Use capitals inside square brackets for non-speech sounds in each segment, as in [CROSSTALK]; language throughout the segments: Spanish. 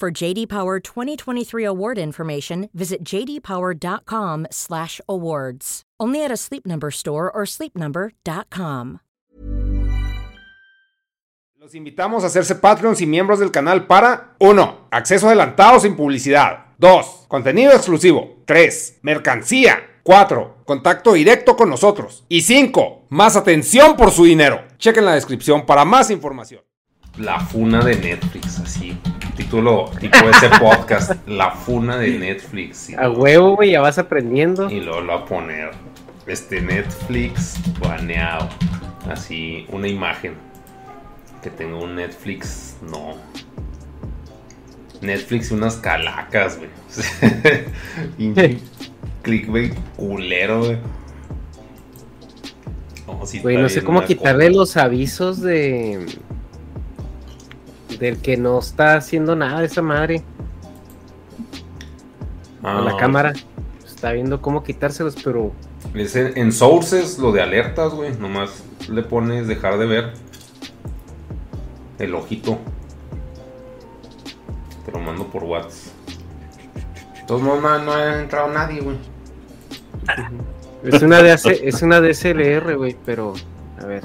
For JD Power 2023 award information, visit jdpower.com/awards. Only at a Sleep Number store or sleepnumber.com. Los invitamos a hacerse Patreons y miembros del canal para 1. Acceso adelantado sin publicidad. 2. Contenido exclusivo. 3. Mercancía. 4. Contacto directo con nosotros. Y 5. Más atención por su dinero. Chequen la descripción para más información. La funa de Netflix, así. Título tipo ese podcast. La funa de Netflix. sí. A huevo, güey, ya vas aprendiendo. Y luego lo va a poner. Este Netflix baneado. Así, una imagen. Que tenga un Netflix, no. Netflix y unas calacas, güey. [LAUGHS] Clickbait culero, güey. Sí está no sé cómo quitarle cosa. los avisos de. Del que no está haciendo nada de esa madre. Ah, a la cámara. Está viendo cómo quitárselos, pero. Es en, en Sources lo de alertas, güey. Nomás le pones dejar de ver. El ojito. Te lo mando por WhatsApp. De todos modos, no, no ha entrado nadie, güey. Es una, DC es una DSLR, güey, pero. A ver.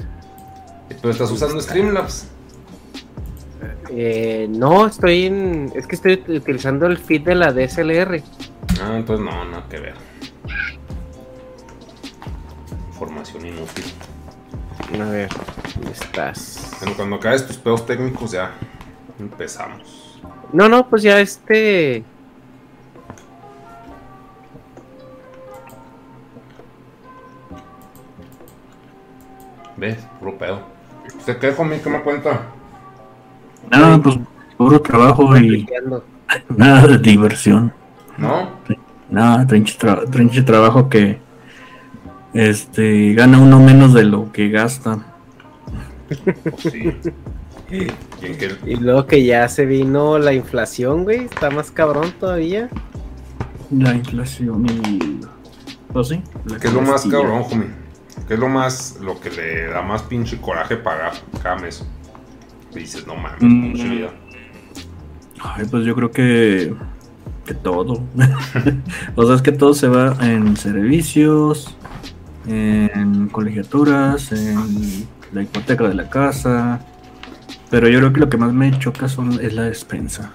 Pero estás usando Streamlabs. Eh, no, estoy en. Es que estoy utilizando el feed de la DSLR. Ah, entonces no, nada que ver. Información inútil. A ver, ¿dónde estás? Bueno, cuando acabes tus pedos técnicos ya empezamos. No, no, pues ya este. ¿Ves? Puro pedo. ¿Usted qué, homie? ¿Qué me cuenta? Nada, pues puro trabajo y nada de diversión. ¿No? Nada, trinche, tra- trinche trabajo que este gana uno menos de lo que gasta. Pues sí. ¿Y luego que ya se vino la inflación, güey. Está más cabrón todavía. La inflación y. Pues sí. la ¿Qué es lo más cabrón, homie? ¿Qué es lo más, lo que le da más pinche coraje pagar cada mes? Y dices, no mames, Mm. Ay, pues yo creo que. que todo. [LAUGHS] o sea, es que todo se va en servicios, en colegiaturas, en la hipoteca de la casa. Pero yo creo que lo que más me choca son, es la despensa.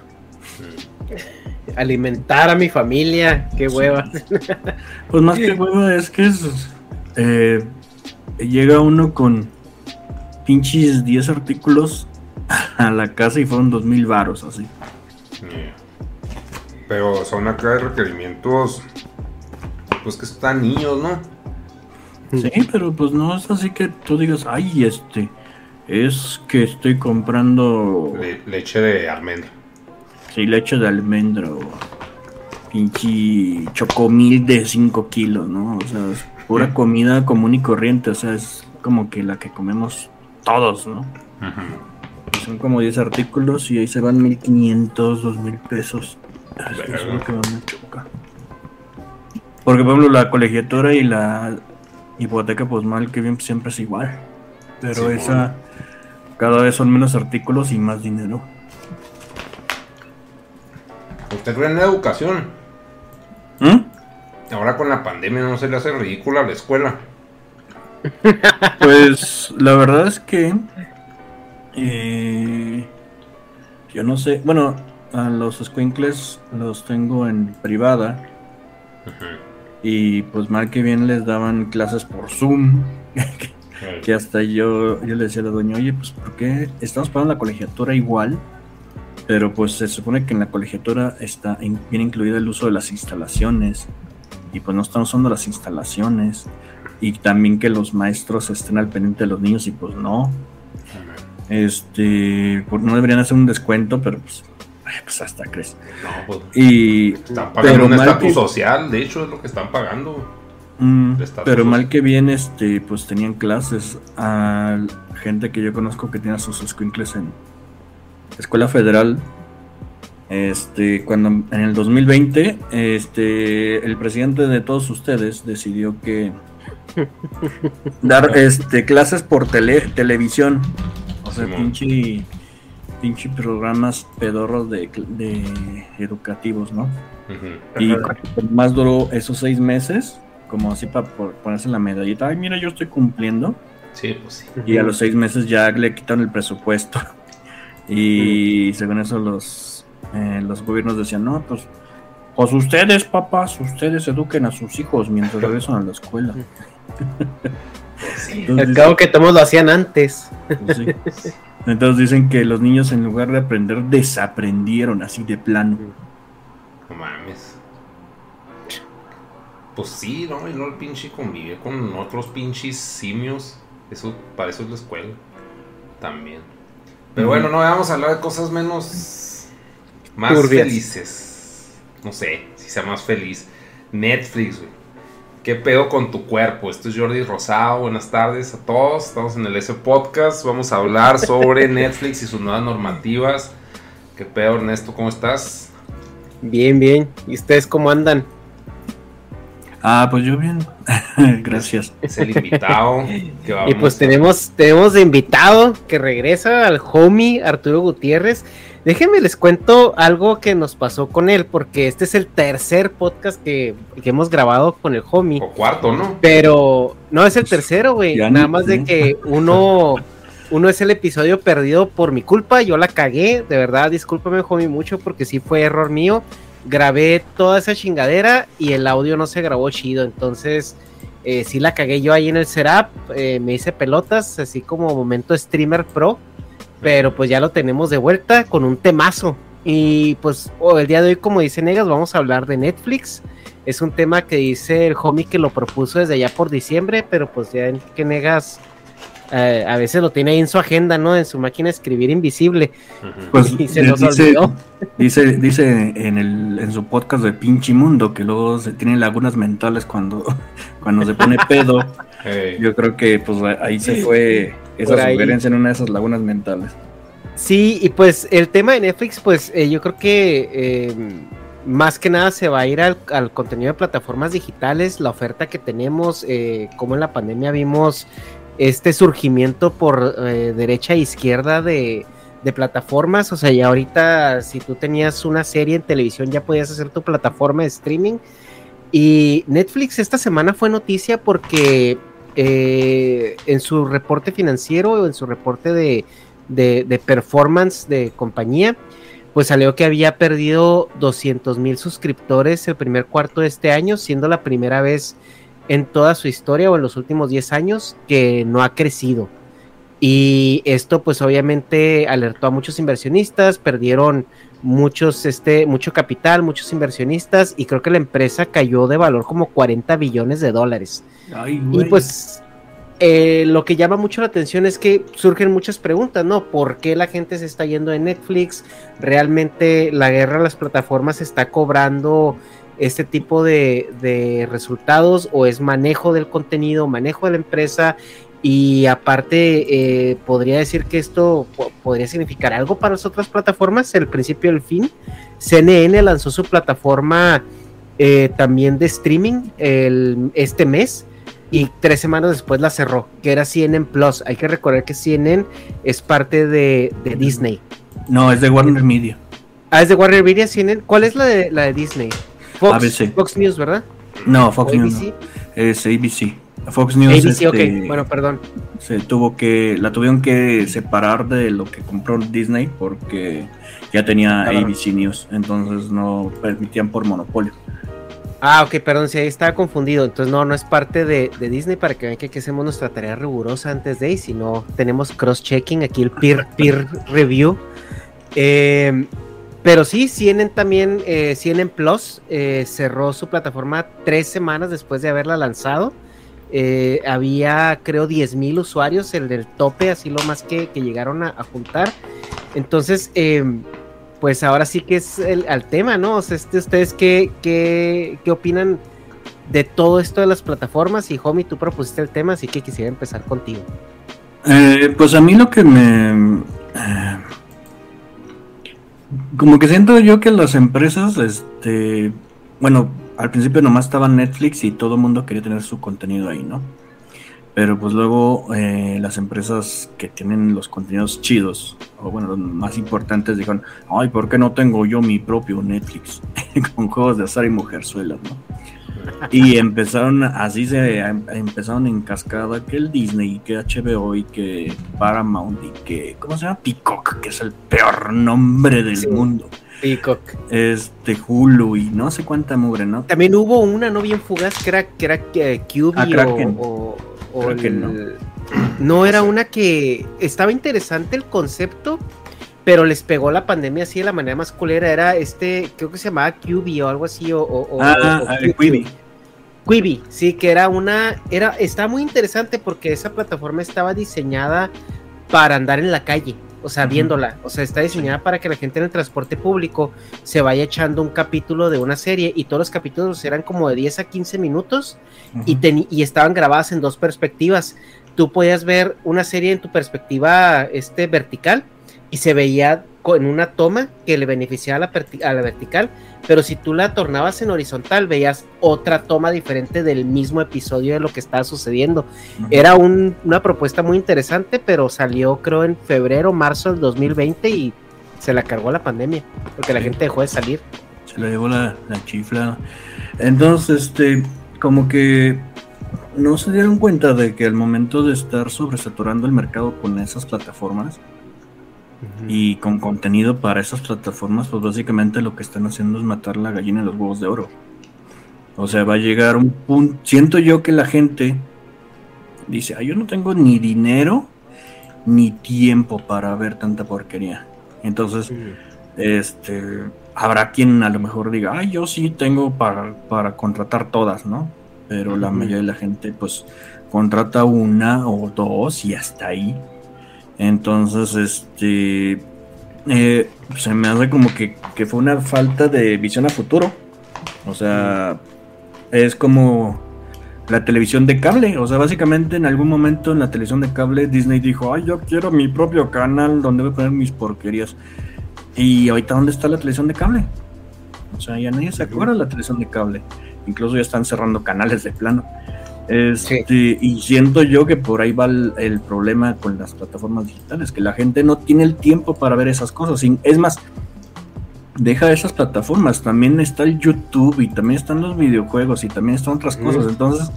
[LAUGHS] Alimentar a mi familia. Qué hueva. [LAUGHS] Pues más que hueva es que es, eh, llega uno con pinches 10 artículos [LAUGHS] a la casa y fueron 2000 varos así. Yeah. Pero son acá de requerimientos, pues que están niños, ¿no? Sí, pero pues no es así que tú digas, ay, este, es que estoy comprando Le- leche de almendra. sí, leche de almendro, pinche chocomil de 5 kilos, ¿no? O sea, es pura comida común y corriente, o sea, es como que la que comemos todos, ¿no? Ujú. Son como 10 artículos y ahí se van 1500, 2000 pesos. Es que eso es lo que más me choca. Porque, por ejemplo, la colegiatura y la hipoteca, pues mal que bien, siempre es igual. Pero Sí, esa, cada vez son menos artículos y más dinero. ¿Usted cree en la educación? ¿Mm? Ahora con la pandemia no se le hace ridícula la escuela. Pues la verdad es que eh, yo no sé, bueno, a los squinkles los tengo en privada. Y pues mal que bien les daban clases por Zoom, que hasta yo, yo le decía a la doña, oye, pues ¿por qué estamos pagando la colegiatura igual? Pero pues se supone que en la colegiatura está in- viene incluido el uso de las instalaciones. Y pues no estamos usando las instalaciones. Y también que los maestros estén al pendiente de los niños y pues no. Este, pues no deberían hacer un descuento, pero pues, pues hasta crees. No, pues Y están pero pagando un mal estatus que- social, de hecho es lo que están pagando. Mm, pero social. mal que bien, este, pues tenían clases a gente que yo conozco que tiene a sus escuincles en escuela federal. Este, cuando en el 2020, este, el presidente de todos ustedes decidió que [LAUGHS] dar este clases por tele, televisión, sea, pinche, pinche programas pedorros de, de educativos, ¿no? Y más duró esos seis meses, como así para ponerse la medallita, ay, mira, yo estoy cumpliendo. Sí, pues sí. Y a los seis meses ya le quitaron el presupuesto. [LAUGHS] Y según eso los, eh, los gobiernos decían, no, pues, pues ustedes, papás, ustedes eduquen a sus hijos mientras regresan a la escuela. [LAUGHS] Sí. Entonces, Al cabo que todos lo hacían antes. pues, sí. [LAUGHS] Entonces dicen que los niños en lugar de aprender desaprendieron así de plano. No mames. Pues sí, ¿no? Y no el pinche convivir con otros pinches simios. Eso, para eso es la escuela. También. Pero bueno, no vamos a hablar de cosas menos. Más Turbias. felices. No sé si sea más feliz. Netflix, güey. ¿Qué pedo con tu cuerpo? Esto es Jordi Rosado. Buenas tardes a todos. Estamos en el S Podcast. Vamos a hablar sobre [LAUGHS] Netflix y sus nuevas normativas. ¿Qué pedo, Ernesto? ¿Cómo estás? Bien, bien. ¿Y ustedes cómo andan? Ah, pues yo bien. [LAUGHS] Gracias. Es el invitado que vamos Y pues a- tenemos, tenemos de invitado que regresa al homie Arturo Gutiérrez. Déjenme les cuento algo que nos pasó con él, porque este es el tercer podcast que, que hemos grabado con el homie. O cuarto, ¿no? Pero no es el tercero, güey. Nada ni más de que uno, [LAUGHS] uno es el episodio perdido por mi culpa. Yo la cagué. De verdad, discúlpame, homie, mucho porque sí fue error mío. Grabé toda esa chingadera y el audio no se grabó chido. Entonces, eh, sí la cagué yo ahí en el setup. eh, me hice pelotas, así como momento streamer pro. Pero pues ya lo tenemos de vuelta con un temazo. Y pues oh, el día de hoy, como dice Negas, vamos a hablar de Netflix. Es un tema que dice el homie que lo propuso desde allá por diciembre, pero pues ya en que Negas eh, a veces lo tiene ahí en su agenda, ¿no? En su máquina de escribir invisible. Pues Y se eh, nos dice, olvidó. dice, dice en el en su podcast de Pinche Mundo que luego se tiene lagunas mentales cuando, [LAUGHS] cuando se pone pedo. Yo creo que pues ahí se fue [LAUGHS] esa sugerencia en una de esas lagunas mentales. Sí, y pues el tema de Netflix, pues eh, yo creo que eh, más que nada se va a ir al, al contenido de plataformas digitales, la oferta que tenemos, eh, como en la pandemia vimos este surgimiento por eh, derecha e izquierda de, de plataformas, o sea, ya ahorita si tú tenías una serie en televisión ya podías hacer tu plataforma de streaming. Y Netflix esta semana fue noticia porque eh, en su reporte financiero o en su reporte de, de, de performance de compañía, pues salió que había perdido 200 mil suscriptores el primer cuarto de este año, siendo la primera vez en toda su historia o en los últimos 10 años que no ha crecido. Y esto pues obviamente alertó a muchos inversionistas, perdieron muchos, este, mucho capital, muchos inversionistas y creo que la empresa cayó de valor como 40 billones de dólares. Ay, Y pues eh, lo que llama mucho la atención es que surgen muchas preguntas, ¿no? ¿Por qué la gente se está yendo de Netflix? ¿Realmente la guerra a las plataformas está cobrando este tipo de, de resultados o es manejo del contenido, manejo de la empresa? Y aparte, eh, podría decir que esto podría significar algo para las otras plataformas, el principio y el fin. CNN lanzó su plataforma eh, también de streaming el, este mes y tres semanas después la cerró, que era CNN Plus. Hay que recordar que CNN es parte de, Disney. No, es de Warner Media. Ah, es de Warner Media, CNN. ¿Cuál es la de, la de Disney? Fox, Fox News, ¿verdad? No, Fox News. Es ABC. Fox News. ABC. Este, bueno, perdón. Se tuvo que, la tuvieron que separar de lo que compró Disney porque ya tenía ABC News, entonces no permitían por monopolio. Ah, ok, perdón, si ahí estaba confundido. Entonces, no, no es parte de, Disney para que vean que, hacemos nuestra tarea rigurosa antes de, y si no, tenemos cross-checking aquí el peer, [LAUGHS] peer review. Eh, pero sí, CNN también, eh, CNN Plus eh, cerró su plataforma tres semanas después de haberla lanzado. Eh, había, creo, 10 mil usuarios, el del tope, así lo más que, llegaron a, juntar. Entonces, pues ahora sí que es el, al tema, ¿no? O sea, este, ¿ustedes qué, qué, qué opinan de todo esto de las plataformas? Y Homie, tú propusiste el tema, así que quisiera empezar contigo. pues a mí lo que me... como que siento yo que las empresas, este... Bueno, al principio nomás estaba Netflix y todo el mundo quería tener su contenido ahí, ¿no? Pero pues luego eh, las empresas que tienen los contenidos chidos, o bueno, los más importantes, dijeron, ay, ¿por qué no tengo yo mi propio Netflix? [LAUGHS] Con juegos de azar y mujerzuelas, ¿no? Y empezaron, así se empezaron en cascada que el Disney, que HBO y que Paramount y que, ¿cómo se llama? Peacock, que es el peor nombre del mundo. Peacock. Este Hulu y no sé cuánta mugre, ¿no? También hubo una no bien fugaz que era, que era eh, ah, o [CLEARS THROAT] no. era una que estaba interesante el concepto, pero les pegó la pandemia así de la manera más culera. Era este, creo que se llamaba QB o algo así, o, ah, ah Quibi. Quibi, sí, que era una, era, está muy interesante porque esa plataforma estaba diseñada para andar en la calle o sea, viéndola. O sea, está diseñada para que la gente en el transporte público se vaya echando un capítulo de una serie y todos los capítulos eran como de 10 a 15 minutos y, y estaban grabadas en dos perspectivas. Tú podías ver una serie en tu perspectiva este, vertical y se veía en una toma que le beneficiaba a la, vertical, pero si tú la tornabas en horizontal, veías otra toma diferente del mismo episodio de lo que estaba sucediendo. Era una propuesta muy interesante, pero salió creo en febrero, marzo del 2020 y se la cargó la pandemia, porque la gente dejó de salir. Se la llevó la, la chifla. Entonces, este, como que no se dieron cuenta de que al momento de estar sobresaturando el mercado con esas plataformas, y con contenido para esas plataformas, pues básicamente lo que están haciendo es matar la gallina en los huevos de oro. O sea, va a llegar un punto. Siento yo que la gente dice: ah, Yo no tengo ni dinero ni tiempo para ver tanta porquería. Entonces, este habrá quien a lo mejor diga: Ay, yo sí tengo para, para contratar todas, ¿no? Pero la mayoría de la gente, pues, contrata una o dos y hasta ahí. Entonces, este, eh, se me hace como que, fue una falta de visión a futuro. O sea, es como la televisión de cable. O sea, básicamente en algún momento en la televisión de cable Disney dijo, ay, yo quiero mi propio canal donde voy a poner mis porquerías. Y ahorita, ¿dónde está la televisión de cable? O sea, ya nadie se acuerda de la televisión de cable. Incluso ya están cerrando canales de plano. Este, Y siento yo que por ahí va el, problema con las plataformas digitales, que la gente no tiene el tiempo para ver esas cosas. Es más, deja esas plataformas, también está el YouTube y también están los videojuegos y también están otras cosas. Entonces,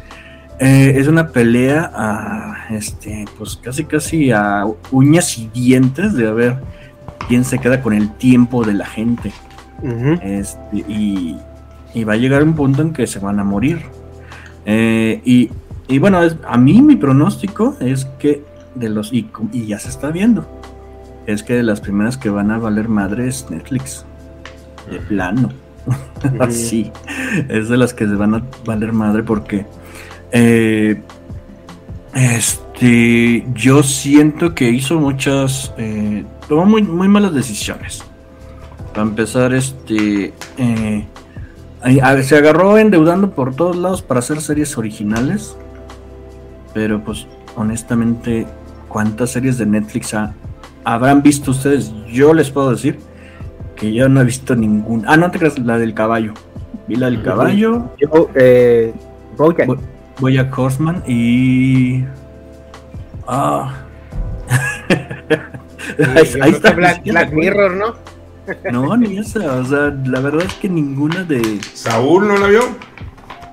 eh, es una pelea a, este, pues casi casi a uñas y dientes de a ver quién se queda con el tiempo de la gente. este, y, y va a llegar un punto en que se van a morir. Eh, y, bueno, a mí mi pronóstico es que de los, y, ya se está viendo, es que de las primeras que van a valer madre es Netflix, de plano. [LAUGHS] Así, es de las que se van a valer madre porque eh, este, yo siento que hizo muchas, eh, tomó muy, muy malas decisiones. Para empezar, este, se agarró endeudando por todos lados para hacer series originales. Pero pues honestamente, cuántas series de Netflix habrán visto ustedes. Yo les puedo decir que yo no he visto ninguna. Ah, no te creas, la del caballo. Vi la del caballo. Yo, eh, Bojack. Horseman y. Ah. [LAUGHS] ahí, está Black, Mirror, ¿no? No, ni esa. O sea, la verdad es que ninguna de. ¿Saúl no la vio?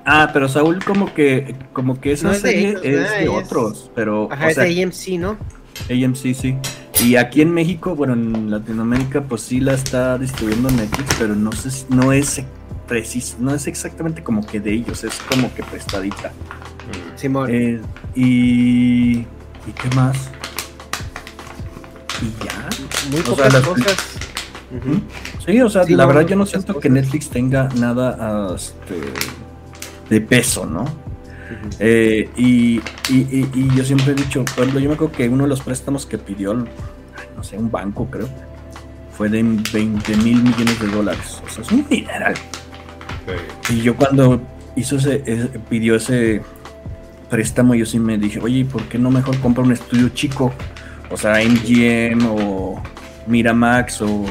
Ah, pero Saúl como que como que esa serie es de, otros, pero Ajá, es de AMC, ¿no? AMC, sí. Y aquí en México, bueno, en Latinoamérica, pues sí la está distribuyendo Netflix, pero no sé, no es preciso, no es exactamente como que de ellos, es como que prestadita. Simón. Eh, y, y qué más. Y ya. Muy pocas cosas. Sí, o sea, la verdad yo no siento que Netflix tenga nada este, de peso, ¿no? Eh, y, yo siempre he dicho, por ejemplo, yo me acuerdo que uno de los préstamos que pidió, no sé, un banco creo, fue de 20 mil millones de dólares. O sea, es un dineral. Y yo cuando hizo ese, pidió ese préstamo, yo sí me dije, oye, ¿por qué no mejor compra un estudio chico? O sea, MGM o Miramax o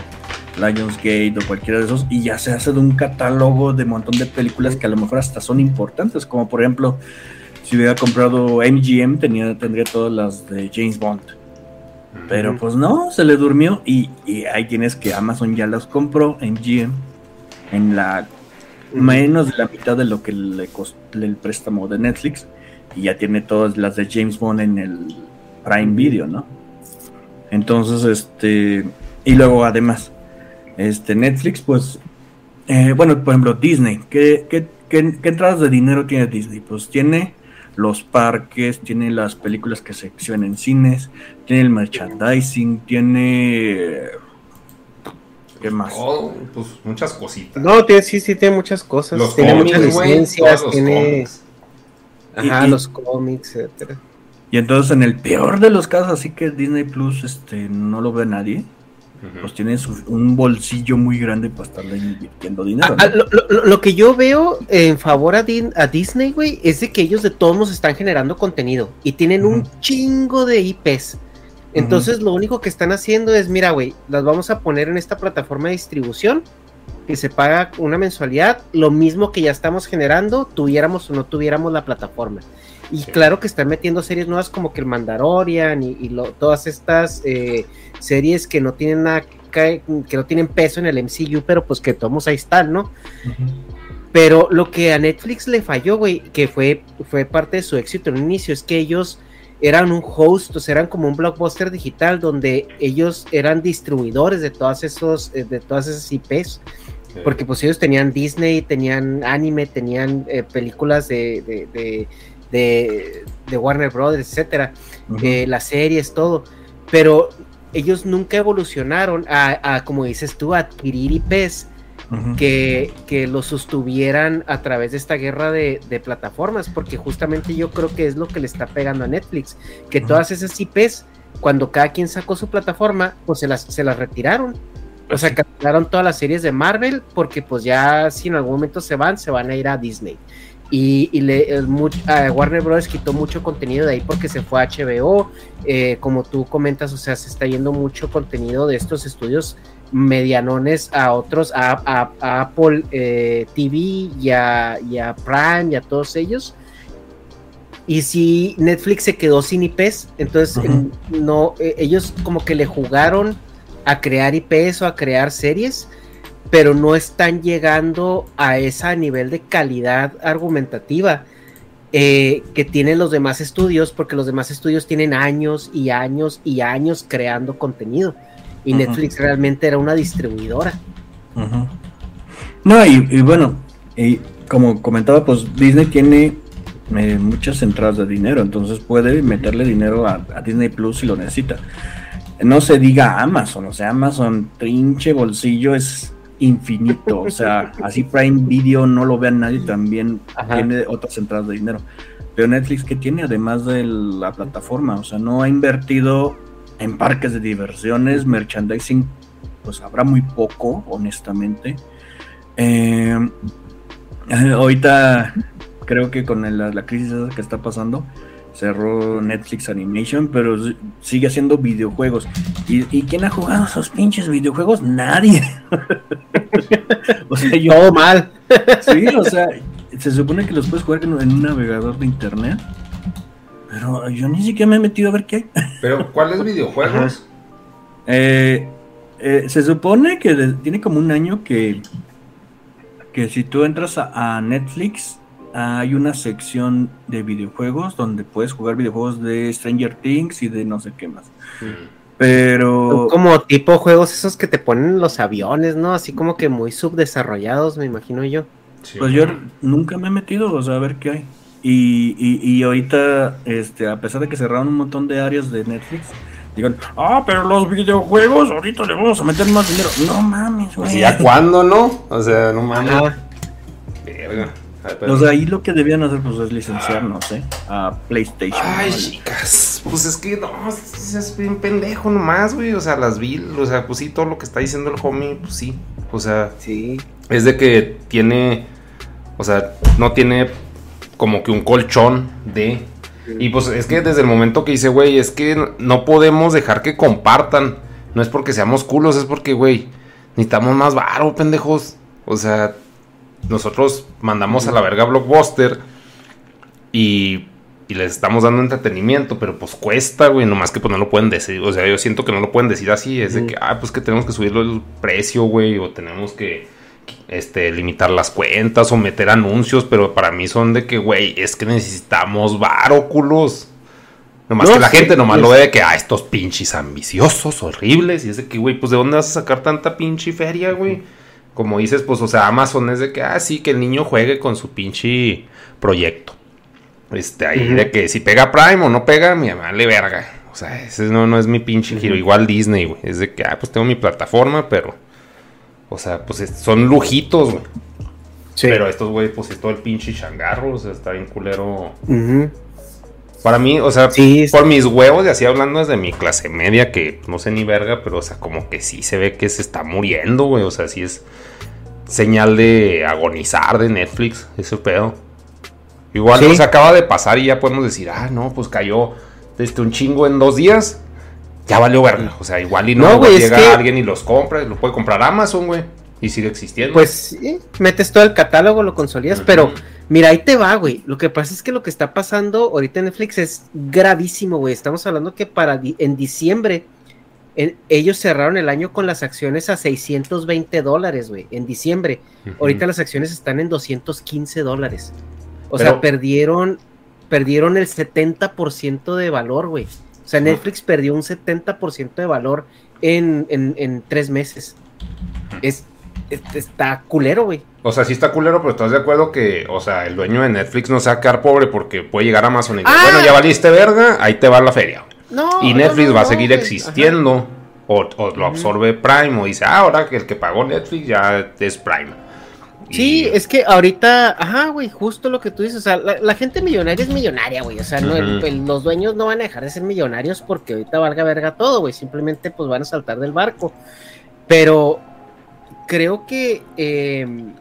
Lionsgate o cualquiera de esos, y ya se hace de un catálogo de un montón de películas que a lo mejor hasta son importantes, como por ejemplo, si hubiera comprado MGM, tenía, tendría todas las de James Bond. Pero pues no, se le durmió y, hay quienes que Amazon ya las compró, MGM, en la menos de la mitad de lo que le costó el préstamo de Netflix, y ya tiene todas las de James Bond en el Prime Video, ¿no? Entonces, este, y luego además, este, Netflix, pues, eh, bueno, por ejemplo, Disney, ¿qué, qué, entradas de dinero tiene Disney? Pues tiene los parques, tiene las películas que se exhiben en cines, tiene el merchandising, tiene... ¿Qué más? pues muchas cositas. No, tiene, sí, sí, tiene muchas cosas. tiene muchas licencias, tiene... Ajá, los cómics, etcétera. Y entonces en el peor de los casos, así que Disney Plus este, no lo ve nadie pues tienes un bolsillo muy grande para estarle invirtiendo dinero. Ah, lo, que yo veo en favor a, Disney, güey, es de que ellos de todos modos están generando contenido y tienen un chingo de IPs. Entonces lo único que están haciendo es, mira, güey, las vamos a poner en esta plataforma de distribución que se paga una mensualidad, lo mismo que ya estamos generando, tuviéramos o no tuviéramos la plataforma. Y claro que están metiendo series nuevas como que el Mandalorian y, todas estas eh, series que no tienen nada que, no tienen peso en el MCU, pero pues que todos ahí están, ¿no? Pero lo que a Netflix le falló, güey, que fue, fue parte de su éxito en un inicio, es que ellos eran un host, o sea, eran como un blockbuster digital donde ellos eran distribuidores de todas esos, eh, de todas esas IPs. Porque pues ellos tenían Disney, tenían anime, tenían eh, películas de, de, Warner Brothers, etcétera, eh, las series, todo. Pero ellos nunca evolucionaron a, como dices tú, adquirir IPs que, que lo sostuvieran a través de esta guerra de, plataformas, porque justamente yo creo que es lo que le está pegando a Netflix, que todas esas IPs, cuando cada quien sacó su plataforma, pues se las, se las retiraron. O sea, cancelaron todas las series de Marvel porque pues ya si en algún momento se van, se van a ir a Disney y, le, Warner Bros. quitó mucho contenido de ahí porque se fue a HBO, eh, como tú comentas, o sea, se está yendo mucho contenido de estos estudios medianones a otros, a, Apple eh, TV y a, Prime y a todos ellos. Y si Netflix se quedó sin IPs, entonces no, eh, ellos como que le jugaron a crear IPs o a crear series pero no están llegando a ese nivel de calidad argumentativa eh, que tienen los demás estudios, porque los demás estudios tienen años y años y años creando contenido. Y Netflix realmente era una distribuidora. No, y, bueno, y como comentaba, pues Disney tiene eh, muchas entradas de dinero, entonces puede meterle dinero a, a, Disney Plus si lo necesita. No se diga Amazon, o sea, Amazon, trinche bolsillo, es infinito. O sea, así Prime Video no lo vean nadie, también tiene otras entradas de dinero. Pero Netflix, que tiene además de la plataforma? O sea, no ha invertido en parques de diversiones, merchandising, pues habrá muy poco, honestamente. Eh, ahorita creo que con la, crisis que está pasando, cerró Netflix Animation, pero sigue haciendo videojuegos. ¿Y, quién ha jugado esos pinches videojuegos? Nadie. [LAUGHS] o sea, yo... Todo mal. sí, o sea, se supone que los puedes jugar en un navegador de internet. Pero yo ni siquiera me he metido a ver qué hay. ¿Pero cuáles videojuegos? Eh, eh, se supone que tiene como un año que, que si tú entras a, Netflix, hay una sección de videojuegos donde puedes jugar videojuegos de Stranger Things y de no sé qué más. Pero. Como tipo juegos esos que te ponen los aviones, ¿no? Así como que muy subdesarrollados, me imagino yo. pues yo nunca me he metido, o sea, a ver qué hay. Y, y, ahorita, este, a pesar de que cerraron un montón de áreas de Netflix, digan, ah, pero los videojuegos, ahorita le vamos a meter más dinero. No mames, güey. ¿Y ya cuándo, no? O sea, no mames. Verga. O sea, ahí lo que debían hacer pues es licenciarnos, ¿eh? A PlayStation. Ay, chicas, pues es que no, es bien pendejo nomás, güey. O sea, las vi, o sea, pues sí, todo lo que está diciendo el homie, pues sí. O sea, sí. Es de que tiene, o sea, no tiene como que un colchón de... Y pues es que desde el momento que dice, güey, es que no podemos dejar que compartan. No es porque seamos culos, es porque, güey, necesitamos más varo, pendejos. O sea, nosotros mandamos a la verga Blockbuster y, y les estamos dando entretenimiento, pero pues cuesta, güey, nomás que pues no lo pueden decir. O sea, yo siento que no lo pueden decir así, es de que, ah, pues que tenemos que subirlo el precio, güey, o tenemos que este, limitar las cuentas o meter anuncios, pero para mí son de que, güey, es que necesitamos varóculos. Nomás que la gente nomás lo ve de que, ah, estos pinches ambiciosos, horribles. Y es de que, güey, pues de dónde vas a sacar tanta pinche feria, güey. Como dices, pues, o sea, Amazon es de que, ah, sí, que el niño juegue con su pinche proyecto. Este, ahí de que si pega Prime o no pega, mi mamá le verga. O sea, ese no, no es mi pinche giro. Igual Disney, güey. Es de que, ah, pues tengo mi plataforma, pero o sea, pues son lujitos, güey. Sí. Pero estos, güey, pues es todo el pinche changarro, o sea, está bien culero. Para mí, o sea, por mis huevos, y así hablando desde mi clase media, que no sé ni verga, pero, o sea, como que sí se ve que se está muriendo, güey. O sea, sí es señal de agonizar de Netflix, ese pedo. Igual nos acaba de pasar y ya podemos decir, ah, no, pues cayó desde un chingo en dos días ya valió verga. O sea, igual y no, llega alguien y los compra, lo puede comprar Amazon, güey. Y sigue existiendo. Pues sí, metes todo el catálogo, lo consolidas, pero mira, ahí te va, güey. Lo que pasa es que lo que está pasando ahorita en Netflix es gravísimo, güey. Estamos hablando que para en diciembre ellos cerraron el año con las acciones a 620 dólares, güey, en diciembre. Ahorita las acciones están en 215 dólares. O sea, perdieron, perdieron el 70% de valor, güey. O sea, Netflix perdió un 70% de valor en, tres meses. Es, está culero, güey. O sea, sí está culero, pero estás de acuerdo que, o sea, el dueño de Netflix no se va a quedar pobre porque puede llegar a Amazon y decir, bueno, ya valiste verga, ahí te va la feria. No, y Netflix va a seguir existiendo. O, lo absorbe Prime, o dice, ah, ahora que el que pagó Netflix ya es Prime. Sí, es que ahorita, ajá, güey, justo lo que tú dices, o sea, la, gente millonaria es millonaria, güey, o sea, no, los dueños no van a dejar de ser millonarios porque ahorita valga verga todo, güey, simplemente pues van a saltar del barco. Pero creo que em,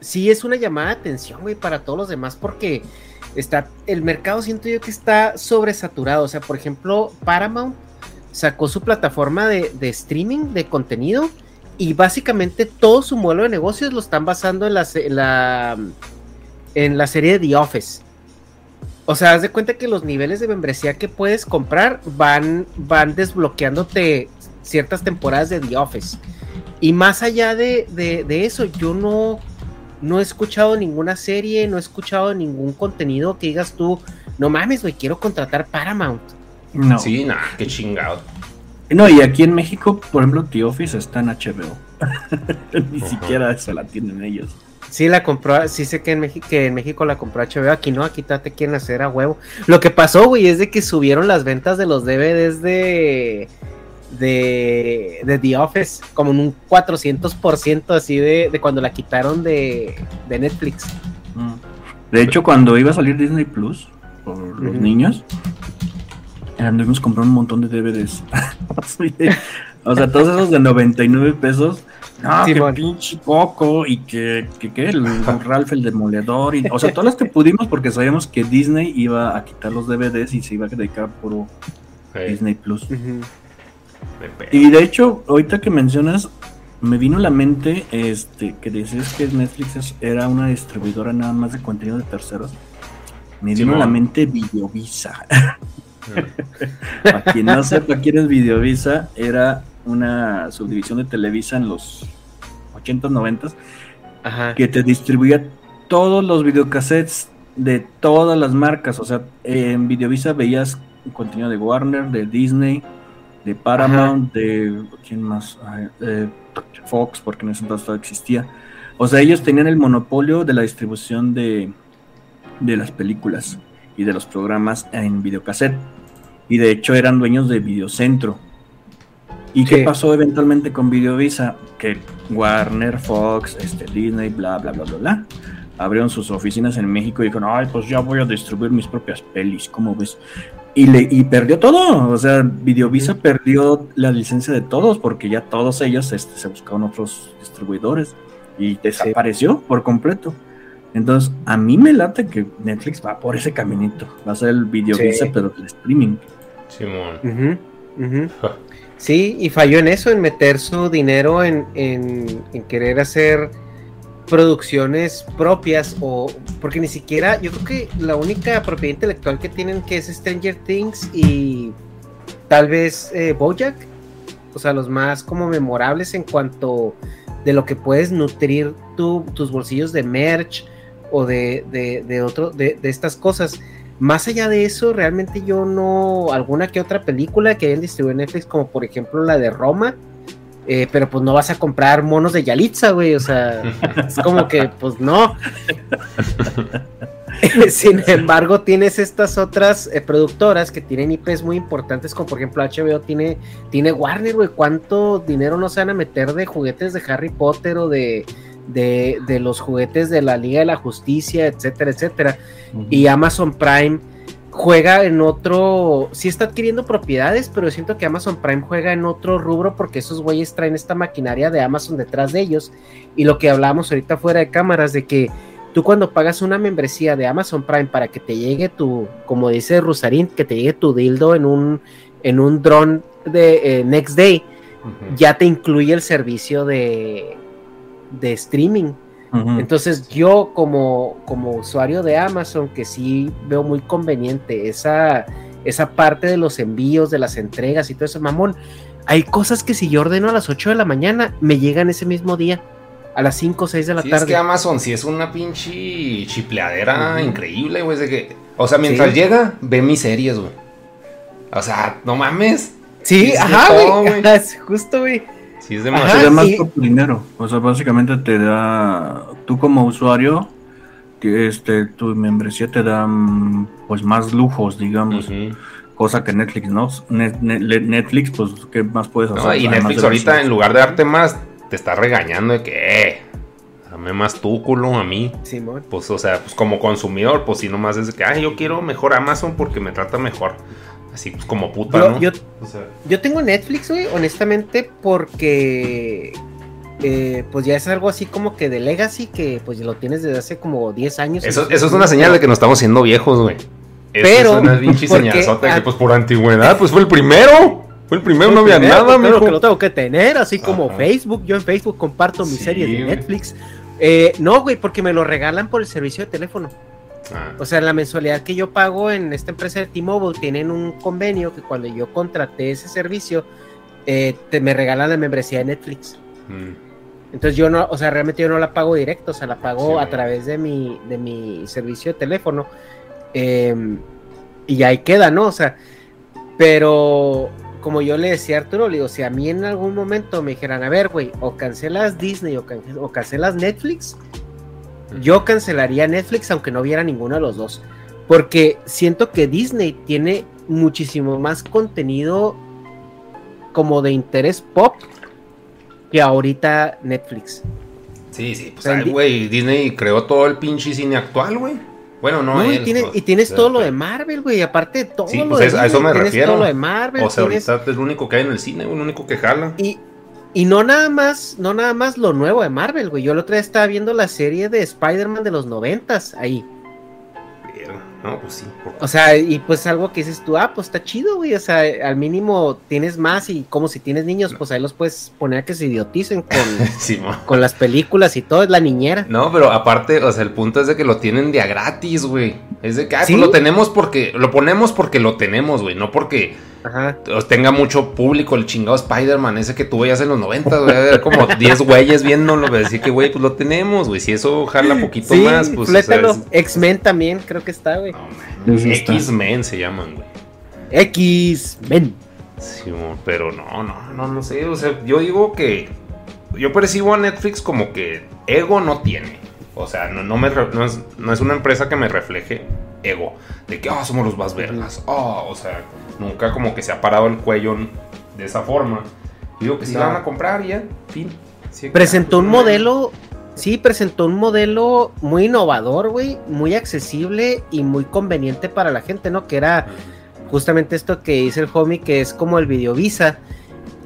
sí es una llamada de atención, güey, para todos los demás porque está, el mercado siento yo que está sobresaturado, o sea, por ejemplo, Paramount sacó su plataforma de, de streaming de contenido y básicamente todo su modelo de negocios lo están basando en la, en la, serie de The Office. O sea, haz de cuenta que los niveles de membresía que puedes comprar van, van desbloqueándote ciertas temporadas de The Office. Y más allá de, eso, yo no, no he escuchado ninguna serie, no he escuchado ningún contenido que digas tú, no mames, güey, quiero contratar Paramount. No. Sí, nada, qué chingado. No, y aquí en México, por ejemplo, The Office está en HBO. [LAUGHS] Ni siquiera se la tienen ellos. Sí, la compró, sí sé que en, México, que en México la compró HBO, aquí no, aquí te quieren hacer a huevo. Lo que pasó, güey, es de que subieron las ventas de los DVDs de, de, de The Office, como en un 400% así de, de cuando la quitaron de, de Netflix. Mm. De hecho, cuando iba a salir Disney Plus, por los niños, anduvimos comprando un montón de DVDs. [LAUGHS] O sea, todos esos de 99 pesos. No, Sí, que pinche Coco y que, que, que el Ralph el Demoledor. Y, o sea, todas las que pudimos porque sabíamos que Disney iba a quitar los DVDs y se iba a dedicar puro Ey, Disney Plus. Pedo. Y de hecho, ahorita que mencionas, me vino a la mente este, que decías que Netflix era una distribuidora nada más de contenido de terceros. Me vino a la mente Videovisa. [LAUGHS] Para quien no sepa quién es Videovisa, era una subdivisión de Televisa en los 80s, 90s, Ajá. que te distribuía todos los videocassettes de todas las marcas. O sea, en Videovisa veías contenido de Warner, de Disney, de Paramount, de. ¿Quién más? Ay, eh, Fox, porque en ese entonces todavía existía. O sea, ellos tenían el monopolio de la distribución de, de las películas y de los programas en videocassette. Y de hecho eran dueños de Videocentro. ¿Y qué pasó eventualmente con Videovisa? Que Warner, Fox, este, Disney, bla, bla, bla, bla, bla, abrieron sus oficinas en México y dijeron, ay, pues ya voy a distribuir mis propias pelis, ¿cómo ves? Y, le, y perdió todo, o sea, Videovisa perdió la licencia de todos porque ya todos ellos este, se buscaron otros distribuidores y desapareció por completo. Entonces, a mí me late que Netflix va por ese caminito, va a ser el Videovisa, Sí. pero del streaming. Simón. Ujú. Sí, y falló en eso, en meter su dinero en, en- en querer hacer producciones propias o porque ni siquiera, yo creo que la única propiedad intelectual que tienen que es Stranger Things y tal vez eh, Bojack, o sea, los más como memorables en cuanto de lo que puedes nutrir tu- tus bolsillos de merch o de, de, de otro, de, de estas cosas. Más allá de eso, realmente yo no. Alguna que otra película que hayan distribuido en Netflix, como por ejemplo la de Roma. Eh, pero pues no vas a comprar monos de Yalitza, güey. O sea, es como que, pues no. [LAUGHS] Sin embargo, tienes estas otras eh, productoras que tienen IPs muy importantes, como por ejemplo HBO tiene, tiene Warner, güey. ¿Cuánto dinero no se van a meter de juguetes de Harry Potter o de, de, de los juguetes de la Liga de la Justicia, etcétera, etcétera? Y Amazon Prime juega en otro, sí está adquiriendo propiedades, pero siento que Amazon Prime juega en otro rubro porque esos güeyes traen esta maquinaria de Amazon detrás de ellos. Y lo que hablábamos ahorita fuera de cámaras, de que tú cuando pagas una membresía de Amazon Prime para que te llegue tu, como dice Rusarín, que te llegue tu dildo en un, en un dron de eh, Next Day, ya te incluye el servicio de, de streaming. Entonces yo como, como usuario de Amazon, que sí veo muy conveniente esa, esa parte de los envíos, de las entregas y todo eso, mamón, hay cosas que si yo ordeno a las 8 de la mañana, me llegan ese mismo día, a las 5 o 6 de la Sí, es tarde. que Amazon sí es una pinche chipleadera increíble, güey. de que, o sea, mientras Sí. llega, ve mis series, güey. O sea, no mames. Sí, ajá, güey. justo, güey. Sí, es Te Ajá, demasiado. da más y- por tu dinero. O sea, básicamente te da. Tú como usuario, que este, tu membresía te da mm, pues más lujos, digamos. Cosa que Netflix no. Net- Net- Netflix, pues, ¿qué más puedes hacer? No, y Netflix ahorita, los- en lugar de darte más, te está regañando de que, eh, dame más tú, culo, a mí. Simón. Pues, o sea, pues como consumidor, pues si nomás es de que, ay, yo quiero mejor Amazon porque me trata mejor. Así, pues como puta, Yo, ¿no? yo, O sea, yo tengo Netflix, güey, honestamente, porque eh, pues ya es algo así como que de Legacy, que pues lo tienes desde hace como 10 años. eso, eso es una señal de que nos estamos haciendo viejos, güey. Eso Pero, es una pinche porque- señalzota que, pues por antigüedad, pues fue el primero. Fue el primero, no había nada, mijo. que lo tengo que tener, así como Ajá. Facebook. Yo en Facebook comparto mis Sí, series de. Netflix. Eh, no, güey, porque me lo regalan por el servicio de teléfono. Ah, O sea, la mensualidad que yo pago en esta empresa de T-Mobile tienen un convenio que cuando yo contraté ese servicio, eh, te, me regalan la membresía de Netflix. mm. Entonces yo no, o sea, realmente yo no la pago directo, o sea, la pago Sí. a través de mi, de mi servicio de teléfono. eh, y ahí queda, ¿no? O sea, pero como yo le decía a Arturo, le digo, si a mí en algún momento me dijeran, a ver, güey, o cancelas Disney o, can- o cancelas Netflix, yo cancelaría Netflix aunque no viera ninguno de los dos. Porque siento que Disney tiene muchísimo más contenido como de interés pop que ahorita Netflix. Sí, sí, pues, güey, Disney creó todo el pinche cine actual, güey. Bueno, no, y, él, tienes, pues, y tienes todo lo de Marvel, güey. Aparte de todo Sí, lo pues de es- a eso me refiero. todo lo de Marvel. O sea, tienes- ahorita es lo único que hay en el cine, güey, lo único que jala. Y, y no nada más, no nada más lo nuevo de Marvel, güey. Yo el otro día estaba viendo la serie de Spider-Man de los noventas ahí. No, pues sí. O sea, y pues algo que dices tú, ah, pues está chido, güey. O sea, al mínimo tienes más y como si tienes niños, pues ahí los puedes poner a que se idioticen con, [LAUGHS] Sí, con las películas y todo, es la niñera. No, pero aparte, o sea, el punto es de que lo tienen de a gratis, güey. Es de que, ah, ¿Sí? pues lo tenemos porque, lo ponemos porque lo tenemos, güey, no porque Ajá. os tenga mucho público el chingado Spider-Man ese que tú veías en los 90, güey, como [LAUGHS] 10 güeyes viéndolo, güey, decir que, güey, pues lo tenemos, güey, si eso jala poquito Sí, más, pues, o sea, flétalo. es- X-Men también, creo que está, güey. No. X-Men se llaman, güey. X-Men. Sí, pero no, no, no, no sé. O sea, yo digo que. Yo percibo a Netflix como que ego no tiene. O sea, no, no, me, re- no, es, no es una empresa que me refleje ego. De que, ah, somos los más vergas. Ah, o sea, nunca como que se ha parado el cuello de esa forma. Digo que sí No. la van a comprar y ya, fin. Sí, Presentó un modelo, sí, presentó un modelo muy innovador, güey, muy accesible y muy conveniente para la gente, ¿no? Que era justamente esto que dice el homie, que es como el Videovisa,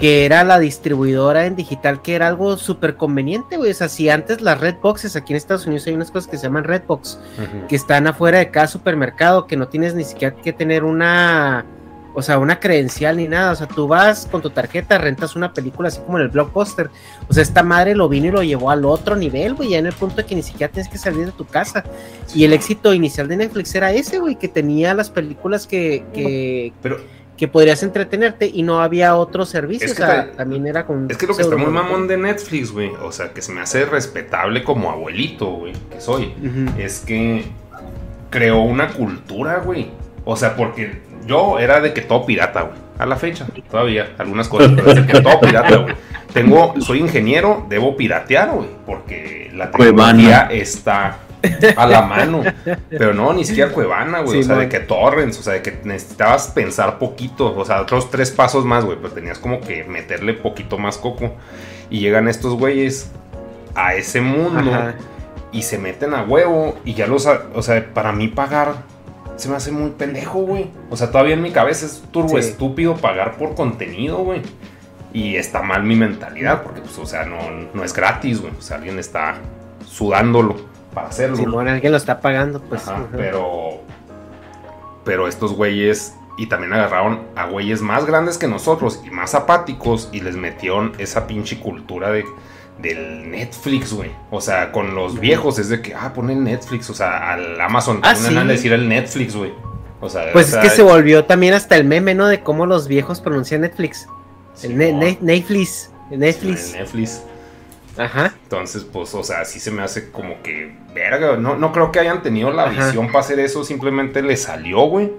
que era la distribuidora en digital, que era algo súper conveniente, güey. O sea, si antes las Redboxes, aquí en Estados Unidos hay unas cosas que se llaman Redbox, Ujú. que están afuera de cada supermercado, que no tienes ni siquiera que tener una, o sea, una credencial ni nada. O sea, tú vas con tu tarjeta, rentas una película así como en el blockbuster. O sea, esta madre lo vino y lo llevó al otro nivel, güey, ya en el punto de que ni siquiera tienes que salir de tu casa. Y el éxito inicial de Netflix era ese, güey, que tenía las películas que, que, Pero que podrías entretenerte y no había otro servicio. Es o sea, ta- también era con. Es que lo que está muy mamón de Netflix, güey. O sea, que se me hace respetable como abuelito, güey, que soy. Es que creó una cultura, güey. O sea, porque yo era de que todo pirata, güey. A la fecha, todavía, algunas cosas, pero es de que todo pirata, güey. Tengo, soy ingeniero, debo piratear, güey, porque la Cuevana. tecnología está [LAUGHS] a la mano. Pero no, ni siquiera Cuevana, güey. Sí, o sea, de que torrents, o sea, de que necesitabas pensar poquito, o sea, otros tres pasos más, güey, pero tenías como que meterle poquito más coco. Y llegan estos güeyes a ese mundo Ajá. y se meten a huevo y ya los, o sea, para mí pagar se me hace muy pendejo, güey. O sea, todavía en mi cabeza es turbo Sí. estúpido pagar por contenido, güey. Y está mal mi mentalidad porque, pues, o sea, no, no es gratis, güey. O sea, alguien está sudándolo para hacerlo. Simón, alguien lo está pagando, pues. Ajá, pero. Pero estos güeyes. Y también agarraron a güeyes más grandes que nosotros y más apáticos y les metieron esa pinche cultura de, del Netflix, güey. O sea, con los viejos es de que, ah, ponen Netflix. O sea, al Amazon Ah, ponen a sí. decir el Netflix, güey. O sea, Pues o sea, es que se volvió también hasta el meme, ¿no? De cómo los viejos pronuncian Netflix. sí, El ne- ne- Netflix. el sí, Netflix. el Netflix. Ajá. Entonces, pues, o sea, sí se me hace como que, verga, no, no creo que hayan tenido la Ajá. visión para hacer eso, simplemente les salió, güey.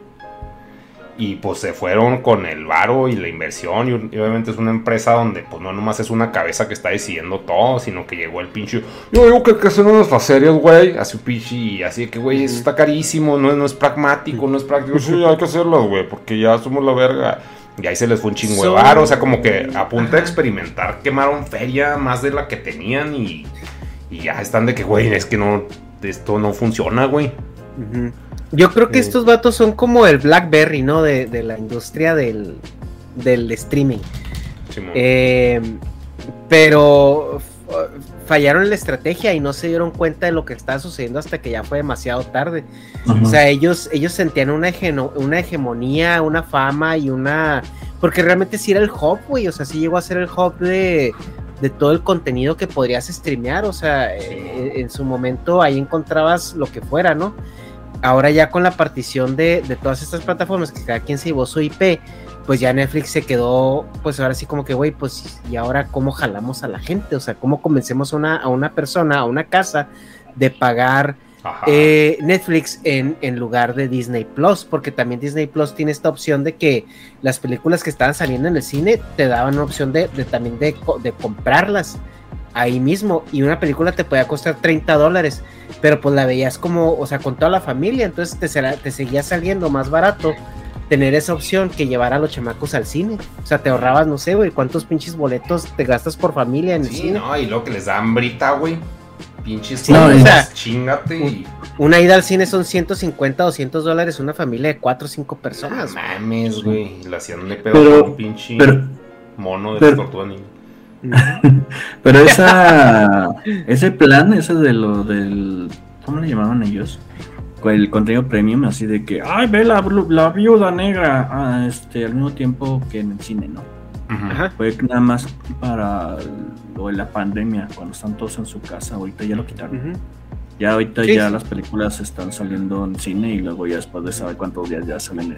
Y pues se fueron con el varo y la inversión. Y, y obviamente es una empresa donde, pues no nomás es una cabeza que está decidiendo todo, sino que llegó el pinche. Yo digo que hay que hacer unas series, güey. Así un pinche. Y así que, güey, eso está carísimo, no, no es pragmático, no es práctico. Sí, hay que hacerlas, güey, porque ya somos la verga. Y ahí se les fue un chingo de varo. O sea, como que a punto de experimentar, quemaron feria más de la que tenían y. Y ya están de que, güey, es que no. Esto no funciona, güey. Yo creo que Sí. estos vatos son como el Blackberry, ¿no? De, de la industria del, del streaming. Eh, pero fallaron en la estrategia y no se dieron cuenta de lo que estaba sucediendo hasta que ya fue demasiado tarde. O sea, ellos, ellos sentían una, una hegemonía, una fama y una... Porque realmente sí era el hub, güey. O sea, sí llegó a ser el hub de, de todo el contenido que podrías streamear. O sea, eh, en su momento ahí encontrabas lo que fuera, ¿no? Ahora ya con la partición de, de todas estas plataformas, que cada quien se llevó su IP, pues ya Netflix se quedó, pues ahora sí como que, güey, pues y ahora cómo jalamos a la gente, o sea, cómo convencemos a una, a una persona, a una casa de pagar eh, Netflix en, en lugar de Disney Plus, porque también Disney Plus tiene esta opción de que las películas que estaban saliendo en el cine te daban una opción de, de también de, de comprarlas ahí mismo. Y una película te podía costar 30 dólares, pero pues la veías como, o sea, con toda la familia, entonces te, será- te seguía saliendo más barato tener esa opción que llevar a los chamacos al cine. O sea, te ahorrabas, no sé, güey, cuántos pinches boletos te gastas por familia en el Sí, cine. no, y luego que les da hambrita, güey. Pinches Sí, no, o sea, chingate y. Una ida al cine son 150, 200 dólares, una familia de 4 o 5 No personas. güey. mames, güey. La hacían de pedo Pero- con un pinche pero- mono de pero- tortuga. [LAUGHS] Pero esa, ese plan, ese de lo del, ¿cómo le llamaban ellos? Con El contenido premium, así de que, ay, ve la, blu- la viuda negra, ah, este, al mismo tiempo que en el cine, ¿no? Ajá. Fue nada más para lo de la pandemia, cuando están todos en su casa, ahorita ya lo quitaron. Ya ahorita Sí, ya las películas están saliendo en cine y luego ya después de saber cuántos días ya salen en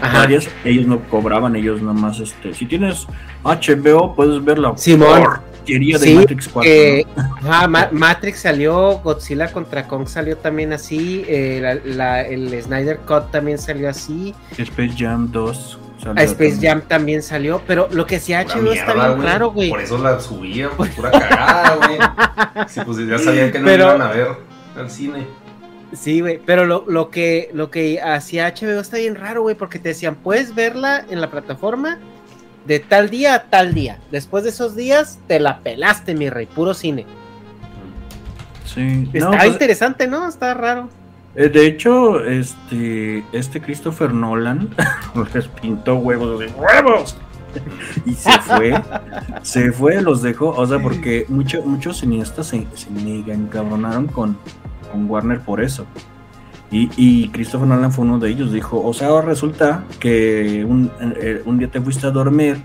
Varias, ellos no cobraban, ellos nada más, este, si tienes HBO, puedes ver la Simón. porquería de Sí, Matrix 4. eh, ¿no? ajá, Ma- Matrix salió, Godzilla contra Kong salió también así, eh, la- la- el Snyder Cut también salió así, Space Jam 2. salió a Space también. Jam también salió, pero lo que hacía HBO está mierda, bien raro, güey. Por eso la subía, pues pura cagada, güey. Sí, pues ya sabían que no [LAUGHS] Pero- iban a ver al cine. Sí, güey, pero lo, lo que lo que hacía HBO está bien raro, güey, porque te decían, puedes verla en la plataforma de tal día a tal día. Después de esos días, te la pelaste, mi rey, puro cine. Sí, Está no, pues, interesante, ¿no? Está raro. eh, de hecho, este, este Christopher Nolan [LAUGHS] les pintó huevos de huevos. Y se fue, [LAUGHS] se fue, los dejó, o sea, porque [LAUGHS] mucho- muchos cineastas se, se mega encabronaron con, con Warner por eso. Y, y Christopher Nolan fue uno de ellos, dijo, o sea, ahora resulta que un, eh, un día te fuiste a dormir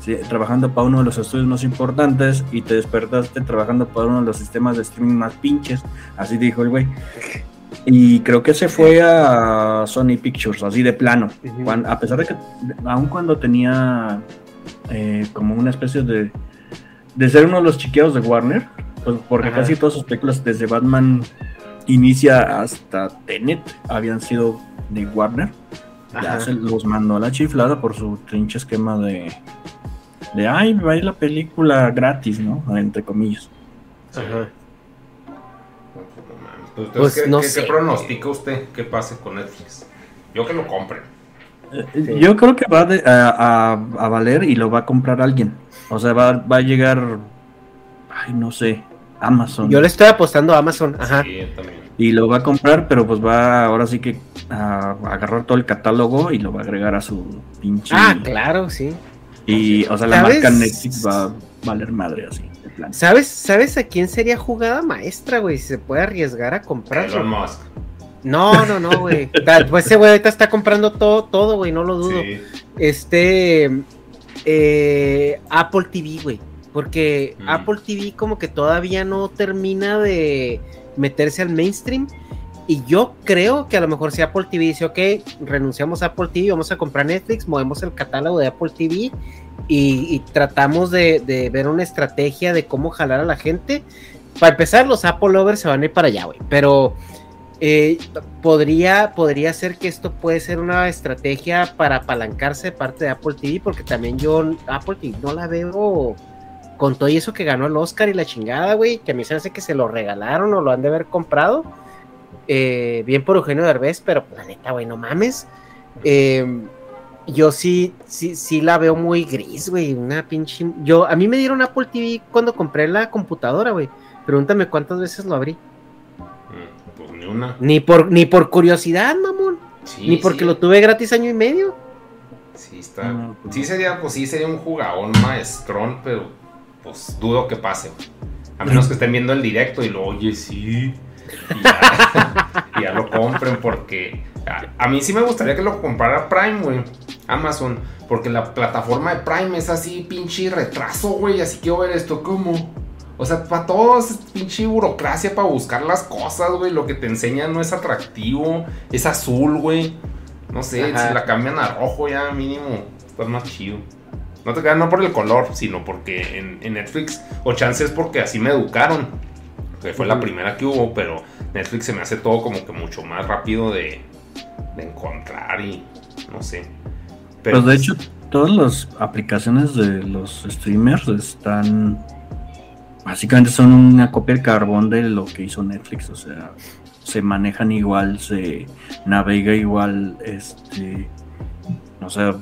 sí, trabajando para uno de los estudios más importantes y te despertaste trabajando para uno de los sistemas de streaming más pinches, así dijo el güey. Y creo que se fue a Sony Pictures, así de plano. A pesar de que, aun cuando tenía eh, como una especie de, de ser uno de los chiqueados de Warner, pues porque Ajá. casi todas sus películas, desde Batman Inicia hasta Tenet, habían sido de Warner. Ya se los mandó a la chiflada por su trinche esquema de, de ay, va a ir la película gratis, ¿no? Entre comillas. Ajá. Pues, Pues, ¿qué, no qué- sé. qué pronostica usted que pase con Netflix? Yo que lo compre. Eh, Yo creo que va de- a, a- a valer y lo va a comprar alguien. O sea, va, va a llegar, ay, no sé, Amazon. Yo le estoy apostando a Amazon, ajá. Sí, también. Y lo va a comprar, pero pues va ahora sí que a agarrar todo el catálogo y lo va a agregar a su pinche. Ah, claro, sí. Y, o sea, la ¿Sabes? marca Netflix va a valer madre así, de plan. ¿Sabes, ¿Sabes a quién sería jugada maestra, güey? Si se puede arriesgar a Elon comprarlo. Musk. No, no, no, güey. Pues ese güey ahorita está comprando todo, todo, güey, no lo dudo. Sí. Este eh, Apple TV, güey. Porque Mm. Apple TV como que todavía no termina de meterse al mainstream. Y yo creo que a lo mejor si Apple TV dice, ok, renunciamos a Apple TV, vamos a comprar Netflix, movemos el catálogo de Apple TV y, y tratamos de, de ver una estrategia de cómo jalar a la gente. Para empezar, los Apple lovers se van a ir para allá, güey. Pero eh, podría, podría ser que esto puede ser una estrategia para apalancarse de parte de Apple TV, porque también yo Apple TV no la veo con todo y eso que ganó el Oscar y la chingada, güey, que a mí se me hace que se lo regalaron o lo han de haber comprado. Eh, bien por Eugenio Derbez, pero la neta, güey, no mames. Eh, yo sí, sí, sí la veo muy gris, güey, una pinche... Yo, a mí me dieron Apple TV cuando compré la computadora, güey. Pregúntame cuántas veces lo abrí. Mm, Pues ni una. Ni por, ni por curiosidad, mamón. Sí, Ni porque sí. lo tuve gratis año y medio. Sí, está. No, pues sí sería, pues sí sería un jugador maestrón, pero pues dudo que pase. güey. A menos que estén viendo el directo y lo oye, sí. Y ya, [LAUGHS] y ya lo compren porque a, a mí sí me gustaría que lo comprara Prime, güey. Amazon. Porque la plataforma de Prime es así, pinche retraso, güey. Así quiero ver esto, ¿cómo? O sea, para todos es pinche burocracia para buscar las cosas, güey. Lo que te enseñan no es atractivo. Es azul, güey. No sé, Ajá. si la cambian a rojo ya mínimo, está más chido. No te quedan no por el color, sino porque en, en Netflix, o chance es porque así me educaron. Que fue la primera que hubo, pero Netflix se me hace todo como que mucho más rápido de, de encontrar y no sé. Pues de hecho, todas las aplicaciones de los streamers están. Básicamente son una copia de carbón de lo que hizo Netflix. O sea, se manejan igual, se navega igual. Este. O sea,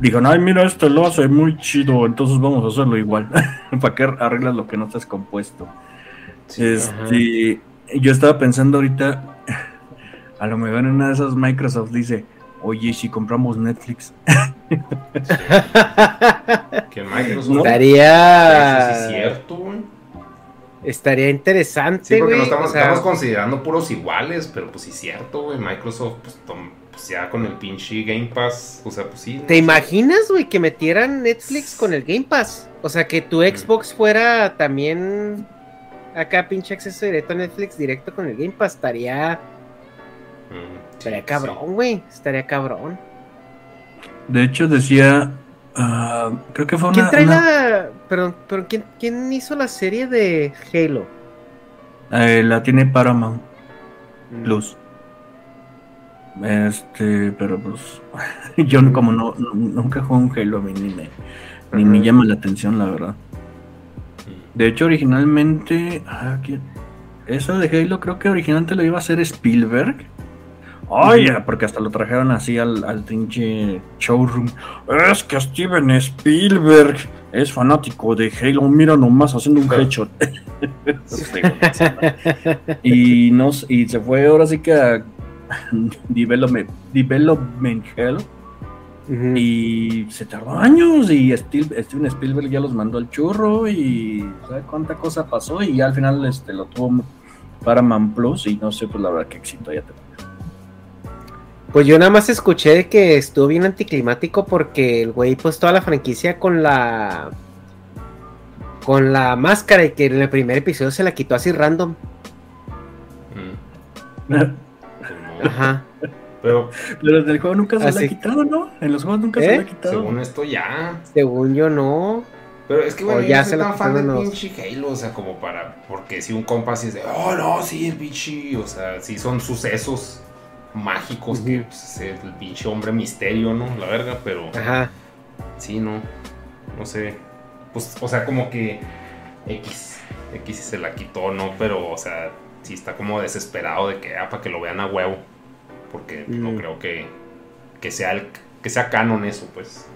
dijeron, ay, mira, este lo hace muy chido, entonces vamos a hacerlo igual. [LAUGHS] ¿Para qué arreglas lo que no estás compuesto? Este, yo estaba pensando ahorita, a lo mejor en una de esas Microsoft dice, oye, si compramos Netflix. [LAUGHS] que Microsoft. Estaría. Eso sí es cierto. Estaría interesante, Sí, porque güey. no estamos, o sea, estamos considerando puros iguales, pero pues sí es cierto, güey. Microsoft, pues, tom- pues, ya con el pinche Game Pass, o sea, pues sí. ¿Te imaginas, güey, que metieran Netflix con el Game Pass? O sea, que tu Xbox fuera también acá pinche acceso directo a Netflix directo con el Game Pass. Estaría, Mm, estaría sí, cabrón, güey. Estaría cabrón. De hecho, decía, ah, creo que fue ¿Quién una... trae una- la. Pero, pero ¿quién, ¿quién hizo la serie de Halo? eh, la tiene Paramount Mm. Plus. Este, pero pues, [LAUGHS] yo como no, no- nunca juego un Halo, a mí ni me, ni me llama la atención, la verdad. De hecho, originalmente, ah, ¿quién? eso de Halo creo que originalmente lo iba a hacer Spielberg. Ujú. porque hasta lo trajeron así al, al showroom. Es que Steven Spielberg es fanático de Halo. Mira nomás haciendo un headshot. [LAUGHS] [LAUGHS] y, nos, y se fue ahora sí que a [LAUGHS] Development, Development Hell. Y se tardó años y Steven Spielberg ya los mandó al churro y ¿sabe cuánta cosa pasó? Y ya al final este, lo tuvo Paramount Plus y no sé, pues la verdad que éxito ya te Pues yo nada más escuché que estuvo bien anticlimático porque el güey pues toda la franquicia con la con la máscara y que en el primer episodio se la quitó así random. Mm. [LAUGHS] Ajá. Pero Pero del juego nunca se Ah, la sí. ha quitado, ¿no? En los juegos nunca se ¿Eh? la ha quitado. según esto ya. Según yo no. Pero es que, O bueno, yo ya no se soy tan fan del los- pinche Halo, o sea, como para. Porque si un compa así es de, oh no, sí, el pinche. O sea, sí son sucesos mágicos que Ujú. pues, es el pinche hombre misterio, ¿no? La verga, pero. Ajá. Sí, no. No sé. Pues, o sea, como que. X. X se la quitó, ¿no? Pero, o sea, sí está como desesperado de que, ah, para que lo vean a huevo. Porque no Mm. creo que. Que sea el. Que sea canon eso, pues.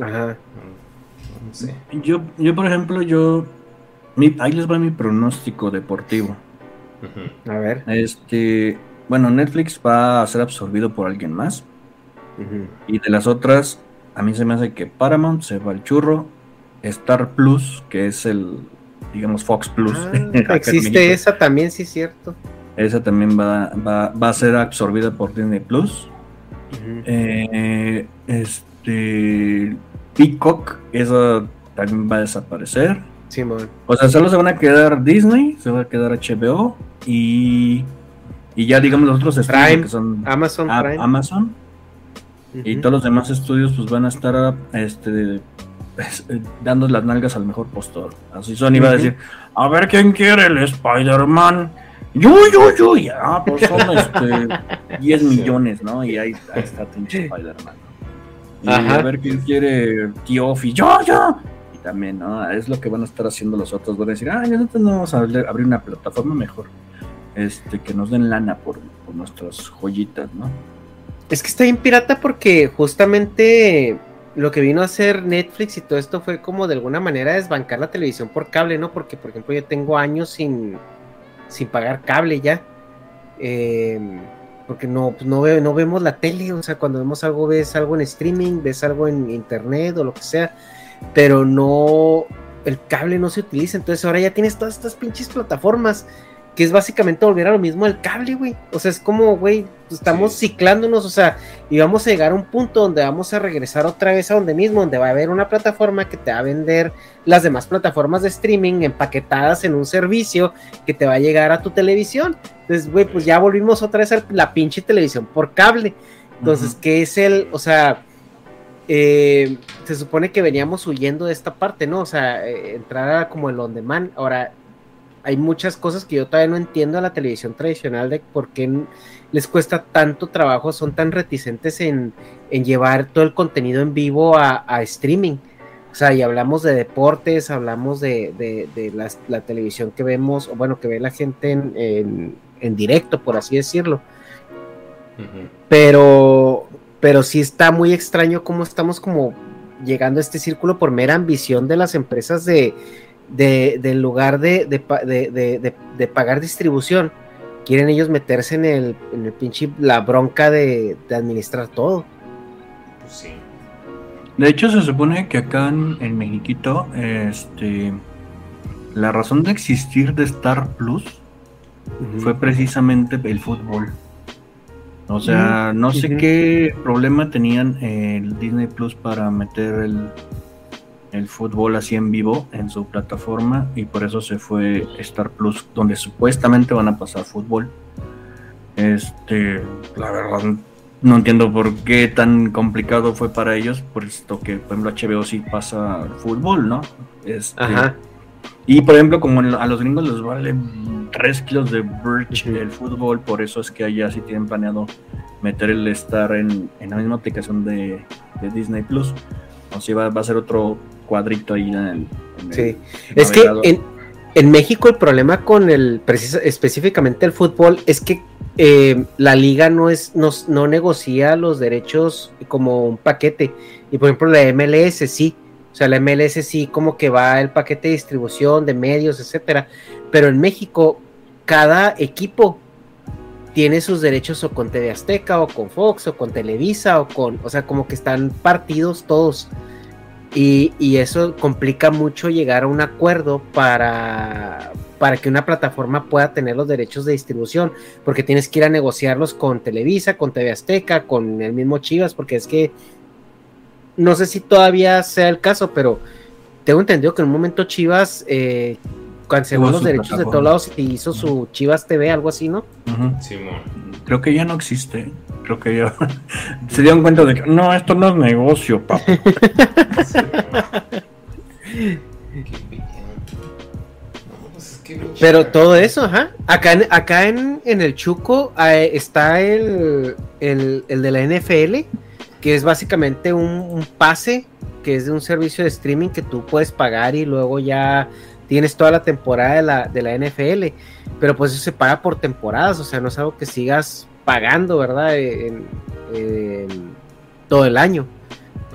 Ajá. No, no sé. Yo, yo, por ejemplo, yo. mi- ahí les va mi pronóstico deportivo. A ver. Este. Bueno, Netflix va a ser absorbido por alguien más. Ujú. Y de las otras, a mí se me hace que Paramount se va al churro. Star Plus, que es el, digamos, Fox Plus. Ah, [LAUGHS] existe esa también, sí, cierto. Esa también va, va, va a ser absorbida por Disney Plus. Eh, este. Peacock, esa también va a desaparecer. Simón. O sea, solo se van a quedar Disney, se va a quedar HBO y. Y ya, digamos, los otros Prime, que son Amazon a- Prime. Amazon. Y todos los demás estudios pues van a estar este, dando las nalgas al mejor postor. Así Sony va a decir, a ver quién quiere el Spider-Man. Yo, yo, yo, ya, pues son este, [LAUGHS] 10 millones, ¿no? Y ahí, ahí está pinche Spider-Man. ¿no? Y Ajá. a ver quién quiere Tiofi, yo, yo. Y también, ¿no? Es lo que van a estar haciendo los otros. Van a decir, ah, nosotros no vamos a abrir abrir una plataforma mejor. Este, que nos den lana por, por nuestras joyitas, ¿no? Es que está bien pirata porque justamente lo que vino a hacer Netflix y todo esto fue como de alguna manera desbancar la televisión por cable, ¿no? Porque, por ejemplo, yo tengo años sin, sin pagar cable ya. Eh, porque no, pues no, no vemos la tele, o sea, cuando vemos algo, ves algo en streaming, ves algo en internet o lo que sea, pero no, el cable no se utiliza, entonces ahora ya tienes todas estas pinches plataformas que es básicamente volver a lo mismo del cable, güey. O sea, es como, güey, estamos ciclándonos, o sea, y vamos a llegar a un punto donde vamos a regresar otra vez a donde mismo, donde va a haber una plataforma que te va a vender las demás plataformas de streaming empaquetadas en un servicio que te va a llegar a tu televisión. Entonces, güey, pues ya volvimos otra vez a la pinche televisión por cable. Entonces, ¿qué es el, o sea, eh, se supone que veníamos huyendo de esta parte, ¿no? O sea, eh, entrar a como el on demand. Ahora, hay muchas cosas que yo todavía no entiendo a la televisión tradicional de por qué les cuesta tanto trabajo, son tan reticentes en, llevar todo el contenido en vivo a, streaming. O sea, y hablamos de deportes, hablamos de, la, televisión que vemos, o bueno, que ve la gente en, directo, por así decirlo. Pero, pero sí está muy extraño cómo estamos como llegando a este círculo por mera ambición de las empresas de, de, del lugar de, de, pagar distribución, quieren ellos meterse en el, en el pinche la bronca de, administrar todo. Pues sí. De hecho, se supone que acá en, en Mexiquito, este, la razón de existir de Star Plus fue precisamente el fútbol. O sea, no sé qué problema tenían el Disney Plus para meter el, el fútbol así en vivo en su plataforma y por eso se fue Star Plus donde supuestamente van a pasar fútbol. Este, la verdad no entiendo por qué tan complicado fue para ellos, puesto que por ejemplo HBO sí pasa fútbol, ¿no? Este, Y por ejemplo, como a los gringos les vale 3 kilos de birch el fútbol, por eso es que allá sí tienen planeado meter el Star en, la misma aplicación de, Disney Plus. O si va, va a ser otro cuadrito ahí en sí. es que en, México el problema con el, específicamente el fútbol, es que eh, la liga no, es, no, no negocia los derechos como un paquete. Y por ejemplo la MLS sí. O sea, la MLS sí como que va el paquete de distribución de medios, etcétera. Pero en México, cada equipo tiene sus derechos o con TV Azteca, o con Fox, o con Televisa, o con, o sea, como que están partidos todos. Y, eso complica mucho llegar a un acuerdo para, para que una plataforma pueda tener los derechos de distribución, porque tienes que ir a negociarlos con Televisa, con TV Azteca, con el mismo Chivas, porque es que no sé si todavía sea el caso, pero tengo entendido que en un momento Chivas eh, canceló los derechos de todos lados y hizo su Chivas TV, algo así, ¿no? Creo que ya no existe creo que ya [LAUGHS] se dieron cuenta de que no, esto no es negocio, papá. [LAUGHS] [LAUGHS] Pero todo eso, ajá. Acá, en, acá en, el Chuco eh, está el, el, de la NFL, que es básicamente un, pase, que es de un servicio de streaming que tú puedes pagar y luego ya tienes toda la temporada de la, de la NFL. Pero pues eso se paga por temporadas, o sea, no es algo que sigas pagando, ¿verdad? En, todo el año.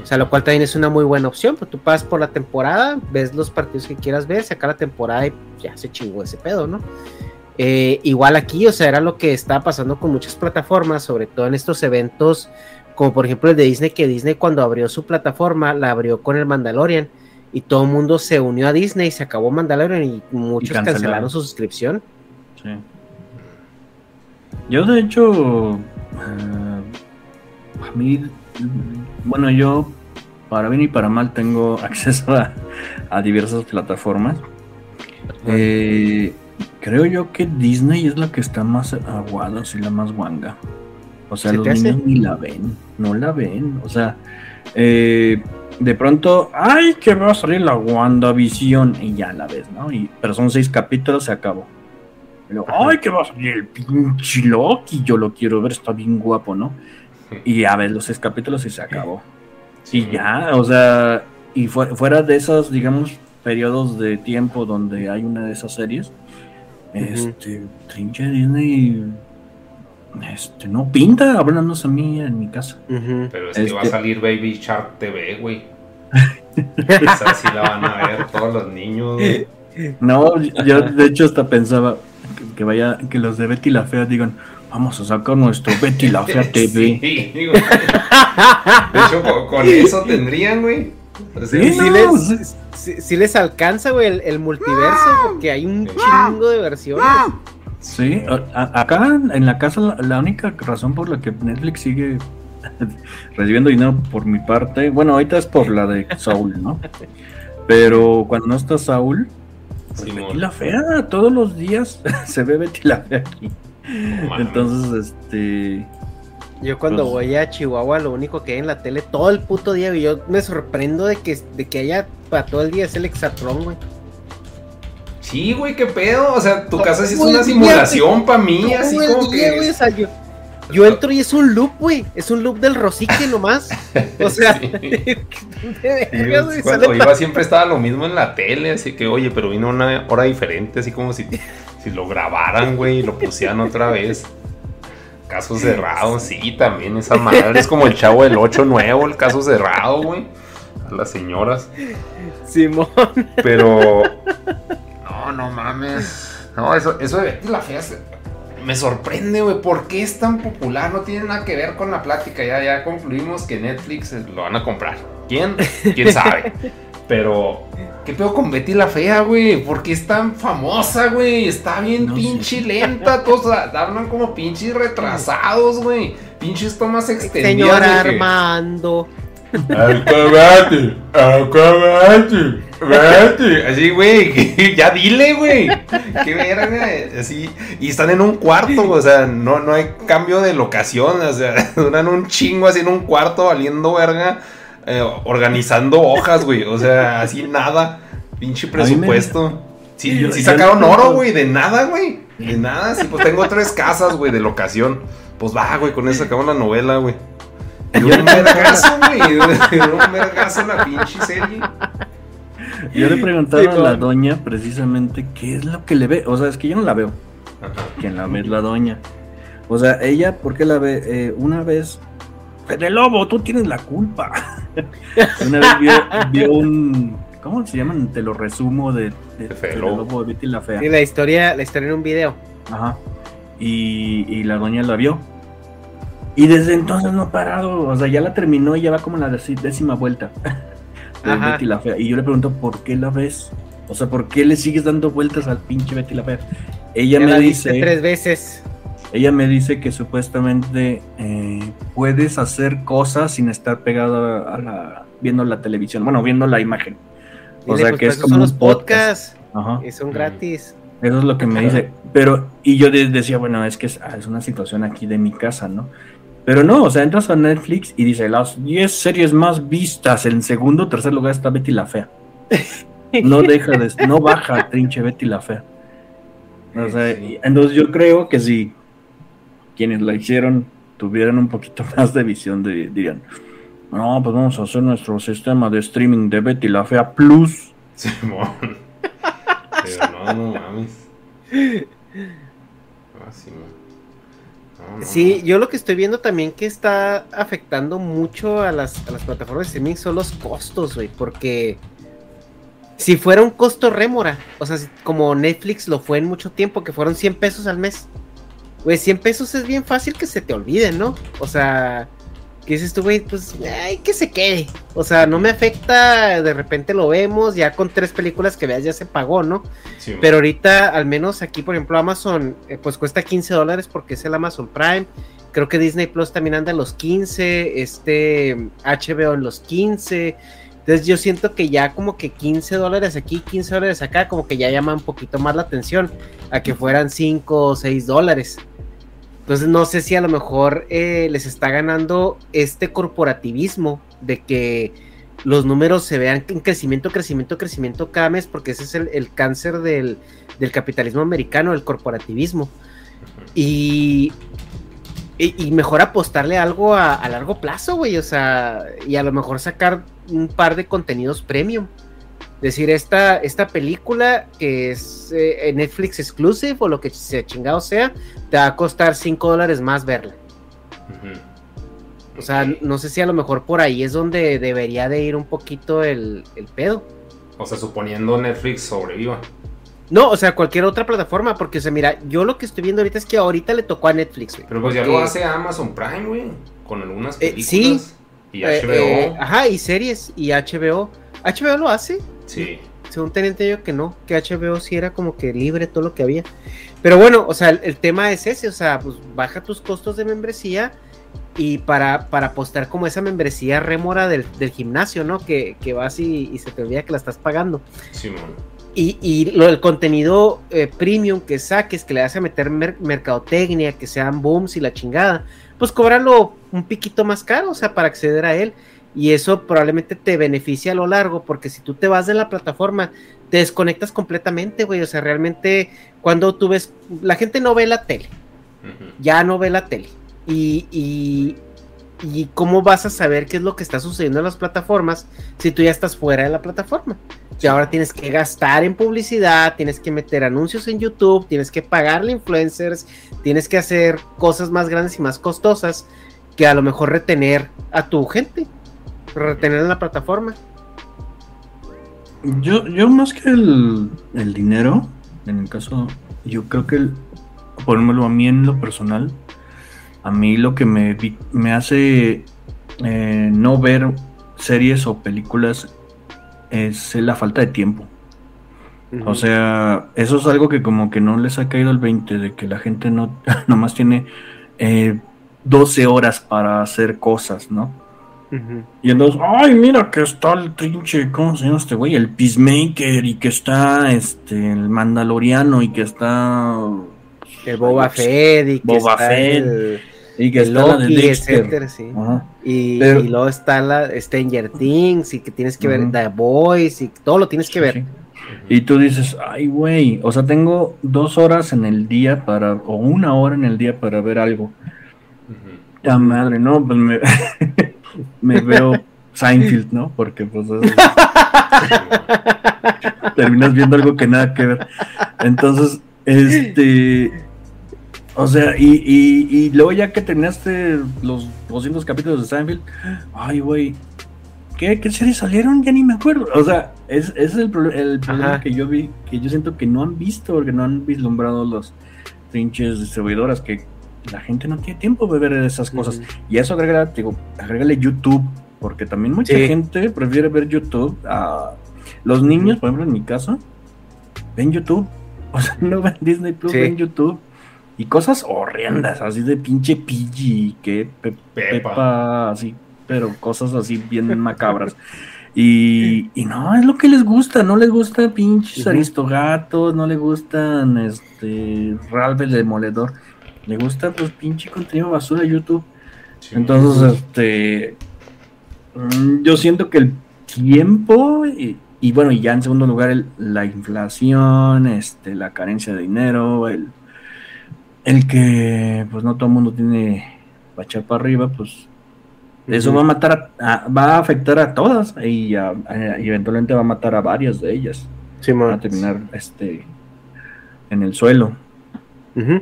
O sea, lo cual también es una muy buena opción, pues tú pagas por la temporada, ves los partidos que quieras ver, saca la temporada y ya se chingó ese pedo, ¿no? Eh, igual aquí, o sea, era lo que estaba pasando con muchas plataformas, sobre todo en estos eventos, como por ejemplo el de Disney, que Disney cuando abrió su plataforma, la abrió con el Mandalorian, y todo el mundo se unió a Disney, se acabó Mandalorian y muchos cancelaron su suscripción. Sí. Yo de hecho, eh, a mí, bueno, yo para bien y para mal tengo [LAUGHS] acceso a, diversas plataformas. Eh, creo yo que Disney es la que está más aguada, así la más guanga. O sea, los niños ni la ven, no la ven. O sea, eh, de pronto, ay, que va a salir la WandaVision y ya la ves, ¿no? Y, pero son seis capítulos, se acabó. Ay, que va a salir el pinche Loki, yo lo quiero ver, está bien guapo, ¿no? Y a ver los seis capítulos y se acabó. Y ya, o sea, y fuera de esos, digamos, periodos de tiempo donde hay una de esas series, este, Trinche Disney, este, no pinta, hablándonos a mí en mi casa. Pero es que va a este salir Baby Shark TV, güey. [LAUGHS] Esa sí la van a ver todos los niños. No, yo de hecho hasta pensaba, que vaya, que los de Betty la Fea digan, Vamos a sacar nuestro Betty la Fea [LAUGHS] TV. Sí, güey. De hecho, con, eso tendrían, güey. O sea, Sí, Sí, no, les, sí les alcanza, güey, el, el multiverso, porque hay un chingo de versiones. Sí, a- a- acá en la casa la, la única razón por la que Netflix sigue [LAUGHS] recibiendo dinero por mi parte, bueno, ahorita es por la de Saúl, ¿no? Pero cuando no está Saúl, Simón. Betty la Fea, todos los días [LAUGHS] se ve Betty la Fea aquí. Entonces, este... Yo cuando Pues- voy a Chihuahua, lo único que hay en la tele todo el puto día, y yo me sorprendo de que, de que haya para todo el día es el Exatlón, güey. Sí, güey, qué pedo. O sea, tu casa sí es una simulación para mí, así como día, que. Yo, entro y es un loop, güey. Es un loop del Rosique nomás. [LAUGHS] O sea, Sí. [LAUGHS] ¿dónde Sí, vergas, cuando iba siempre estaba lo mismo en la tele, así que, oye, pero vino una hora diferente, así como si, si lo grabaran, güey, y lo pusieran otra vez. Caso cerrado, sí, también esa madre es como el chavo del 8 nuevo, el caso cerrado, güey. A las señoras. Simón. Pero. [LAUGHS] No, no mames. No, eso, eso de la Fea me sorprende, güey. ¿Por qué es tan popular? No tiene nada que ver con la plática. Ya, ya concluimos que Netflix eh, lo van a comprar. ¿Quién? ¿Quién sabe? [LAUGHS] Pero, ¿qué pedo con Betty la Fea, güey? ¿Por qué es tan famosa, güey? Está bien No sé. pinche lenta. Todos la- hablan como pinches retrasados, güey. Pinches tomas extendidas. Señor Armando. Acabate, acabate, acabate. Así, güey, [LAUGHS] ya dile, güey. [LAUGHS] Qué verga, así. Y están en un cuarto, o sea, no, no hay cambio de locación, o sea, [LAUGHS] duran un chingo así en un cuarto valiendo verga, eh, organizando hojas, güey, o sea, así nada, pinche presupuesto. Sí, Yo- sí sacaron oro, güey, de nada, güey. De nada, sí, pues tengo tres casas, güey, de locación. Pues va, güey, con eso sacamos la novela, güey. Y un vergazo, güey. Un vergazo la pinche serie. Yo le preguntaba Sí, a la doña precisamente qué es lo que le ve. O sea, es que yo no la veo. Quien la ve es la doña. O sea, ella, ¿por qué la ve? Eh, una vez. Fede Lobo, tú tienes la culpa. [LAUGHS] una vez vio, vio un. ¿Cómo se llaman? Te lo resumo de, de De Lobo. De Betty la Fea. Y la historia, la historia en un video. Ajá. Y, y la doña la vio. Y desde entonces no ha parado. O sea, ya la terminó y ya va como en la décima vuelta. [LAUGHS] De Ajá. Betty la Fea. Y yo le pregunto, ¿por qué la ves? O sea, ¿por qué le sigues dando vueltas al pinche Betty la Fea? Ella Ya me la dice. tres veces. Ella me dice que supuestamente eh, puedes hacer cosas sin estar pegado a la viendo la televisión, bueno, viendo la imagen. O Dile, sea pues, que es eso como son los podcasts. Ajá. Y son gratis. Eso es lo que me dice. Pero, y yo de- decía, bueno, es que es, ah, es una situación aquí de mi casa, ¿no? Pero no, o sea, entras a Netflix y dice, las 10 series más vistas, en segundo o tercer lugar está Betty la Fea. [LAUGHS] No deja de, no baja trinche Betty la Fea. O sea, y- entonces yo creo que si quienes la hicieron tuvieran un poquito [LAUGHS] más de visión, de- dirían, no, pues vamos a hacer nuestro sistema de streaming de Betty la Fea Plus. Simón. [LAUGHS] Pero no, no mames. Ah, Simón. No, no, Sí, yo lo que estoy viendo también que está afectando mucho a las, a las plataformas de streaming son los costos, güey, porque si fuera un costo rémora, o sea, si- como Netflix lo fue en mucho tiempo, que fueron 100 pesos al mes, güey, 100 pesos es bien fácil que se te olviden, ¿no? O sea, que dices tú, güey, pues, ay, que se quede, o sea, no me afecta, de repente lo vemos, ya con tres películas que veas ya se pagó, ¿no? Pero ahorita, al menos aquí, por ejemplo, Amazon, eh, pues cuesta 15 dólares porque es el Amazon Prime. Creo que Disney Plus también anda en los 15, este HBO en los 15. Entonces yo siento que ya como que 15 dólares aquí, 15 dólares acá, como que ya llama un poquito más la atención a que fueran 5 o 6 dólares. Entonces no sé si a lo mejor eh, les está ganando este corporativismo de que los números se vean en crecimiento, crecimiento, crecimiento cada mes, porque ese es el, el cáncer del, del capitalismo americano, el corporativismo. Y, y, y mejor apostarle algo a, a largo plazo, güey, o sea, y a lo mejor sacar un par de contenidos premium. Decir, esta, esta película que es eh, Netflix exclusive o lo que sea chingado sea, te va a costar 5 dólares más verla. Ujú. O sea, no sé si a lo mejor por ahí es donde debería de ir un poquito el, el pedo. O sea, suponiendo Netflix sobreviva. No, o sea, cualquier otra plataforma, porque, o sea, mira, yo lo que estoy viendo ahorita es que ahorita le tocó a Netflix, güey. Pero pues ya lo hace Amazon Prime, güey, con algunas Eh, películas. sí. Y HBO. eh, ajá, y series, y HBO. HBO lo hace, sí. según tenía entendido que no, que HBO sí era como que libre todo lo que había. Pero bueno, o sea, el, el tema es ese, o sea, pues baja tus costos de membresía y para, para apostar como esa membresía rémora del, del gimnasio, ¿no? Que, que vas y, y se te olvida que la estás pagando. Simón. Y, y lo del contenido eh, premium que saques, que le vas a meter mer- mercadotecnia, que sean booms y la chingada, pues cóbralo un piquito más caro, o sea, para acceder a él. Y eso probablemente te beneficia a lo largo, porque si tú te vas de la plataforma, te desconectas completamente, güey. O sea, realmente cuando tú ves, la gente no ve la tele, ya no ve la tele. Y, y, y cómo vas a saber qué es lo que está sucediendo en las plataformas si tú ya estás fuera de la plataforma. Y ahora tienes que gastar en publicidad, tienes que meter anuncios en YouTube, tienes que pagarle influencers, tienes que hacer cosas más grandes y más costosas que a lo mejor retener a tu gente, retener en la plataforma. Yo, yo más que el, el dinero, en el caso, yo creo que, el, por ejemplo, a mí en lo personal, a mí lo que me, me hace eh, no ver series o películas es la falta de tiempo. O sea, eso es algo que como que no les ha caído el 20, de que la gente no [LAUGHS] nomás tiene eh, 12 horas para hacer cosas, ¿no? Y entonces, ay, mira que está el trinche, ¿cómo se llama este güey? El Peacemaker y que está este el Mandaloriano y que está El Boba Fett y que Boba está Fett, el, y que el está la de Loki, etcétera, sí. Ajá. Y, Pero- y luego está la Stranger Things y que tienes que ver Ujú. The Boys y todo lo tienes que Sí, ver. sí. Y tú dices, ay, güey, o sea, tengo dos horas en el día para, o una hora en el día para ver algo. Ujú. Ya madre, no, pues me, [LAUGHS] [LAUGHS] me veo Seinfeld, ¿no? Porque pues es- terminas viendo algo que nada que ver. Entonces, este, o sea, y, y, y luego ya que terminaste los 200 capítulos de Seinfeld, ay, güey, ¿qué, qué series salieron? Ya ni me acuerdo. O sea, es, ese es el, pro- el problema Ajá. que yo vi, que yo siento que no han visto, porque no han vislumbrado los pinches distribuidoras, que la gente no tiene tiempo de ver esas cosas. Y a eso agrega, digo, agrégale YouTube, porque también mucha Sí. gente prefiere ver YouTube a los niños, por ejemplo, en mi caso, ven YouTube. [LAUGHS] O sea, no ven Disney Plus, Sí. ven YouTube. Y cosas horrendas, así de pinche PG, que Pe- Pepa. Pepa, así, pero cosas así bien [LAUGHS] macabras. Y, y no, es lo que les gusta, no les gusta pinches Ujú. aristogatos, no les gustan este Ralph el Demoledor, le gusta pues pinche contenido basura de YouTube. Entonces, este mm, yo siento que el tiempo y, y bueno, y ya en segundo lugar el- la inflación, este, la carencia de dinero, el, el que pues no todo el mundo tiene para echar para arriba, pues eso va a matar a, a- va a afectar a todas y, a- y eventualmente va a matar a varias de ellas. Van a terminar este en el suelo. Feo.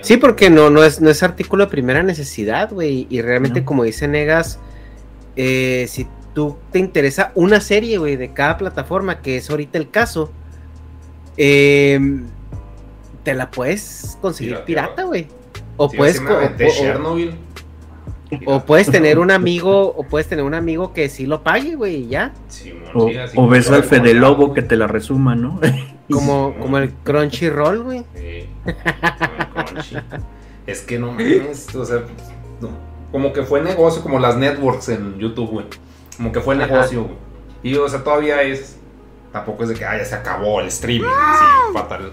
Sí, porque no, no, es, no es artículo de primera necesidad, güey. Y realmente, No. como dice Negas, eh, si tú te interesa una serie, güey, de cada plataforma, que es ahorita el caso, eh, te la puedes conseguir pirata, güey. O Sí, puedes o- o- Chernobyl. o puedes tener un amigo, o puedes tener un amigo que sí lo pague, güey, y ya. O, sí, o ves al Fede Lobo que te la resuma, ¿no? [LAUGHS] Como, como el Crunchyroll, güey. Sí, como el Crunchy. Es que no mames, o sea, no. como que fue negocio, como las networks en YouTube, güey. Como que fue Ajá. negocio, güey. Y, o sea, todavía es. Tampoco es de que, ah, ya se acabó el streaming. Sí, fatal.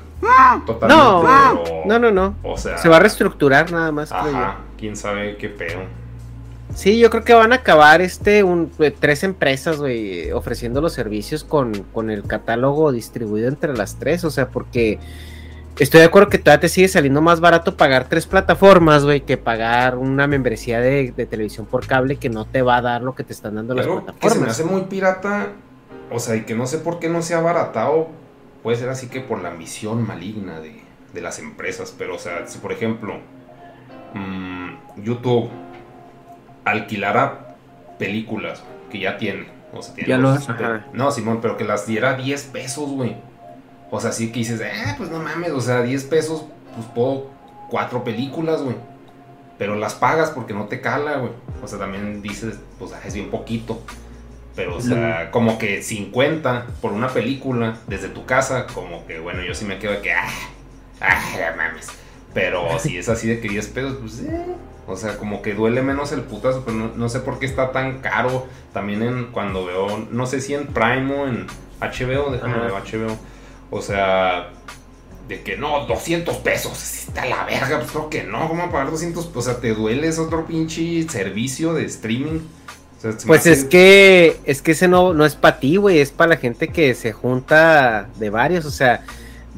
Totalmente. No, pero- no, no, no. O sea. Se va a reestructurar nada más, creo yo. Ajá, quién sabe qué pedo. Sí, yo creo que van a acabar este un, eh, tres empresas, güey, ofreciendo los servicios con, con el catálogo distribuido entre las tres, o sea, porque estoy de acuerdo que todavía te sigue saliendo más barato pagar tres plataformas, güey, que pagar una membresía de, de televisión por cable que no te va a dar lo que te están dando Y las algo que se me plataformas. hace muy pirata, o sea, y que no sé por qué no se ha abaratado, puede ser así que por la ambición maligna de, de las empresas, pero o sea, si por ejemplo mm, YouTube alquilara películas que ya tiene, o sea, tiene Ya los- lo. No, Simón, pero que las diera 10 pesos, güey. O sea, sí que dices, eh, pues no mames, o sea, 10 pesos, pues puedo cuatro películas, güey. Pero las pagas porque no te cala, güey. O sea, también dices, pues es bien poquito. Pero, o sea, como que 50 por una película desde tu casa, como que, bueno, yo sí me quedo de que, ah, ah, mames. Pero si es así de que 10 pesos, pues, eh. O sea, como que duele menos el putazo, pero no, no sé por qué está tan caro. También en cuando veo, no sé si en Prime o en HBO, déjame ver HBO. O sea, de que no, 200 pesos, está la verga, pues creo que no, ¿cómo pagar 200? O sea, te duele, es otro pinche servicio de streaming. O sea, Pues es que es que ese no, no es para ti, güey, es para la gente que se junta de varios, o sea,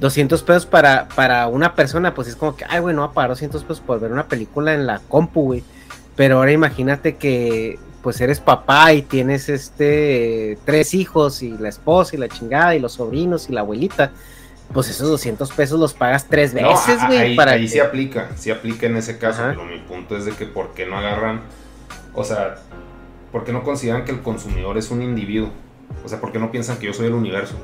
200 pesos para, para una persona, pues es como que, ay, güey, no va a pagar 200 pesos por ver una película en la compu, güey. Pero ahora imagínate que, pues eres papá y tienes este, tres hijos y la esposa y la chingada y los sobrinos y la abuelita. Pues esos 200 pesos los pagas tres No, veces, a- güey. ahí, para ahí que- sí aplica, sí aplica en ese caso, Ajá. pero mi punto es de que por qué no agarran, o sea, por qué no consideran que el consumidor es un individuo, o sea, por qué no piensan que yo soy el universo.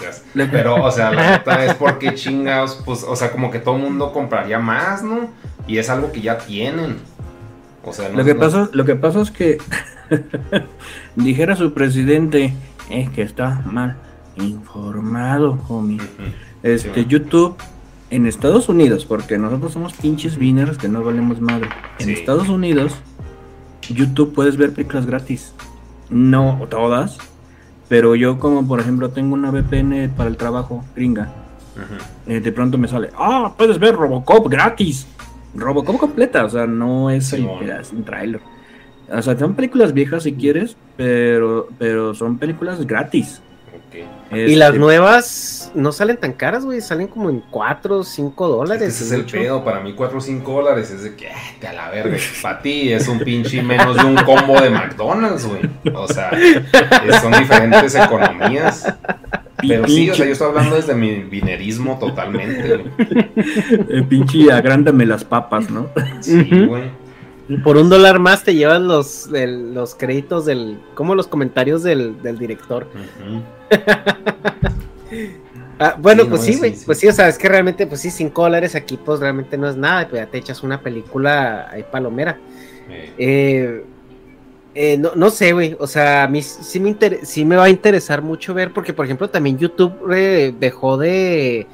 Creas. Pero, o sea, la neta es porque chingados, pues, o sea, como que todo mundo compraría más, ¿no? Y es algo que ya tienen. O sea, no Lo que, no- pasa, lo que pasa es que [LAUGHS] dijera su presidente, es que está mal informado, homie. Este, Sí. YouTube en Estados Unidos, porque nosotros somos pinches winners que no valemos madre. En Sí. Estados Unidos, YouTube puedes ver películas gratis. No todas, pero yo como por ejemplo tengo una VPN para el trabajo gringa, eh, de pronto me sale, ah, puedes ver Robocop gratis. Robocop completa, o sea, no es el Simón. pedazo, un trailer. O sea, son películas viejas si quieres, pero, pero son películas gratis. Y las Este, nuevas no salen tan caras, güey, salen como en 4 o 5 Es que dólares. ese es el mucho. pedo, para mí 4 o 5 dólares es de que, ah, te a la verga, para ti es un pinche menos de un combo de McDonald's, güey. O sea, son diferentes economías. Pero sí, o sea, yo estoy hablando desde mi binerismo totalmente, güey. [LAUGHS] Eh, pinche agrándame las papas, ¿no? Sí, Ujú. Güey. Por un dólar más te llevan los, el- los créditos del. como los comentarios del, del director. [LAUGHS] Ah, bueno, Sí, pues no, sí, güey. sí. Pues sí, o sea, es que realmente, pues sí, 5 dólares aquí, pues realmente no es nada. Pues ya te echas una película ahí palomera. Eh, Eh, eh, no, no sé, güey. O sea, a mí sí me, inter- sí me va a interesar mucho ver, porque por ejemplo también YouTube eh, dejó de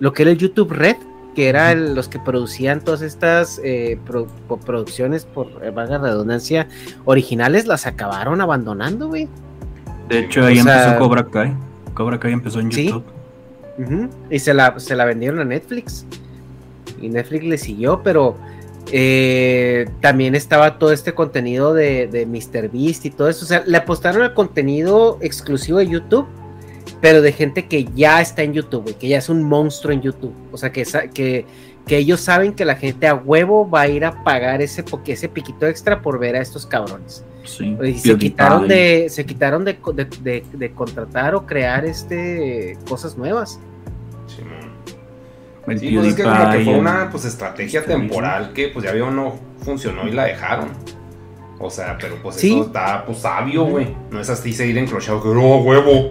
lo que era el YouTube Red, que era el- los que producían todas estas eh, pro- producciones, por eh, valga la redundancia, originales, las acabaron abandonando, güey. De hecho, ahí O sea- empezó Cobra Kai. Cobra Kai empezó en Sí. YouTube. Ujú, Y se la, se la vendieron a Netflix. Y Netflix le siguió, pero eh, también estaba todo este contenido de, de MrBeast y todo eso. O sea, le apostaron al contenido exclusivo de YouTube, pero de gente que ya está en YouTube, güey, que ya es un monstruo en YouTube. O sea, que, que, que ellos saben que la gente a huevo va a ir a pagar ese, ese piquito extra por ver a estos cabrones. Sí. Y se quitaron de, se quitaron de, de- de- de contratar o crear este cosas nuevas. El Sí, pues es que como que fue una pues estrategia este temporal que pues ya vio no funcionó y la dejaron. O sea, pero pues Sí. eso está pues sabio, güey. No es así seguir encrochado que no, a huevo,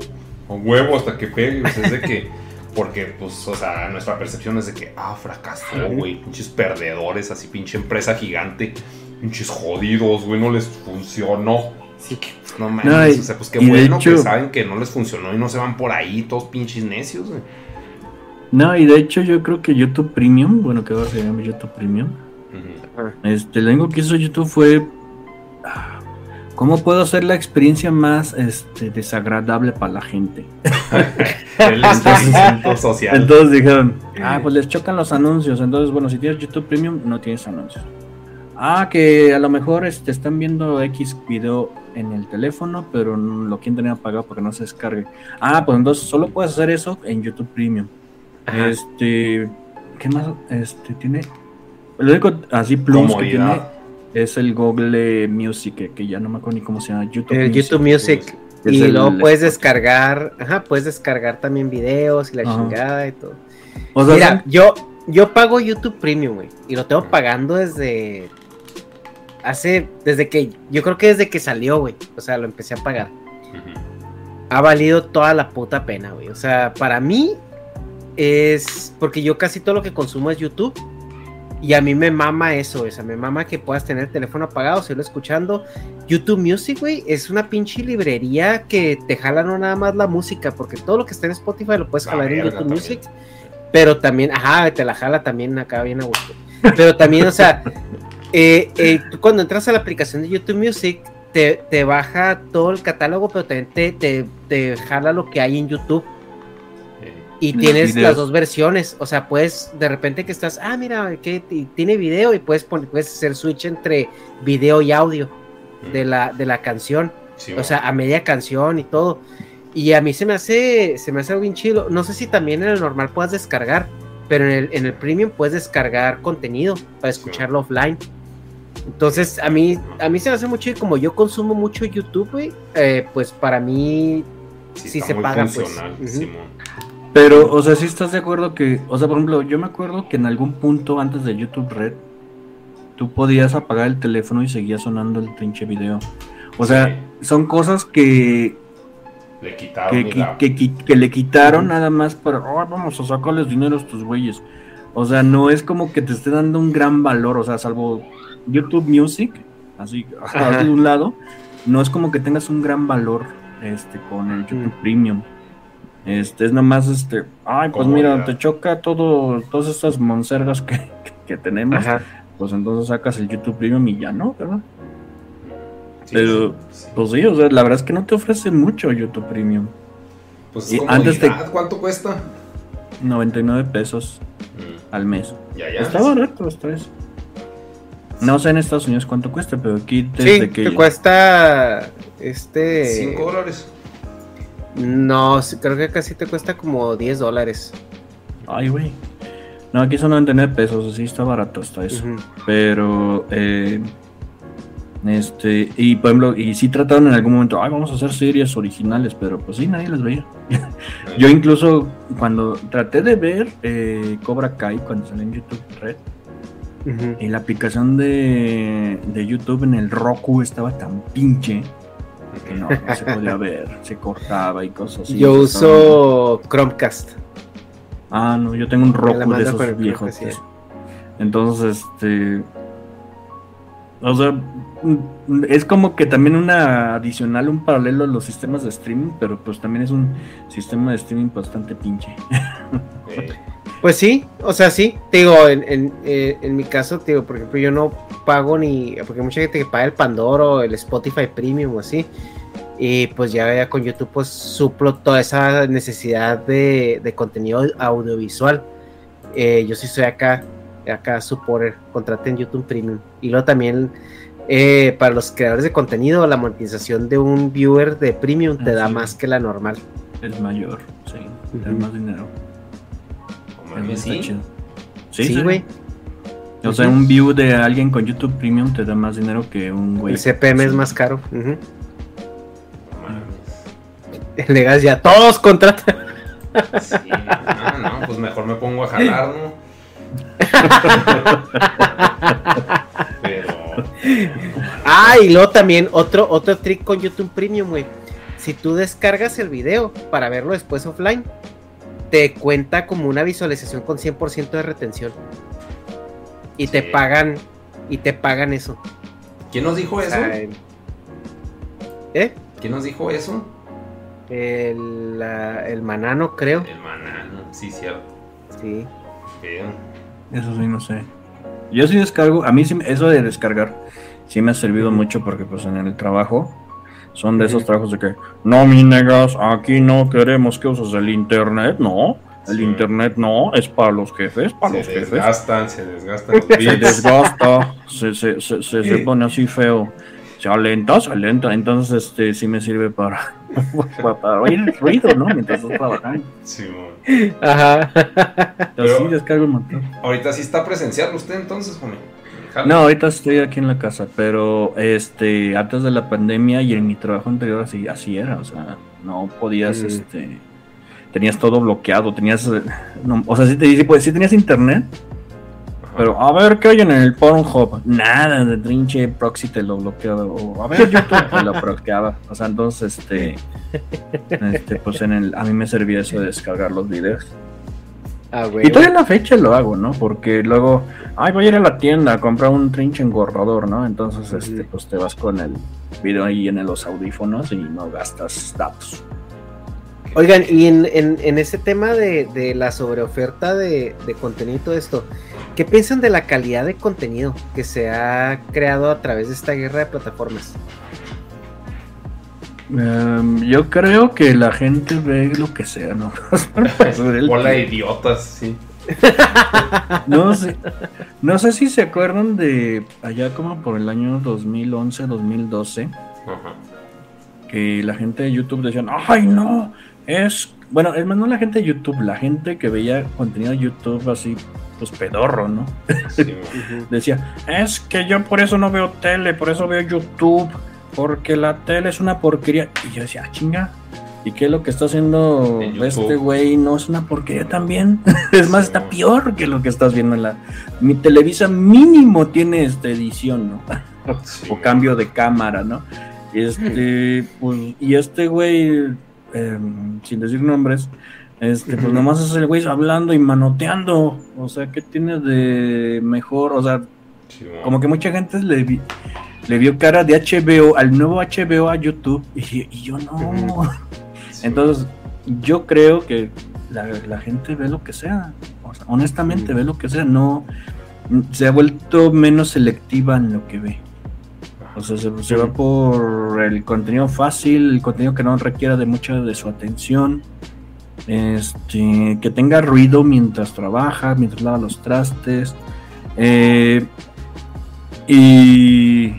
huevo hasta que pegue. O sea, es de que, porque pues, o sea, nuestra percepción es de que, ah, fracasó, güey. Pinches perdedores, así pinche empresa gigante. Pinches jodidos, güey, no les funcionó. Sí. No mames, No, y- o sea, pues qué bueno que saben que no les funcionó y no se van por ahí todos pinches necios, güey. No, y de hecho yo creo que YouTube Premium, bueno, que ahora se llama YouTube Premium, este, lo único que hizo YouTube fue... ¿Cómo puedo hacer la experiencia más este, desagradable para la gente? [LAUGHS] El instinto social. Entonces dijeron, ah, pues les chocan los anuncios. Entonces, bueno, si tienes YouTube Premium, no tienes anuncios. Ah, que a lo mejor este, están viendo X video en el teléfono, pero lo quieren tener apagado porque no se descargue. Ah, pues entonces solo puedes hacer eso en YouTube Premium. Ajá. Este, ¿qué más? Este, tiene. Lo único así plus que tiene. Es el Google Music, que, que ya no me acuerdo ni cómo se llama. YouTube El YouTube Music. Es Y el luego puedes descargar, ajá, puedes descargar también videos y la Ajá. chingada y todo. O sea, Mira, yo, yo pago YouTube Premium, güey. Y lo tengo pagando desde. Hace. Desde que. Yo creo que desde que salió, güey. O sea, lo empecé a pagar. Ha valido toda la puta pena, güey. O sea, para mí, es porque yo casi todo lo que consumo es YouTube. Y a mí me mama eso, o sea, me mama que puedas tener el teléfono apagado, seguirlo escuchando. YouTube Music, güey, es una pinche librería que te jala no nada más la música, porque todo lo que está en Spotify lo puedes jalar en YouTube Music, pero también, ajá, te la jala también acá bien a gusto. Pero también, o sea, eh, eh, tú cuando entras a la aplicación de YouTube Music, te, te baja todo el catálogo, pero también te, te, te jala lo que hay en YouTube. Y tienes las dos versiones, o sea, puedes de repente que estás, ah, mira, que tiene video y puedes, poner, puedes hacer switch entre video y audio de la, de la canción, o sea, a media canción y todo. Y a mí se me hace, se me hace bien chido. No sé si también en el normal puedas descargar, pero en el, en el premium puedes descargar contenido para escucharlo offline. Entonces, a mí, a mí se me hace mucho y como yo consumo mucho YouTube, eh, pues para mí sí, se paga. Pues. Pero, o sea, si estás de acuerdo que, o sea, por ejemplo, yo me acuerdo que en algún punto antes de YouTube Red, tú podías apagar el teléfono y seguía sonando el pinche video. O sea, son cosas que le quitaron que, le quitaron nada más para, oh, vamos a sacarles dinero a estos güeyes. O sea, no es como que te esté dando un gran valor, o sea, salvo YouTube Music, así, [LAUGHS] de un lado, no es como que tengas un gran valor este con el YouTube. Premium. Este es nomás este, ay, pues mira, te choca todo, todas estas monsergas que, [LAUGHS] que tenemos, pues entonces sacas el YouTube Premium y ya no, ¿verdad? Pero, pues sí, o sea, la verdad es que no te ofrece mucho YouTube Premium. Pues antes de... ¿cuánto cuesta? 99 pesos mm. al mes. Ya, ya. Está barato, los tres. No sé en Estados Unidos cuánto cuesta, pero aquí desde sí, que. Te cuesta. Este. 5 dólares. No, creo que casi te cuesta como 10 dólares. Ay, güey. No, aquí son 99 pesos, así está barato hasta eso. Pero, eh, este, y por ejemplo, y sí trataron en algún momento, ay, vamos a hacer series originales, pero pues sí, nadie las veía. [LAUGHS] Yo incluso cuando traté de ver eh, Cobra Kai, cuando salió en YouTube Red, y la aplicación de, de YouTube en el Roku estaba tan pinche que no, se podía ver, se cortaba y cosas así. Yo uso Chromecast. Ah, no, yo tengo un Roku de esos viejos. Entonces, este. O sea, es como que también una adicional, un paralelo a los sistemas de streaming, pero pues también es un sistema de streaming bastante pinche. Pues sí, o sea, sí, te digo, en, en, eh, en, mi caso, te digo, por ejemplo, yo no pago ni, porque hay mucha gente que paga el Pandoro, el Spotify Premium o así, y pues ya, con YouTube pues suplo toda esa necesidad de, de contenido audiovisual. Eh, yo sí soy acá, acá supporter, contraten YouTube Premium. Y luego también eh, para los creadores de contenido, la monetización de un viewer de Premium te da más que la normal. Es mayor, sí, te da más dinero. ¿Sí? Sí, güey. O sea, un view de alguien con YouTube Premium te da más dinero que un güey. El CPM es más caro. Le das ya todos contratan. Sí, no, no, pues mejor me pongo a jalar, ¿no? [LAUGHS] Pero. Ah, y luego también otro, otro trick con YouTube Premium, güey. Si tú descargas el video para verlo después offline, te cuenta como una visualización con 100% de retención. Y te pagan, y te pagan eso. ¿Quién nos dijo eso? ¿Eh? ¿Quién nos dijo eso? El, el manano, creo. El manano, sí, cierto. Sí. Eso sí, no sé. Yo sí descargo, a mí sí, eso de descargar sí me ha servido mucho porque pues en el trabajo son de esos trabajos de que, no, mi negas, aquí no queremos que uses el internet, no. El internet no, es para los jefes, para los jefes. Se desgastan, se desgastan. Se desgasta, se, se, se, se, pone así feo. Se alenta, se alenta. Entonces, este sí me sirve para, [LAUGHS] para, oír el ruido, ¿no? Mientras estás trabajando. Sí, Ajá. Pero, sí, descargo un montón. Ahorita sí está presencial usted entonces, No, ahorita estoy aquí en la casa, pero este antes de la pandemia y en mi trabajo anterior así, así era, o sea, no podías, este, tenías todo bloqueado, tenías, o sea, sí, te, pues, sí tenías internet, pero a ver qué hay en el Pornhub, nada, de trinche proxy te lo bloqueaba, o a ver YouTube te lo bloqueaba, o sea, entonces, este, este, pues en el, a mí me servía eso de descargar los videos. Ah, Y todavía en la fecha lo hago, ¿no? Porque luego, ay, voy a ir a la tienda a comprar un trinche engordador, ¿no? Entonces, este, pues te vas con el video ahí en los audífonos y no gastas datos. Oigan, y en, en, en ese tema de, de la sobreoferta de, de contenido y todo esto, ¿qué piensan de la calidad de contenido que se ha creado a través de esta guerra de plataformas? Em, yo creo que la gente ve lo que sea, ¿no? [LAUGHS] Hola, de idiotas, sí. no sé, no sé si se acuerdan de allá como por el año 2011, 2012, Ajá. que la gente de YouTube decían, ay no, es, bueno, es más no la gente de YouTube, la gente que veía contenido de YouTube así, pues pedorro, ¿no? Sí. [LAUGHS] Decía, es que yo por eso no veo tele, por eso veo YouTube, porque la tele es una porquería. Y yo decía, ah, chinga, ¿y qué es lo que está haciendo este güey? No es una porquería también. [LAUGHS] es más, está peor que lo que estás viendo en la. Mi Televisa mínimo tiene esta edición, ¿no? [LAUGHS] Sí, o cambio de cámara, ¿no? Este, [LAUGHS] pues, y este güey, em, sin decir nombres, este, pues nomás es el güey hablando y manoteando. O sea, ¿qué tiene de mejor? O sea, Sí, como que mucha gente le, vi- le vio cara de HBO, al nuevo HBO a YouTube, y, y yo no. Sí, [LAUGHS] Entonces, yo creo que la, la gente ve lo que sea. O sea, honestamente ve lo que sea. No se ha vuelto menos selectiva en lo que ve. O sea, se, se va por el contenido fácil, el contenido que no requiera de mucha de su atención. Este, que tenga ruido mientras trabaja, mientras lava los trastes. Eh, y,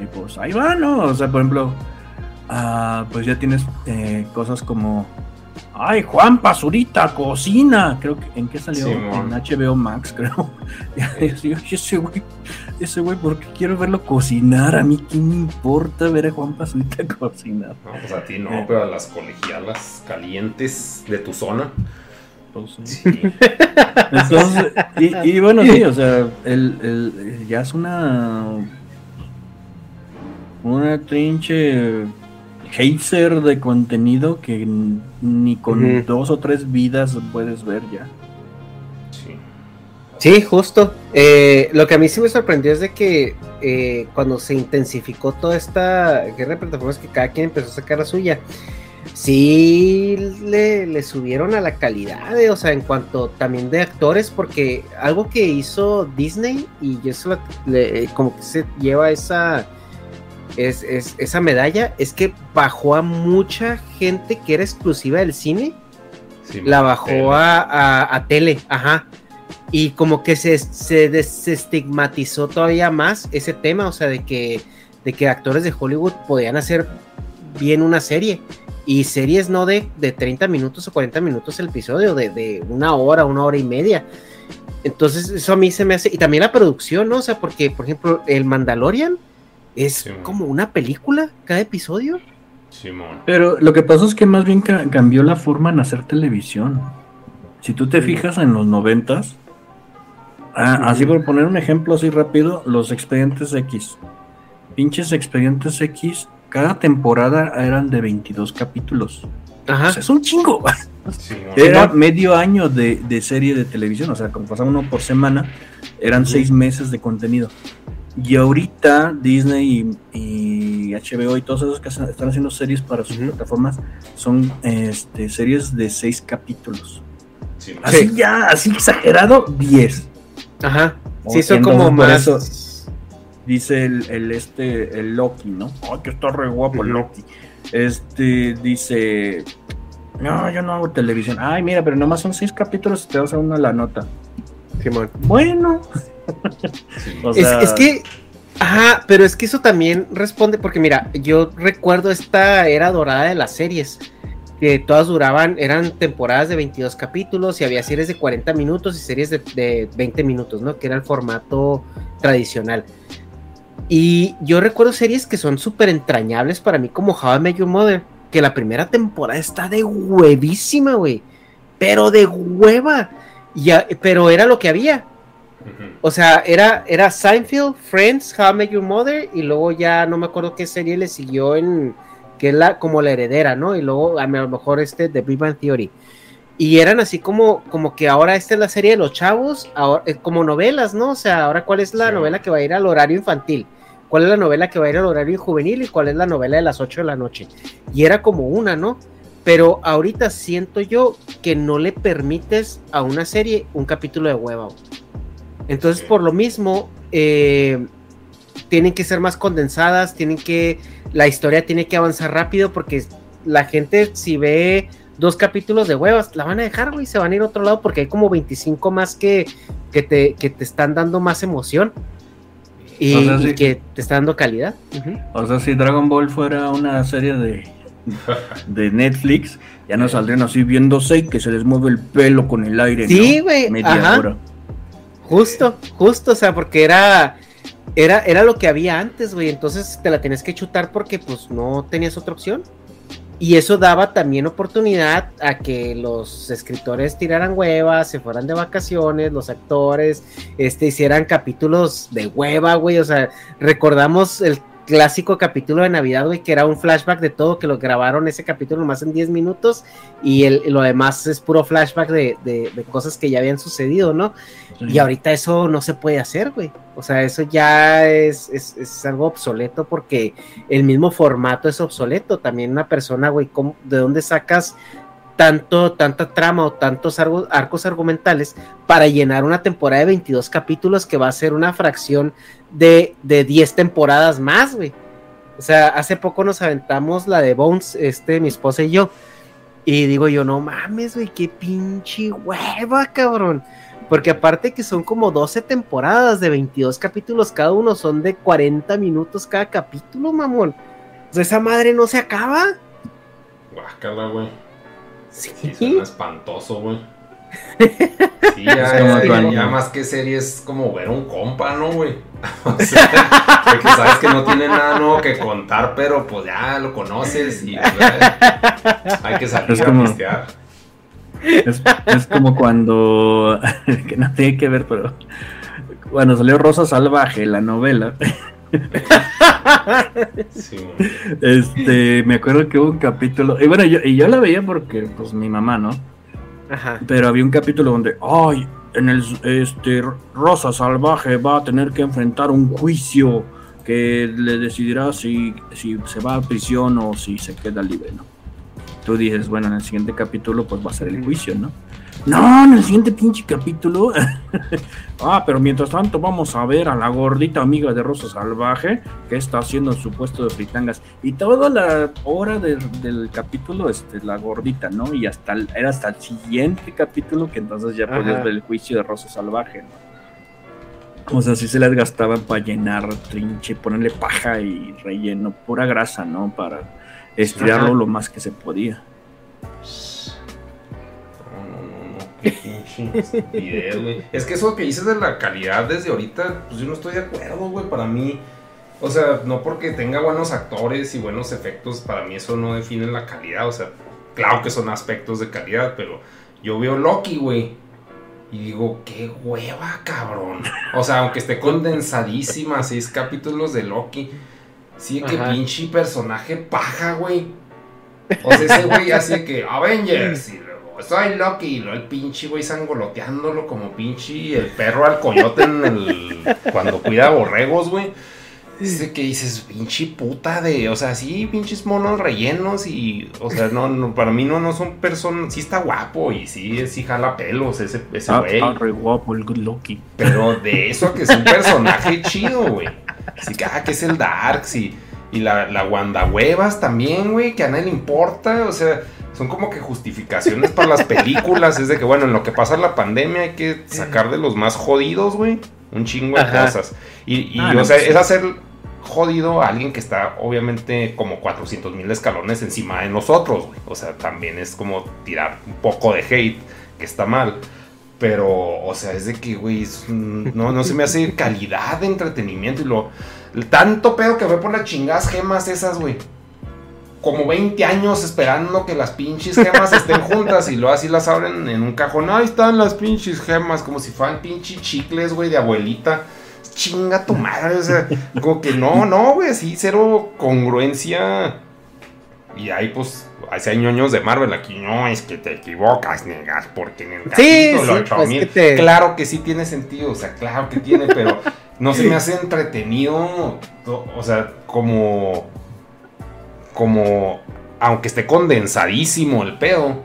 y pues ahí va, ¿no? O sea, por ejemplo, ah, pues ya tienes eh, cosas como. Ay, Juan Pazurita, cocina. Creo que en qué salió en HBO Max, [LAUGHS] creo. Y así, "Oye, ese güey, ese güey, porque quiero verlo cocinar. A mí, ¿qué me importa ver a Juan Pazurita [LAUGHS] cocinar? No, pues a ti no, Eh. pero a las colegialas calientes de tu zona. Pues. Sí. Entonces, y, y bueno, sí, o sea, el, el- ya es una. Una trinche hater de contenido que ni con dos o tres vidas puedes ver ya. Sí. Sí, justo. Eh, lo que a mí sí me sorprendió es de que eh, cuando se intensificó toda esta guerra de plataformas que cada quien empezó a sacar la suya, sí le, le subieron a la calidad, eh, o sea, en cuanto también de actores, porque algo que hizo Disney y le- como que se lleva esa es, es- esa medalla es que bajó a mucha gente que era exclusiva del cine Sí, la bajó Tele. a, a- a tele, ajá. Y como que se, se desestigmatizó todavía más ese tema, o sea, de que, de que actores de Hollywood podían hacer bien una serie. Y series no de, de 30 minutos o 40 minutos el episodio, de, de una hora, una hora y media. Entonces, eso a mí se me hace. Y también la producción, ¿no? O sea, porque, por ejemplo, el Mandalorian es Sí, como una película cada episodio. Simón. Pero lo que pasó es que más bien ca- cambió la forma en hacer televisión. Si tú te fijas en los noventas, ah, así por poner un ejemplo así rápido, los expedientes X. Pinches expedientes X, cada temporada eran de 22 capítulos. Ajá. O sea, es un chingo. [LAUGHS] Era medio año de, de serie de televisión, o sea, como pasaba uno por semana, eran seis meses de contenido. Y ahorita Disney y, y HBO y todos esos que están haciendo series para sus plataformas son este, series de seis capítulos. Así ya, así exagerado, 10. Ajá. Oh, Sí, son entonces, como más. eso- Dice el, el este, el Loki, ¿no? Ay, que está re guapo el. Loki. Este dice. No, yo no hago televisión. Ay, mira, pero nomás son seis capítulos y te vas a una la nota. Simón. Bueno. Sí. [LAUGHS] O Es, sea, es que, ajá, pero es que eso también responde, porque mira, yo recuerdo esta era dorada de las series, que todas duraban, eran temporadas de 22 capítulos y había series de 40 minutos y series de, de 20 minutos, ¿no? Que era el formato tradicional. Y yo recuerdo series que son súper entrañables para mí, como How I Met Your Mother, que la primera temporada está de huevísima, güey, pero de hueva. Ya, pero era lo que había. O sea, era, era Seinfeld, Friends, How I Met Your Mother, y luego ya no me acuerdo qué serie le siguió en, que es la, como la heredera, ¿no? Y luego a lo mejor este, The Big Bang Theory. Y eran así como, como que ahora esta es la serie de los chavos, ahora, eh, como novelas, ¿no? O sea, ahora cuál es la novela que va a ir al horario infantil, cuál es la novela que va a ir al horario juvenil y cuál es la novela de las 8 de la noche. Y era como una, ¿no? Pero ahorita siento yo que no le permites a una serie un capítulo de hueva. Entonces, por lo mismo, eh, tienen que ser más condensadas, tienen que, la historia tiene que avanzar rápido porque la gente si ve dos capítulos de huevas, la van a dejar, güey, se van a ir a otro lado porque hay como 25 más que, que, te, que te están dando más emoción y, que te está dando calidad. O sea, si Dragon Ball fuera una serie de, de Netflix, ya no saldrían así viéndose y que se les mueve el pelo con el aire. Sí, güey. Media hora. Justo, justo, o sea, porque era, era, era lo que había antes, güey. Entonces te la tienes que chutar porque pues no tenías otra opción. Y eso daba también oportunidad a que los escritores tiraran huevas, se fueran de vacaciones, los actores, este, hicieran capítulos de hueva, güey. O sea, recordamos el clásico capítulo de Navidad, güey, que era un flashback de todo, que lo grabaron ese capítulo más en 10 minutos y el, lo demás es puro flashback de, de, cosas que ya habían sucedido, ¿no? Y ahorita eso no se puede hacer, güey. O sea, eso ya es, es, es, algo obsoleto porque el mismo formato es obsoleto. También una persona, güey, ¿de dónde sacas tanto, tanta trama o tantos arcos argumentales para llenar una temporada de 22 capítulos que va a ser una fracción de, de 10 temporadas más, güey. O sea, hace poco nos aventamos la de Bones, este, mi esposa y yo. Y digo yo, no mames, güey, qué pinche hueva, cabrón. Porque aparte que son como 12 temporadas de 22 capítulos cada uno, son de 40 minutos cada capítulo, mamón. O sea, esa madre no se acaba. Guácala, güey. Sí, sí espantoso, güey. [LAUGHS] Sí, ya, más que serie es como ver un compa, ¿no, güey? [LAUGHS] o sea, porque sabes que no tiene nada nuevo que contar, pero pues ya lo conoces y hay que salir a pistear. Es, es, como cuando, [LAUGHS] que no tiene que ver, pero cuando salió Rosa Salvaje, la novela, este, me acuerdo que hubo un capítulo, y bueno, yo, y yo la veía porque, pues, mi mamá, ¿no? Ajá. Pero había un capítulo donde, ay, en el, este, Rosa Salvaje va a tener que enfrentar un juicio que le decidirá si, si se va a prisión o si se queda libre, ¿no? Tú dices, bueno, en el siguiente capítulo, pues va a ser el juicio, ¿no? No, en el siguiente pinche capítulo. [LAUGHS] ah, pero mientras tanto vamos a ver a la gordita amiga de Rosa Salvaje que está haciendo su puesto de fritangas. Y toda la hora del capítulo, este, la gordita, ¿no? Y hasta era hasta el siguiente capítulo que entonces ya podías ver el juicio de Rosa Salvaje, ¿no? O sea, sí se les gastaban para llenar trinche, ponerle paja y relleno, pura grasa, ¿no? Para estirarlo lo más que se podía. Es que eso que dices de la calidad desde ahorita, pues yo no estoy de acuerdo, güey. Para mí, o sea, no porque tenga buenos actores y buenos efectos, para mí eso no define la calidad. O sea, claro que son aspectos de calidad, pero yo veo Loki, güey. Y digo, qué hueva, cabrón. O sea, aunque esté condensadísima, seis capítulos de Loki. Sí, que pinche personaje paja, güey. O sea, ese güey hace que Avengers y soy Loki, y el pinche güey sangoloteándolo como pinche el perro al coyote en el. [LAUGHS] cuando cuida borregos, güey. Dice que dices, pinche puta de. O sea, sí, pinches monos rellenos y. O sea, no, para mí no, no son personas. Sí está guapo y sí, sí jala pelos ese, ese ah, güey. Está re guapo el Loki. Pero de [LAUGHS] eso que es un personaje chido, güey. Así que, ah, que es el Darks y. Y la, la Wanda Huevas también, güey, que a nadie le importa. O sea, son como que justificaciones para las películas. Es de que, bueno, en lo que pasa la pandemia hay que sacar de los más jodidos, güey. Un chingo de cosas. Y, ah, o sea, pues es hacer jodido a alguien que está obviamente como 400 mil escalones encima de nosotros, güey. O sea, también es como tirar un poco de hate, que está mal. Pero, o sea, es de que, güey, no, no se me hace calidad de entretenimiento y lo... tanto pedo que fue por las chingadas gemas esas, güey como 20 años esperando que las pinches gemas estén juntas y luego así las abren en un cajón. Ahí están las pinches gemas, como si fueran pinches chicles, güey, de abuelita. Chinga tu madre, o sea, como que no, no, güey, así cero congruencia Y ahí, pues, hace hay ñoños de Marvel. Aquí, no, es que te equivocas, negas, porque en el Sí, sí, pues, 8000, que te- Claro que sí tiene sentido, o sea, claro que tiene, pero no se me [LAUGHS] hace entretenido, o sea, como. Como. Aunque esté condensadísimo el pedo.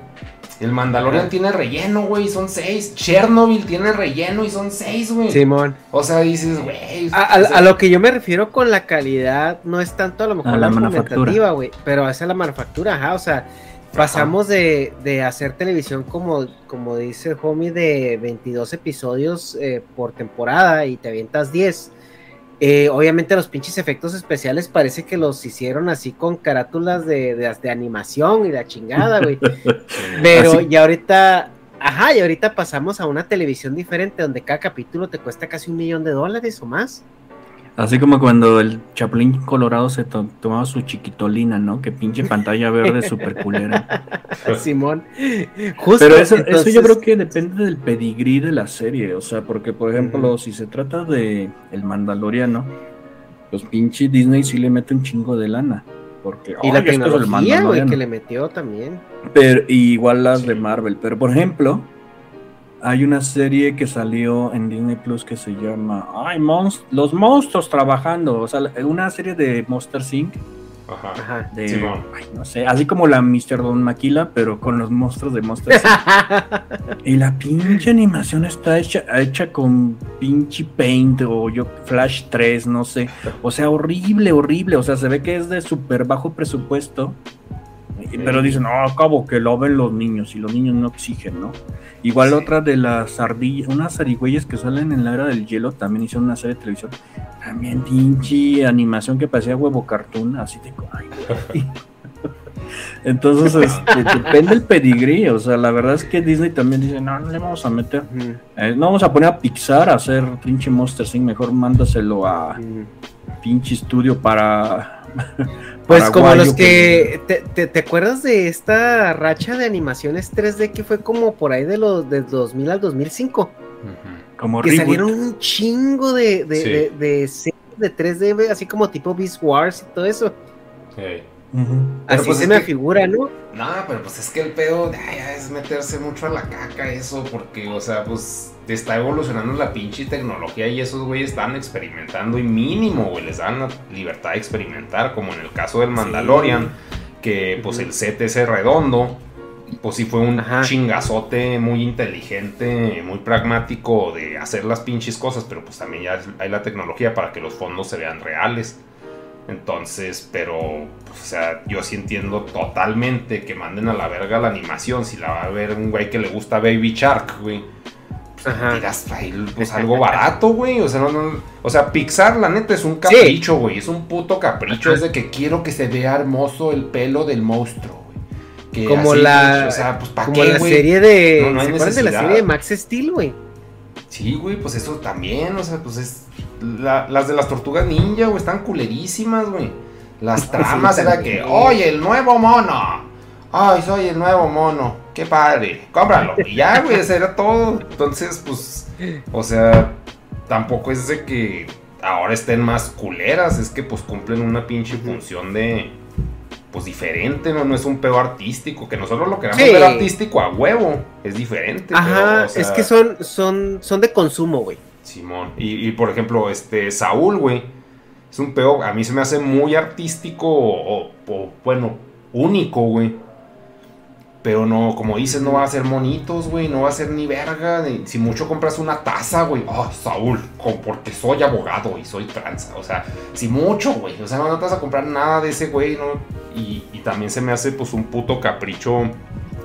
El Mandalorian Ajá. tiene relleno, güey, son seis. Chernobyl tiene relleno y son seis, güey. Simón. O sea, dices, güey. A, lo que yo me refiero con la calidad no es tanto a lo mejor A la, manufactura. güey, pero es a la manufactura, ajá, o sea, pasamos de, de hacer televisión como, como dice el homie de 22 episodios eh, por temporada y te avientas 10. Eh, obviamente los pinches efectos especiales parece que los hicieron así con carátulas de, de, de animación y la chingada, güey. [LAUGHS] Pero Así- y ahorita, ajá, y ahorita pasamos a una televisión diferente donde cada capítulo te cuesta casi un millón de dólares o más. Así como cuando el Chapulín Colorado se to- tomaba su chiquitolina, ¿no? Que pinche pantalla verde super culera. [LAUGHS] Simón. Justo. Pero eso, yo creo que depende del pedigrí de la serie. O sea, porque por ejemplo, si se trata de El Mandaloriano, pues pinche Disney sí le mete un chingo de lana. Porque Y la "Ay, esto es el tecnología, güey, Mandaloriano". que le metió también. Pero, y igual las de Marvel. Pero por ejemplo, hay una serie que salió en Disney Plus que se llama Ay, monst- los monstruos trabajando. O sea, una serie de Monster Inc. Ajá. Ajá. De, Simón. ay, no sé, así como la Mr. Don Maquila, pero con los monstruos de Monster Inc. [LAUGHS] y la pinche animación está hecha, hecha con pinche Paint o yo Flash 3, no sé. O sea, horrible, horrible. O sea, se ve que es de súper bajo presupuesto. Pero dicen, no, acabo que lo ven los niños y los niños no exigen, ¿no? Igual Sí. otra de las ardillas, unas zarigüeyas que salen en la era del hielo, también hicieron una serie de televisión. También pinche animación que parecía huevo cartoon, así de... ay. [LAUGHS] Entonces, este, [LAUGHS] depende el pedigrí, o sea, la verdad es que Disney también dice, no, no le vamos a meter, eh, no vamos a poner a Pixar a hacer pinche Monster Inc., mejor mándaselo a pinche estudio para... Pues como los que. ¿te, te, te acuerdas de esta racha de animaciones 3D que fue como por ahí de los de 2000 al 2005? Ujú. Como Que reboot. salieron un chingo de, de, Sí. de, de series de 3D, güey, así como tipo Beast Wars y todo eso. Sí. Así pues se es me que- figura, ¿no? No, pero pues es que el pedo ay, es meterse mucho a la caca eso, porque, o sea, pues está evolucionando la pinche tecnología y esos güeyes están experimentando y mínimo, güey, les dan la libertad de experimentar, como en el caso del Mandalorian, que pues el set ese redondo, pues sí fue un Ajá. chingazote muy inteligente, muy pragmático de hacer las pinches cosas, pero pues también ya hay la tecnología para que los fondos se vean reales. Entonces, pero, pues, o sea, yo sí entiendo totalmente que manden a la verga la animación. Si la va a ver un güey que le gusta Baby Shark, güey. Pues tiras pues algo barato, güey. O sea, no, no- o sea, Pixar, la neta, es un capricho, güey. Es un puto capricho. Es de que quiero que se vea hermoso el pelo del monstruo, güey. Que Como así, la, O sea, pues, ¿para como qué, la serie de. No, no hay ¿Se acuerdan de la serie de Max Steel, güey? Sí, güey, pues eso también, o sea, pues es... la- las de las tortugas ninja, güey, están culerísimas, güey. Las [LAUGHS] tramas Sí, era que, oye, el nuevo mono. Ay, soy el nuevo mono. Qué padre. Cómpralo. Y ya, güey, eso era todo. Entonces, pues, o sea, tampoco es de que ahora estén más culeras. Es que, pues, cumplen una pinche función de... Pues diferente, ¿no? No es un pedo artístico. Que nosotros lo queramos Sí. ver artístico a huevo. Es diferente. Ajá, pero, o sea, es que son, son, son de consumo, güey. Simón. Y, por ejemplo, este Saúl, güey. Es un pedo, a mí se me hace muy artístico o, bueno, único, güey. Pero no, como dices, no va a ser monitos, güey. No va a ser ni verga. ni- si mucho compras una taza, güey. Oh, Saúl, porque soy abogado y soy trans. O sea, si mucho, güey. O sea, no, no te vas a comprar nada de ese, güey, ¿no? Y, y también se me hace, pues, un puto capricho.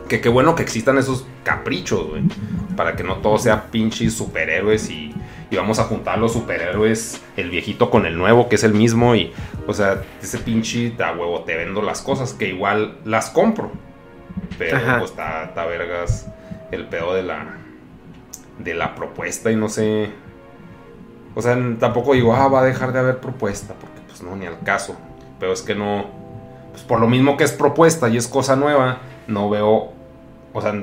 Que qué bueno que existan esos caprichos, güey. Para que no todo sea pinches superhéroes y, y vamos a juntar los superhéroes, el viejito con el nuevo, que es el mismo. Y, o sea, ese pinche a huevo te vendo las cosas que igual las compro. Pero Ajá. pues está, vergas el pedo de la, de la propuesta y no sé. O sea, tampoco digo, ah, va a dejar de haber propuesta, porque pues no, ni al caso. Pero es que no. Pues por lo mismo que es propuesta y es cosa nueva, no veo. O sea,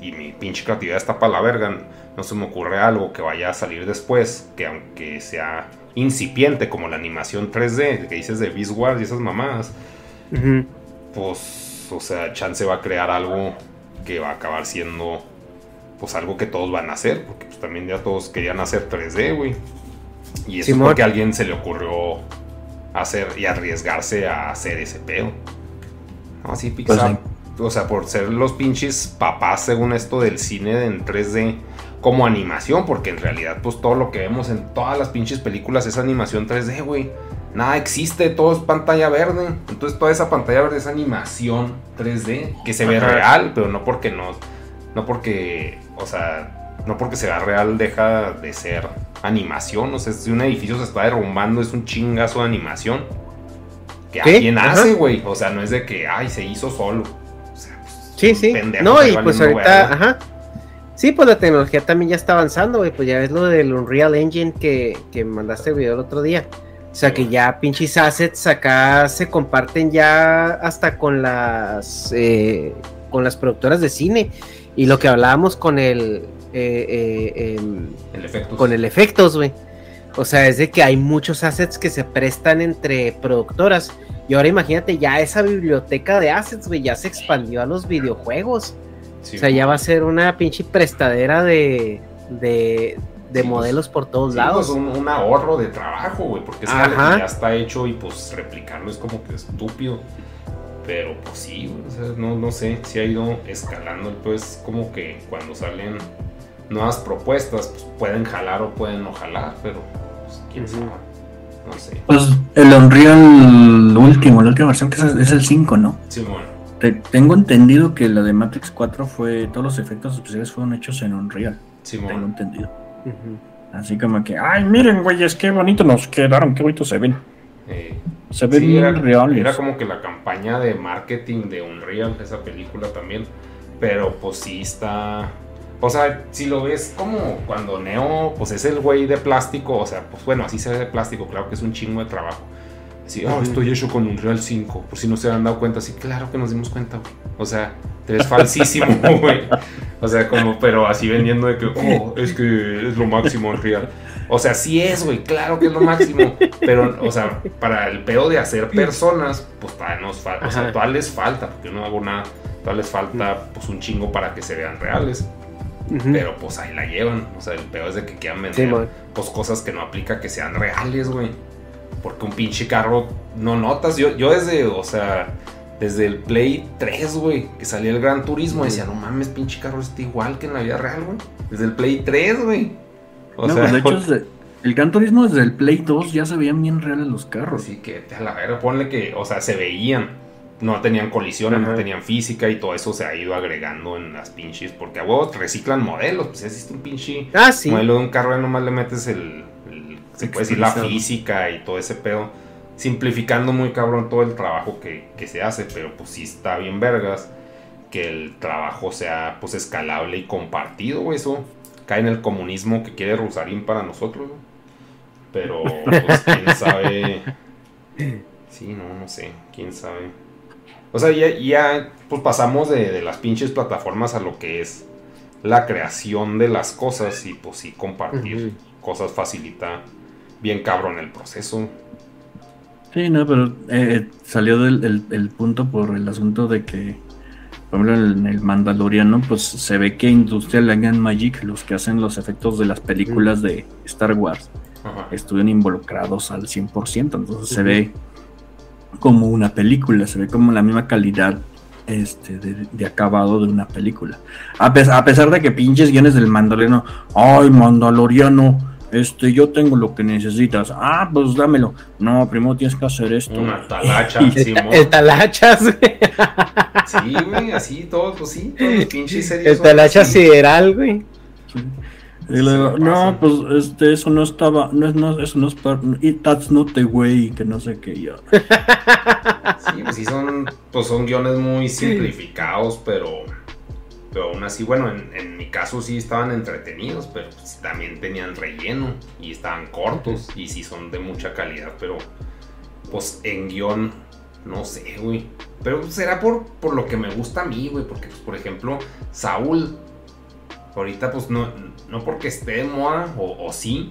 y mi pinche creatividad está para la verga. No se me ocurre algo que vaya a salir después, que aunque sea incipiente, como la animación 3D que dices de Beast Wars y esas mamadas, pues, o sea, Chance va a crear algo que va a acabar siendo, pues, algo que todos van a hacer, porque pues, también ya todos querían hacer 3D, güey. Y eso es porque a alguien se le ocurrió hacer y arriesgarse a hacer ese pedo. No, así pues Pixar, o sea, por ser los pinches papás, según esto del cine en 3D como animación, porque en realidad, pues todo lo que vemos en todas las pinches películas es animación 3D, güey. Nada existe, todo es pantalla verde. Entonces toda esa pantalla verde es animación 3D que se ve real, pero no porque no, no porque, o sea, no porque se vea real deja de ser animación. O sea, si un edificio se está derrumbando es un chingazo de animación que alguien hace, güey. O sea, no es de que, ay, se hizo solo. O sea, pues, sí, sí. No, y pues ahorita, ajá. Sí, pues la tecnología también ya está avanzando, güey. Pues ya ves lo del Unreal Engine que, que mandaste el video el otro día. O sea que ya pinches assets acá se comparten ya hasta con las eh, con las productoras de cine. Y lo que hablábamos con el, eh, eh, em, el con el efectos, güey. O sea, es de que hay muchos assets que se prestan entre productoras. Y ahora imagínate, ya esa biblioteca de assets, güey, ya se expandió a los videojuegos. O sea, ya va a ser una pinche prestadera de, de, de modelos por todos lados. Pues un, ahorro de trabajo, güey, porque es algo que ya está hecho y pues replicarlo es como que estúpido. Pero pues sí, o sea, no, no sé, si ha ido escalando, pues como que cuando salen nuevas propuestas, pues pueden jalar o pueden no jalar, pero pues, quién sabe. No sé. Pues el Unreal último, la última versión que es, el 5, ¿no? Sí, bueno. Tengo entendido que la de Matrix 4 fue, todos los efectos especiales fueron hechos en Unreal. Sí, Tengo entendido. Así como que, ay, miren, güeyes, qué bonito nos quedaron, qué bonitos se ven. Eh, se ven sí, Era como que la campaña de marketing de Unreal, esa película también. Pero pues sí está. O sea, si lo ves como cuando Neo, pues es el güey de plástico, o sea, pues bueno, así se ve de plástico, claro que es un chingo de trabajo. Así, oh, estoy hecho con Unreal 5, por si no se han dado cuenta, sí, claro que nos dimos cuenta, güey. O sea, te ves [LAUGHS] falsísimo, güey. O sea, como, pero así vendiendo de que, oh, es que es lo máximo en real. O sea, sí es, güey, claro que es lo máximo. Pero, o sea, para el pedo de hacer personas, pues todavía nos falta. O sea, todavía les falta, porque yo no hago nada. Todavía les falta, pues, un chingo para que se vean reales. Pero, pues, ahí la llevan. O sea, el pedo es de que quieran vender, pues, cosas que no aplica que sean reales, güey. Porque un pinche carro no notas. Yo, yo desde, o sea desde el Play 3, güey, que salía el Gran Turismo, decía, no mames, pinche carro está igual que en la vida real, güey. Desde el Play 3, güey. O sea, pues, de hecho, [LAUGHS] el Gran Turismo desde el Play 2 ya se veían bien reales los carros. Sí, que a la verga, ponle que, o sea, se veían. No tenían colisiones, no tenían física y todo eso se ha ido agregando en las pinches. Porque a vos reciclan modelos. Pues existe un pinche ah, sí. modelo de un carro y nomás le metes el, se puede decir, la física y todo ese pedo simplificando muy cabrón todo el trabajo que, se hace, pero pues sí está bien vergas que el trabajo sea pues escalable y compartido, eso cae en el comunismo que quiere Rusarín para nosotros, pero pues quién [LAUGHS] sabe, sí, no, no sé, quién sabe. O sea, ya, pues pasamos de, las pinches plataformas a lo que es la creación de las cosas y pues sí compartir cosas facilita bien cabrón el proceso. Sí, no, pero eh, salió del el, punto por el asunto de que, por ejemplo, en el Mandaloriano, pues se ve que Industrial Light and Magic, los que hacen los efectos de las películas de Star Wars, estuvieron involucrados al 100%, entonces se ve como una película, se ve como la misma calidad este, de, acabado de una película. A, a pesar de que pinches guiones del Mandaloriano, ay, Mandaloriano este, yo tengo lo que necesitas. Ah, pues dámelo. No, primero tienes que hacer esto. Una [LAUGHS] talacha, El talachas, güey. Sí, güey, así, todos, pues sí, todos los pinches El talacha sideral, güey. Y luego, no, pues este, eso no estaba, no es, no, eso no es that's not the way, que no sé qué yo. Sí, pues sí son, pues son guiones muy simplificados, pero pero aún así, bueno, en, mi caso sí estaban entretenidos, pero pues también tenían relleno y estaban cortos y sí son de mucha calidad, pero pues en guion, no sé, güey. Pero será por, por lo que me gusta a mí, güey, porque pues, por ejemplo, Saúl, ahorita pues no, no porque esté de moda, o, sí,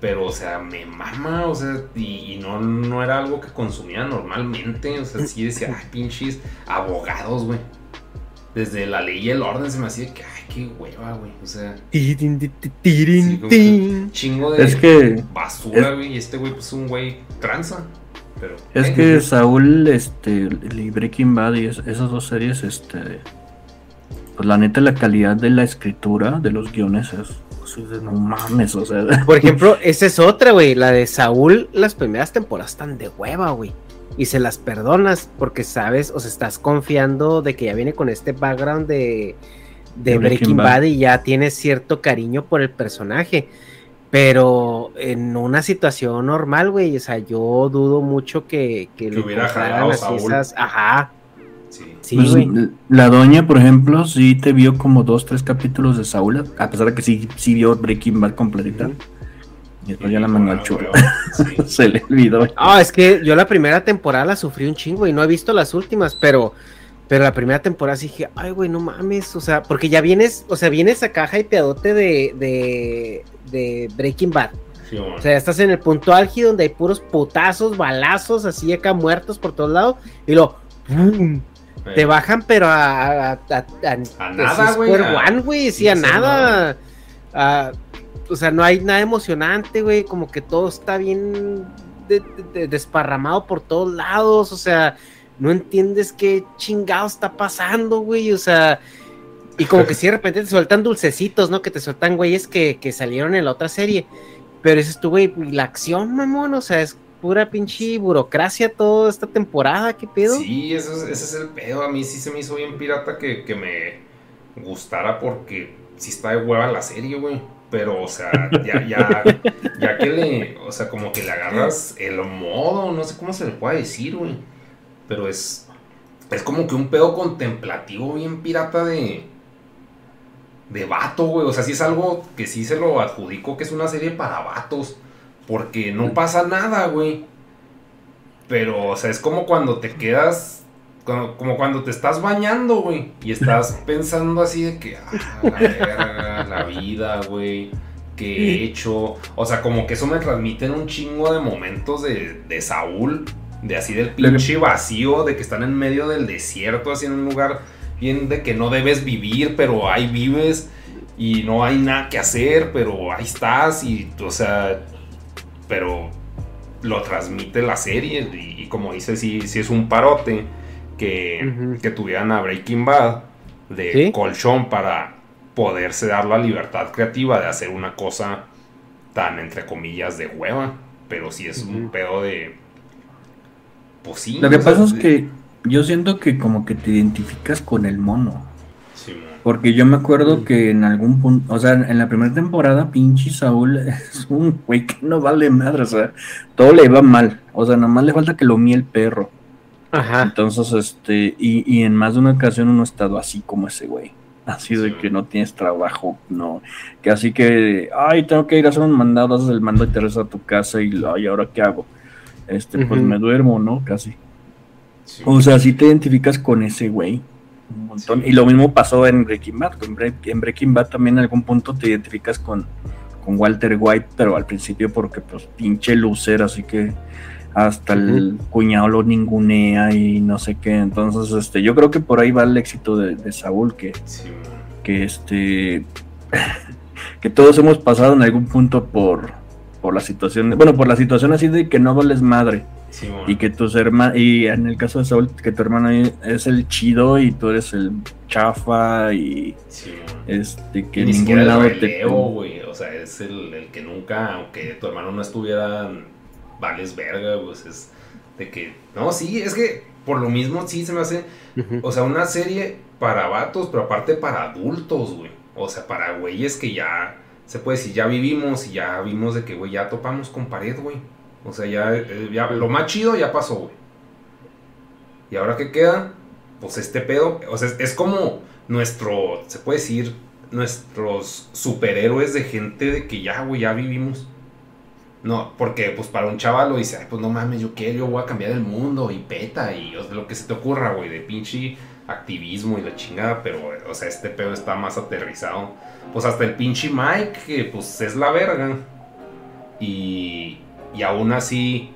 Pero, o sea, me mama, o sea, y, y no, no era algo que consumía normalmente. O sea, sí decía, [LAUGHS] ay, pinches abogados, güey. Desde la ley y el orden se me hacía que, ay, qué hueva, güey. O sea, Tirin, sí, tirin, que chingo de Es que- basura, güey. Y este güey, pues, un güey tranza. Pero, Es eh, que Saúl, este, y Breaking Bad y es- esas dos series, este, pues la neta la calidad de la escritura de los guiones es, pues, no mames, o sea, Por ejemplo, [LAUGHS] esa es otra, güey. La de Saúl, las primeras temporadas están de hueva, güey. Y se las perdonas porque sabes, o sea, estás confiando de que ya viene con este background de, de De Breaking Breaking Bad. Bad. y ya tienes cierto cariño por el personaje. Pero en una situación normal, güey, o sea, yo dudo mucho que, que, Que le hubiera jalado así Saúl. esas- Ajá, sí. sí, pues, güey. la doña, por ejemplo, sí te vio como dos, tres capítulos de Saúl, a pesar de que sí, sí vio Breaking Bad completita. Y ya la mandó al churro. huevo, sí. [LAUGHS] Se le olvidó. Ah, es que yo la primera temporada la sufrí un chingo y no he visto las últimas, pero, pero la primera temporada sí dije, ay, güey, no mames, o sea, porque ya vienes, o sea, vienes a caja y pedote de, de, de Breaking Bad. Sí. O sea, estás en el punto álgido donde hay puros putazos, balazos, así acá muertos por todos lados, y lo ¡pum! Te bajan, pero a, a, a, a- nada, güey, sí, sí, a sí, nada. O sea, no hay nada emocionante, güey, como que todo está bien de- de- de- desparramado por todos lados, o sea, no entiendes qué chingado está pasando, güey, o sea, y como que sí de repente te sueltan dulcecitos, ¿no? Que te sueltan güeyes que, que salieron en la otra serie, pero es tu, güey, la acción, mamón, o sea, es pura pinche burocracia toda esta temporada, ¿qué pedo? Sí, eso es- ese es el pedo. A mí sí se me hizo bien pirata que, que me gustara porque sí está de hueva la serie, güey. Pero, o sea, ya, ya, ya que le, o sea, como que le agarras el modo, no sé cómo se le puede decir, güey. Pero es, es como que un pedo contemplativo bien pirata de, de vato, güey. O sea, sí es algo que sí se lo adjudico que es una serie para vatos. Porque no pasa nada, güey. Pero, o sea, es como cuando te quedas. Como, como cuando te estás bañando, güey. Y estás [LAUGHS] pensando así de que. Ah, la verga, la vida, güey. ¿Qué he hecho? O sea, como que eso me transmiten un chingo de momentos de, de Saúl. De así del pinche vacío. De que están en medio del desierto, así en un lugar bien de que no debes vivir, pero ahí vives. Y no hay nada que hacer, pero ahí estás. Y, o sea. Pero lo transmite la serie y, y como dice, sí, sí es un parote que, tuvieran a Breaking Bad de Sí. colchón para poderse dar la libertad creativa de hacer una cosa tan entre comillas de hueva, pero sí es un pedo de... Pues sí. Lo que sea, pasa es que yo siento que como que te identificas con el mono. Sí. Porque yo me acuerdo que en algún punto, o sea, en la primera temporada, pinche Saúl [LAUGHS] es un güey que no vale madre, o sea, todo le va mal. O sea, nada más le falta que lo mía el perro. Ajá. Entonces, este, y, y en más de una ocasión uno ha estado así como ese güey. Así de que no tienes trabajo, no. Que así que, ay, tengo que ir a hacer un mandado, haces el mando y te a tu casa y, ay, ¿ahora qué hago? Este, pues me duermo, ¿no? Casi. Sí, O sea, sí te identificas con ese güey. Un montón. Sí. Y lo mismo pasó en Breaking Bad. En, Bre- en Breaking Bad también en algún punto te identificas con, con Walter White, pero al principio porque pues pinche lucer, así que hasta el cuñado lo ningunea y no sé qué. Entonces, este, yo creo que por ahí va el éxito de, de Saúl, que, sí, que este [LAUGHS] que todos hemos pasado en algún punto por, por la situación, bueno, por la situación así de que no vales madre. Sí. Y que tus hermanos, y en el caso de Saúl, que tu hermano es el chido y tú eres el chafa y Sí, este que Y en ni ningún el lado te. O sea, es el, el que nunca, aunque tu hermano no estuviera, vales verga, pues es de que. No, sí, es que por lo mismo sí se me hace. O sea, una serie para vatos, pero aparte para adultos, güey. O sea, para güeyes que ya. Se puede decir, ya vivimos y ya vimos de que, güey, ya topamos con pared, güey. O sea, ya, eh, ya lo más chido ya pasó, güey. Y ahora qué queda, pues este pedo, o sea, es, es como nuestro, se puede decir, nuestros superhéroes de gente de que ya, güey, ya vivimos. No, porque pues para un chaval lo dice, ay, pues no mames, yo quiero, yo voy a cambiar el mundo y peta y o sea, lo que se te ocurra, güey, de pinche activismo y la chingada, pero, o sea, este pedo está más aterrizado. Pues hasta el pinche Mike, que pues es la verga. Y, y aún así,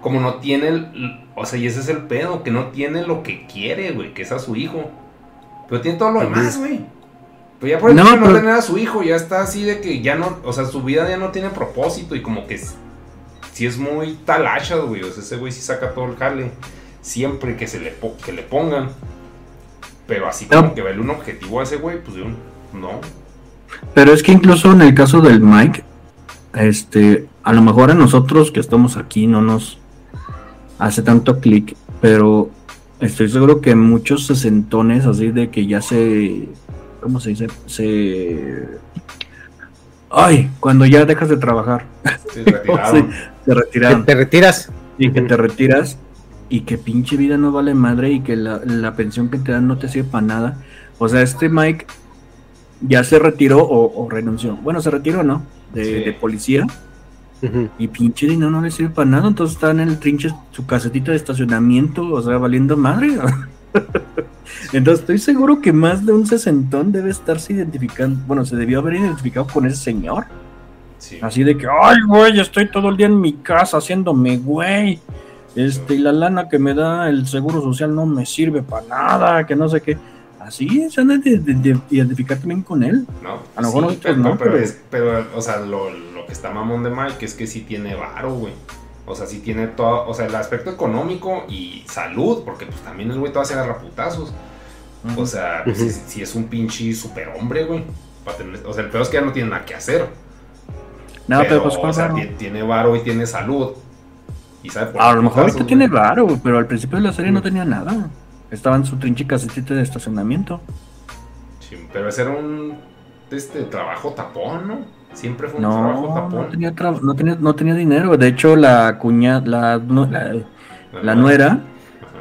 como no tiene, el- o sea, y ese es el pedo, que no tiene lo que quiere, güey, que es a su hijo. Pero tiene todo lo demás, güey. Pero ya por el No, no pero- tener a su hijo, ya está así de que ya no, o sea, su vida ya no tiene propósito y como que sí es muy talacha, güey. O sea, ese güey sí saca todo el jale. Siempre que se le, po- que le pongan. Pero así No. como que verle un objetivo a ese güey, pues yo no. Pero es que incluso en el caso del Mike, este, a lo mejor a nosotros que estamos aquí no nos hace tanto clic, pero estoy seguro que muchos sesentones así de que ya se, ¿cómo se dice? Se, ay, cuando ya dejas de trabajar, Sí, [LAUGHS] retiraron. Se retiraron. Te retiras. y que te retiras y que pinche vida no vale madre y que la, la pensión que te dan no te sirve para nada. O sea, este Mike ya se retiró o, o renunció. Bueno, se retiró, ¿no? De, Sí. de policía y pinche dinero no le sirve para nada. Entonces está en el trinche su casetita de estacionamiento, o sea, valiendo madre. [LAUGHS] Entonces estoy seguro que más de un sesentón debe estarse identificando. Bueno, se debió haber identificado con ese señor. Sí. Así de que, ay, güey, estoy todo el día en mi casa haciéndome, güey. Este, y la lana que me da el seguro social no me sirve para nada, que no sé qué. Así se han de, de- de identificar también con él. No, A lo mejor sí, nosotros pero, no, pero, pero- es- pero, o sea, lo, lo que está mamón de Mike es que sí tiene varo, güey. O sea, sí tiene todo, o sea, el aspecto económico y salud, porque pues también el güey todavía se agarra putazos. O sea, pues, sí es un pinche superhombre, güey. Tener- O sea, el peor es que ya no tiene nada que hacer. No, pero, pues, o ¿cuál sea, varo? ti- tiene varo y tiene salud. Y sabe por A lo mejor ahorita tiene varo, pero al principio de la serie no tenía nada. Estaba en su trinche casetita de estacionamiento. Sí, pero ese era un este trabajo tapón, ¿no? Siempre fue un trabajo No, no tenía, tra- no, tenía, no tenía dinero. De hecho, la cuña, la, la, la nuera,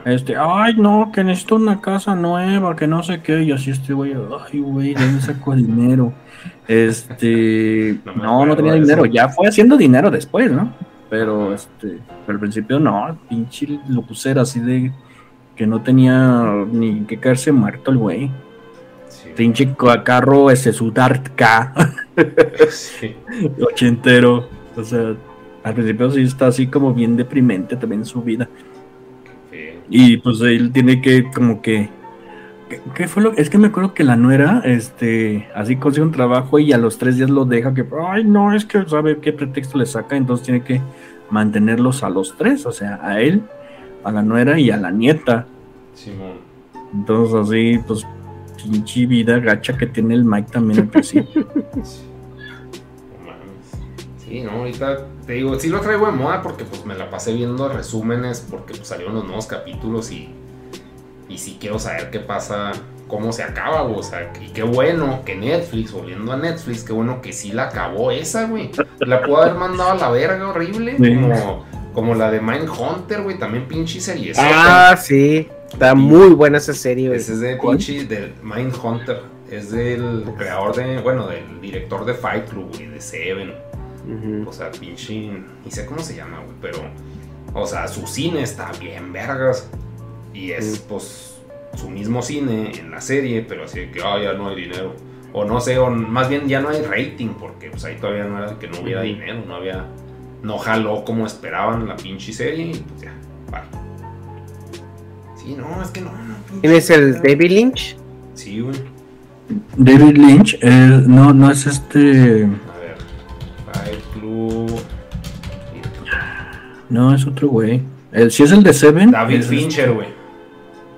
este, ay, no, que necesito una casa nueva, que no sé qué. Y así este güey, ay, güey, ¿de dónde saco dinero? Este, [LAUGHS] No no, tenía dinero. eso. Ya fue haciendo dinero después, ¿no? Pero, este, pero al principio no, pinche lucera así de que no tenía ni que caerse muerto el güey. Sí. Pinche ca- carro ese su Dart K. [LAUGHS] Sí. [LAUGHS] ochentero. O sea, al principio sí está así como bien deprimente también su vida. Sí. Y pues él tiene que como que... ¿Qué, qué fue lo Es que me acuerdo que la nuera, este, así consigue un trabajo y a los tres días lo deja que... Ay, no, es que sabe qué pretexto le saca, entonces tiene que mantenerlos a los tres, o sea, a él, a la nuera y a la nieta. Simón. Entonces así, pues, pinche vida gacha que tiene el Mike también al principio. Mames. Sí, no, ahorita te digo, sí lo traigo de moda porque pues me la pasé viendo resúmenes porque pues, salieron los nuevos capítulos y, y sí quiero saber qué pasa, cómo se acaba, güey, o sea, y qué bueno que Netflix, volviendo a Netflix, qué bueno que sí la acabó esa, güey. La pudo haber mandado a la verga horrible, Sí. como, como la de Mindhunter, güey, también pinche serie. Ah, sí. Está muy buena esa serie, güey. Ese es de pinche del Mindhunter. Es del creador de, bueno, del director de Fight Club, güey, de Seven. O sea, pinche. Ni sé cómo se llama, güey, pero. O sea, su cine está bien vergas. Y es, pues, su mismo cine en la serie, pero así de que, ah, ya no hay dinero. O no sé, o más bien ya no hay rating, porque pues ahí todavía no era que no hubiera dinero, no había. No jaló como esperaban la pinche serie, y pues ya, bye. Sí, no, es que no, no. pinche ¿Quién es el. David Lynch? Sí, güey. David Lynch, eh, no, no es este... No, es otro güey. El, si es el de Seven. David es Fincher, este- güey.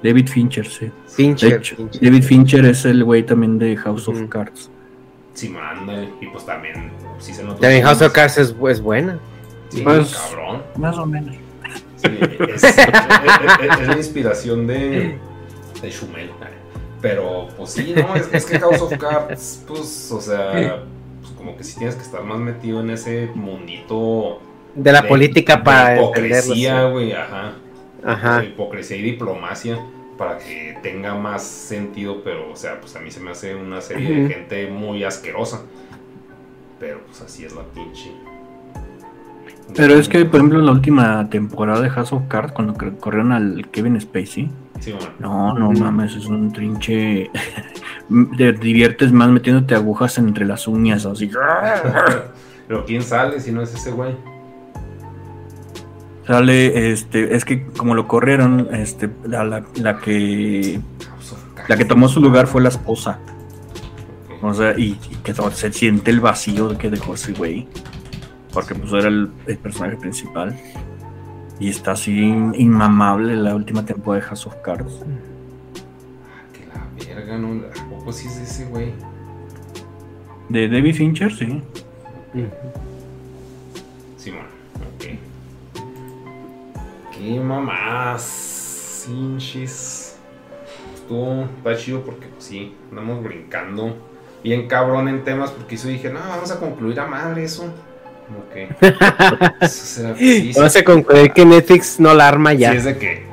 David Fincher, sí. Fincher. hecho, Fincher. David Fincher es el güey también de House of. Cards. Sí, mándale. Y pues también, sí se nota. También House of Cards es, es buena. Sí, Pues- cabrón. Más o menos. Sí, es, [LAUGHS] es- es- es la inspiración de, de Shumel. Pero, pues sí, no, es, es que House of Cards, pues, o sea, pues como que sí tienes que estar más metido en ese mundito. De la de- política de para hipocresía, sí. güey, ajá. Ajá. de hipocresía y diplomacia para que tenga más sentido, pero o sea, pues a mí se me hace una serie de gente muy asquerosa. Pero pues así es la pinche. Pero es que, por ejemplo, en la última temporada de House of Cards, cuando corrieron al Kevin Spacey, Sí, bueno. no, no mames, es un trinche. [LAUGHS] Te diviertes más metiéndote agujas entre las uñas, así. [LAUGHS] Pero ¿quién sale si no es ese güey? Sale, este, es que como lo corrieron, este, la, la, la que la que tomó su lugar fue la esposa. O sea, y, y que se siente el vacío que dejó ese güey. Porque pues era el, el personaje principal. Y está así inmamable la última temporada de House of Cards. Que la verga, ¿no? ¿A poco sí es ese güey? De David Fincher, sí. Qué mamás. Sinchis. Estuvo, está chido porque pues, sí, andamos brincando bien cabrón en temas porque eso dije, no, vamos a concluir a madre eso. Como que. sí, sí, Vamos a concluir que Netflix no la arma ya. Sí, es de que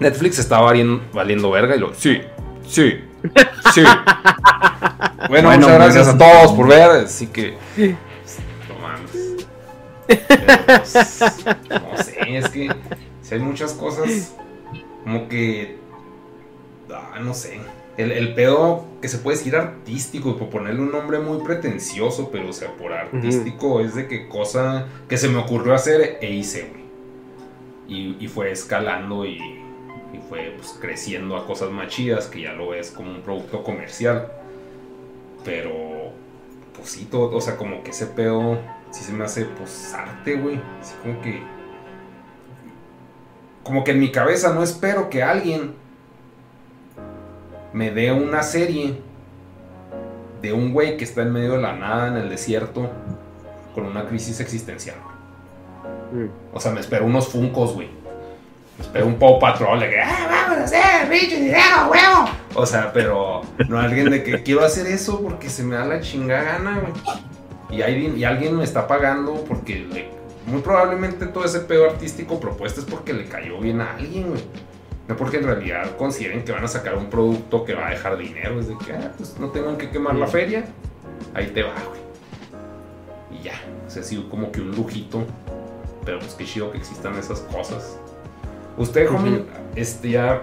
Netflix estaba valiendo, valiendo verga y lo. Sí, sí, sí. [LAUGHS] bueno, Bueno, muchas gracias a todos por ver. Así que. Pero, pues, no sé, es que. Si hay muchas cosas. Como que. ah, no sé. El, el pedo que se puede decir artístico, y por ponerle un nombre muy pretencioso, pero o sea, por artístico es de que cosa que se me ocurrió hacer e hice, güey. Y, y fue escalando y, y fue pues, creciendo a cosas más chidas que ya lo ves como un producto comercial. Pero, pues sí, todo, o sea, como que ese pedo sí se me hace, pues, arte, güey. Así como que. Como que en mi cabeza no espero que alguien me dé una serie de un güey que está en medio de la nada en el desierto con una crisis existencial. O sea, me espero unos funcos, güey. Me espero un Paw Patrol de que, ¡ah, vamos a hacer pinche dinero, huevo! O sea, pero no alguien de que quiero hacer eso porque se me da la chingada gana, güey. Y, hay- y alguien me está pagando porque le- muy probablemente todo ese pedo artístico propuesto es porque le cayó bien a alguien, güey. No porque en realidad consideren que van a sacar un producto que va a dejar dinero. Es de que, ah, pues no tengo en qué quemar la feria. Ahí te va, güey. Y ya. O sea, ha sido como que un lujito. Pero pues qué chido que existan esas cosas. Usted, homie, este ya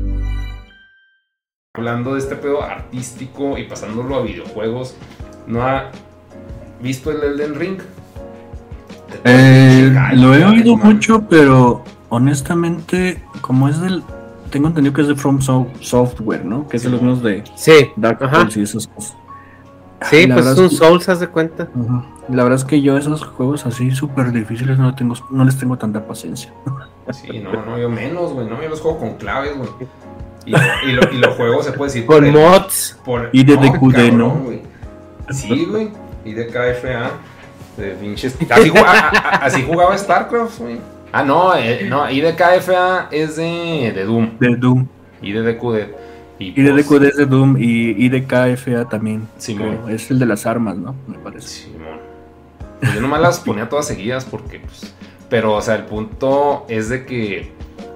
Hablando de este pedo artístico y pasándolo a videojuegos, ¿no ha visto el Elden Ring? Eh, lo he oído mucho, pero honestamente, como es del. Tengo entendido que es de From So- Software, ¿no? Que es de los mismos de Sí, Dark ajá. Souls y esas cosas. Sí, La pues es un que- Souls, haz de cuenta. La verdad es que yo esos juegos así súper difíciles no, tengo, no les tengo tanta paciencia. Sí, no, no, yo menos, güey. No, yo los juego con claves, güey. Y, y, lo, y los juegos se puede decir. Con por el- mods. por- Y de no, DQD, cabrón, ¿no? güey. Sí, güey. Y de KFA. De pinches. Así, ju- a- a- así jugaba StarCraft, güey. Ah, no, eh, no. Y de KFA es de, de Doom. De Doom. Y de DQD. Y de pues, DQD es de Doom y, y de KFA también. Simón. creo. Es el de las armas, ¿no? Me parece. Simón. Pues yo nomás las ponía todas seguidas porque, pues. Pero, o sea, el punto es de que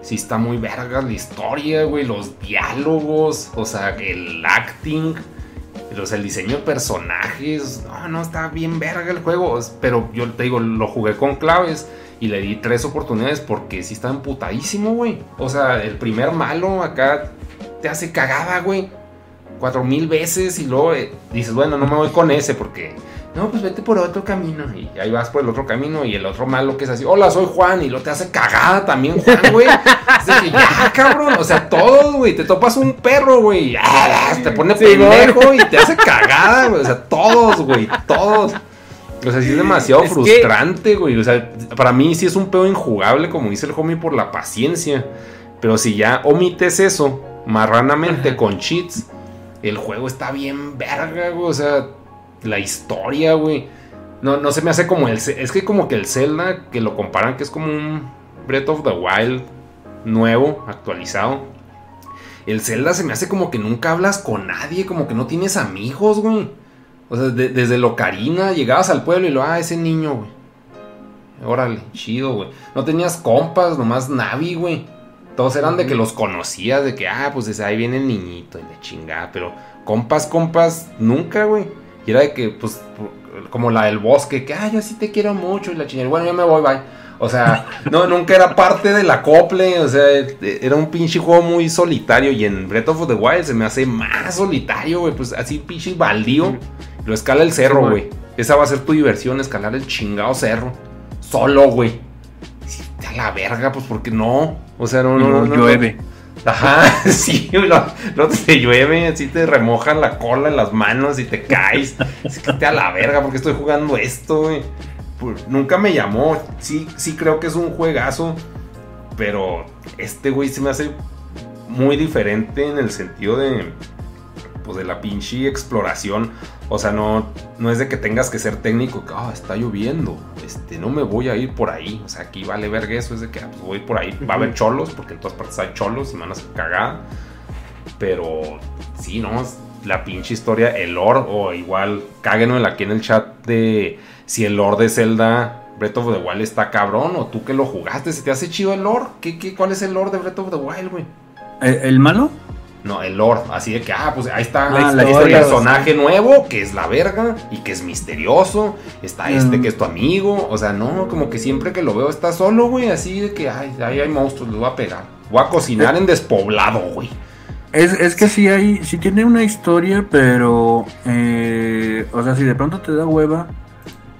sí está muy verga la historia, güey. Los diálogos, o sea, el acting, o sea, el diseño de personajes. No, no, está bien verga el juego. Pero yo te digo, lo jugué con claves y le di tres oportunidades porque sí está emputadísimo, güey. O sea, el primer malo acá te hace cagada, güey. Cuatro mil veces y luego eh, dices, bueno, no me voy con ese porque no, pues vete por otro camino. Y ahí vas por el otro camino y el otro malo que es así, hola, soy Juan. Y lo te hace cagada también, Juan, güey. [LAUGHS] Ya, cabrón. O sea, todos, güey. Te topas un perro, güey. ah, Te pone Sí, pendejo y te hace cagada, güey. O sea, todos, güey. Todos. O sea, sí es demasiado Es que- frustrante, güey. O sea, para mí sí es un pedo injugable, como dice el homie, por la paciencia. Pero si ya omites eso marranamente con cheats, el juego está bien verga, güey. O sea, la historia, güey. No, no se me hace como el... Es que como que el Zelda, que lo comparan que es como un Breath of the Wild nuevo, actualizado. El Zelda se me hace como que nunca hablas con nadie, como que no tienes amigos, güey. O sea, de- desde Locarina llegabas al pueblo y lo, ah, ese niño, güey. Órale, chido, güey. No tenías compas, nomás Navi, güey. Todos eran de que los conocías, de que, ah, pues ahí viene el niñito y la chingada. Pero compas, compas, nunca, güey. Y era de que, pues, como la del bosque, que, ah, yo sí te quiero mucho y la chingada. Bueno, ya me voy, bye. O sea, [LAUGHS] no, nunca era parte del acople. O sea, e- era un pinche juego muy solitario. Y en Breath of the Wild se me hace más solitario, güey. Pues así pinche baldío. Lo escala el cerro, güey. Esa va a ser tu diversión, escalar el chingado cerro. Solo, güey. A la verga, pues porque no. O sea, no, Y no, luego no, no. llueve. Ajá, [LAUGHS] sí, lo, lo te llueve, así te remojan la cola en las manos y te caes. Es que te a la verga porque estoy jugando esto, güey. Pues, nunca me llamó. Sí, sí creo que es un juegazo. Pero este güey se me hace muy diferente en el sentido de. Pues de la pinche exploración. O sea, no, no es de que tengas que ser técnico. que, Ah, está lloviendo. Este, no me voy a ir por ahí. O sea, aquí vale verga eso. Es de que ah, pues, voy por ahí. Va a haber cholos, porque en todas partes hay cholos y me van a hacer cagada. Pero sí, ¿no? La pinche historia, el lore, o igual, cáguenos aquí en el chat de si el lore de Zelda Breath of the Wild está cabrón, o tú que lo jugaste, ¿se te hace chido el lore? ¿Qué, qué, cuál es el lore de Breath of the Wild, güey? ¿El, el malo? No, el lore, así de que, ah, pues ahí está Ah, la este personaje nuevo, que es la verga, y que es misterioso, está este Mm. que es tu amigo, o sea, no, como que siempre que lo veo está solo, güey, así de que, ay, ahí hay monstruos, los voy a pegar. Voy a cocinar en despoblado, güey. Es, es que sí hay, sí tiene una historia, pero, eh, o sea, si de pronto te da hueva,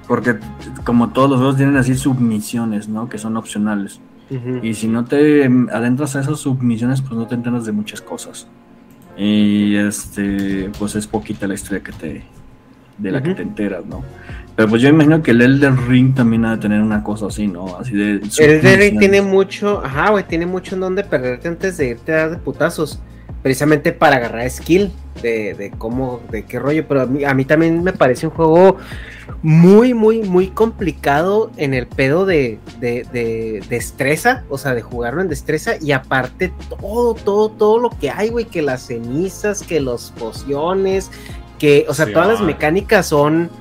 porque como todos los juegos tienen así submisiones, ¿no? Que son opcionales. Y si no te adentras a esas submisiones, pues no te enteras de muchas cosas. Y este, pues es poquita la historia que te, de la que te enteras, ¿no? Pero pues yo imagino que el Elder Ring también ha de tener una cosa así, ¿no? Así de... El Ring submisiones. tiene mucho, ajá, güey, tiene mucho en donde perderte antes de irte a dar de putazos. Precisamente para agarrar skill de, de cómo, de qué rollo. Pero a mí, a mí también me parece un juego muy, muy, muy complicado en el pedo de, de, de destreza. O sea, de jugarlo en destreza. Y aparte, todo, todo, todo lo que hay, güey. Que las cenizas, que los pociones, que, o sea, Sí, todas las mecánicas son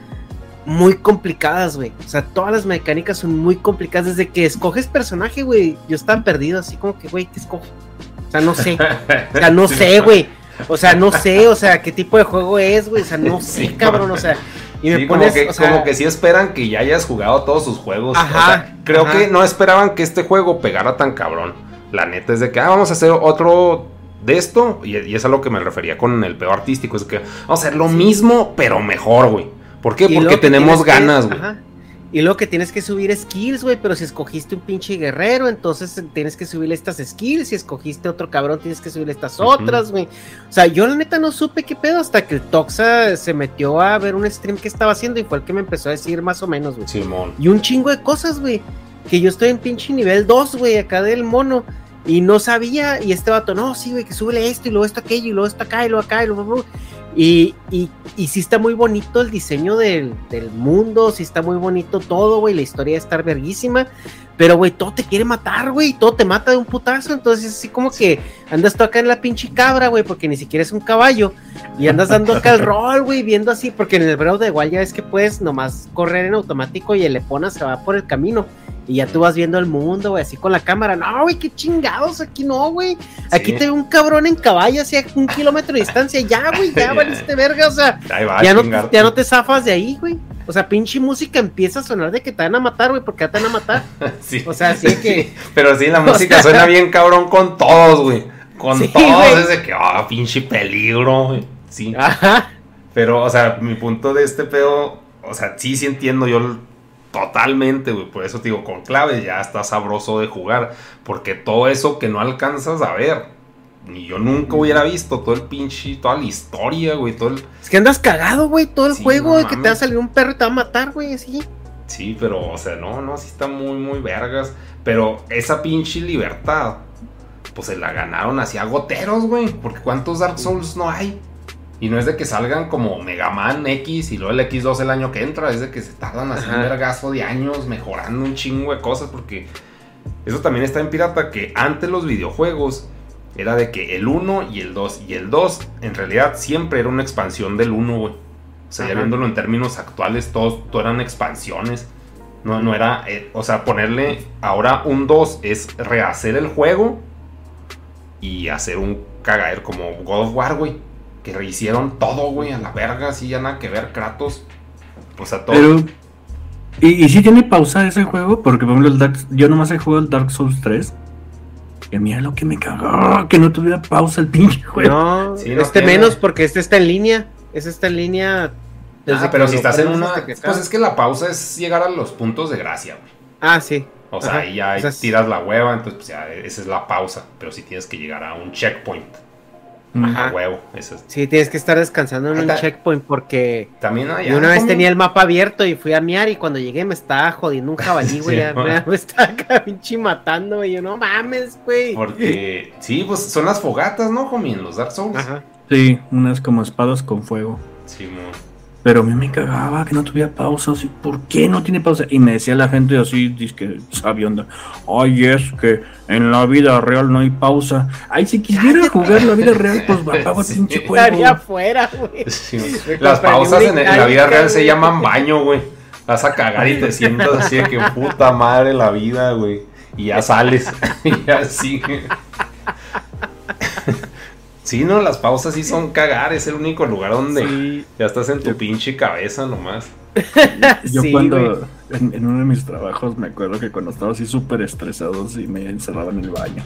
muy complicadas, güey. O sea, todas las mecánicas son muy complicadas. Desde que escoges personaje, güey, yo estaba perdido, así como que, güey, ¿qué escojo? O sea, no sé. O sea, no [LAUGHS] sé, güey. O sea, no sé, o sea, qué tipo de juego es, güey. O sea, no sé, Sí, cabrón. O sea, y me Sí, pones, como, que, o sea, como que sí esperan que ya hayas jugado todos sus juegos. Ajá, O sea, creo ajá. que no esperaban que este juego pegara tan cabrón. La neta es de que, ah, vamos a hacer otro de esto. Y, y es a lo que me refería con el peor artístico. Es que vamos a hacer lo mismo, pero mejor, güey. ¿Por qué? Porque tenemos ganas, güey. Y luego que tienes que subir skills, güey, pero si escogiste un pinche guerrero, entonces tienes que subirle estas skills, si escogiste otro cabrón, tienes que subirle estas otras, güey. O sea, yo la neta no supe qué pedo hasta que el Toxa se metió a ver un stream que estaba haciendo y fue el que me empezó a decir más o menos, güey. Simón. Y un chingo de cosas, güey. Que yo estoy en pinche nivel 2, güey, acá del mono. Y no sabía, y este vato, no, sí, güey, que súbele esto, y luego esto aquello, y luego esto acá, y luego acá, y luego... Y, y, y sí está muy bonito el diseño del, del mundo, sí está muy bonito todo, güey, la historia de estar verguísima, pero, güey, todo te quiere matar, güey, todo te mata de un putazo, entonces así como que andas tú acá en la pinche cabra, güey, porque ni siquiera es un caballo, y andas dando acá el [LAUGHS] rol, güey, viendo así, porque en el Breath the Wild ya es que puedes nomás correr en automático y el Epona se va por el camino, y ya tú vas viendo el mundo, güey, así con la cámara. No, güey, qué chingados, aquí no, güey. Aquí te ve un cabrón en caballo hacia un kilómetro de distancia. Ya, güey, ya [LAUGHS] valiste verga. O sea, va a ya no, ya no te zafas de ahí, güey. O sea, pinche música empieza a sonar de que te van a matar, güey, porque ya te van a matar. [LAUGHS] Sí. O sea, así que. [LAUGHS] Pero sí, la O música sea- suena bien cabrón con todos, güey. Con Sí, todos, güey. es de que, ah, pinche peligro, güey. Sí. Ajá. Pero, o sea, mi punto de este pedo, o sea, sí, sí entiendo yo totalmente, güey. Por eso te digo, con clave ya está sabroso de jugar. Porque todo eso que no alcanzas a ver, ni yo nunca hubiera visto, todo el pinche, toda la historia, güey, todo el... Es que andas cagado, güey, todo el Sí, juego, no de que te va a salir un perro y te va a matar, güey, así. Sí, pero, o sea, no, no, sí está muy, muy vergas. Pero esa pinche libertad, pues se la ganaron así a goteros, güey. Porque ¿cuántos Dark Souls no hay? Y no es de que salgan como Mega Man X y luego el X2 el año que entra, es de que se tardan así un vergazo de años mejorando un chingo de cosas. Porque eso también está en Pirata, que antes los videojuegos era de que el 1 y el 2. Y el 2 en realidad siempre era una expansión del 1, güey. O sea, ya Ajá. viéndolo en términos actuales, todos, todo eran expansiones. No, no era, eh, o sea, ponerle ahora un 2 es rehacer el juego y hacer un cagadero como God of War, güey. Que rehicieron todo, güey, a la verga, así ya nada que ver, Kratos. O sea, todo. Pero. ¿Y, y si tiene pausa ese juego? Porque, por ejemplo, el Dark- yo nomás he jugado el Dark Souls 3. Que mira lo que me cagó, que no tuviera pausa el pinche juego. No, Sí, no este tiene. menos porque este está en línea. Este está en línea. desde Ah, pero que si estás en una. que Pues es que la pausa es llegar a los puntos de gracia, güey. Ah, sí. O sea, Ajá. ahí ya O sea, tiras la hueva, entonces pues ya esa es la pausa. Pero si tienes que llegar a un checkpoint. Ajá. A huevo. Eso es. Sí, tienes que estar descansando en un checkpoint porque También hay yo una vez ¿no? tenía el mapa abierto y fui a miar y cuando llegué me estaba jodiendo un jabalí, güey. Sí, [LAUGHS] me estaba acá pinche matando, güey. Yo no mames, güey. Porque, sí, pues son las fogatas, ¿no, homie? En los Dark Souls. Ajá. Sí, unas como espadas con fuego. Sí, mo. Pero a mí me cagaba que no tuviera pausa. Así, ¿Por qué no tiene pausa? Y me decía la gente así, que sabionda. Ay, es que en la vida real no hay pausa. Ay, si quisiera jugar la vida real, pues [LAUGHS] apago el Sí. pinche Estaría juego. afuera, güey. Sí, Las pausas en, en la vida real se llaman baño, güey. Vas a cagar y te [LAUGHS] sientas así de que puta madre la vida, güey. Y ya sales. [LAUGHS] y ya sigue. Sí, no, las pausas sí son cagar. Es el único lugar donde Sí. ya estás en tu pinche cabeza nomás. [LAUGHS] Yo Sí, cuando, en uno de mis trabajos, me acuerdo que cuando estaba así súper estresado, sí me encerraba en el baño.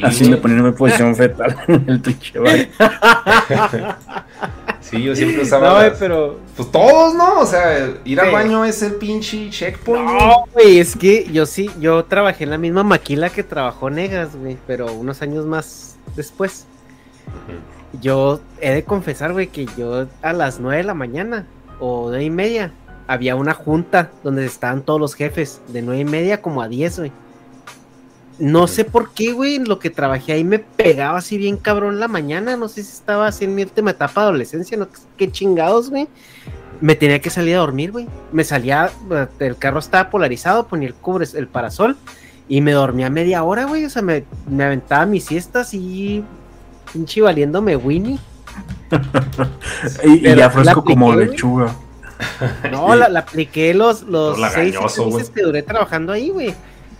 Pues sí, Así me ponían en posición fetal [LAUGHS] en el pinche baño. [LAUGHS] Sí, yo siempre usaba. No, güey, las- pero. Pues todos, ¿no? O sea, ir al Sí. baño es el pinche checkpoint. No, güey, es que yo sí, yo trabajé en la misma maquila que trabajó Negas, güey, pero unos años más después. Yo he de confesar, güey, que yo a las 9 de la mañana o nueve y media había una junta donde estaban todos los jefes, de nueve y media como a 10, güey. No sé por qué, güey, en lo que trabajé ahí me pegaba así bien cabrón la mañana, no sé si estaba así en mi última etapa de adolescencia, no qué chingados, güey. Me tenía que salir a dormir, güey. Me salía, eh, el carro estaba polarizado, ponía el cubre, el parasol y me dormía media hora, güey. O sea, me, me aventaba mis siestas y pinche valiéndome Winnie. [LAUGHS] Y, y ya fresco como apliqué, lechuga. No, la, la apliqué los, los seis meses que duré trabajando ahí, güey.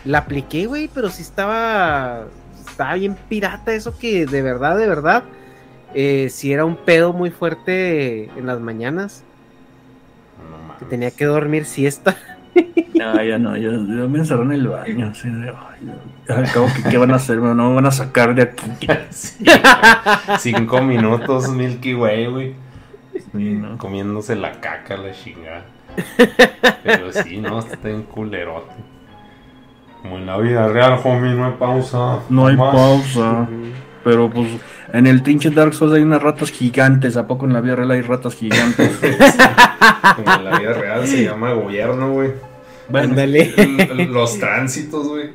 La apliqué, güey, pero sí estaba. Estaba bien pirata eso que de verdad, de verdad. Eh, sí era un pedo muy fuerte en las mañanas. No mames. Que tenía que dormir siesta. [LAUGHS] No, ya no, yo, yo me encerré en el baño. Así de, ay, yo- al cabo, que ¿qué van a hacer? No me van a sacar de aquí. [LAUGHS] Sí, Cinco minutos, Milky Way, güey. Sí, ¿no? Comiéndose la caca, la chingada. [LAUGHS] Pero sí, no, está en culerote. Como en la vida real, homie, no hay pausa. No hay pausa. Pero pues en el pinche Dark Souls hay unas ratas gigantes. ¿A poco en la vida real hay ratas gigantes? [LAUGHS] Como en la vida real se llama gobierno, güey. Bueno, Los tránsitos, güey.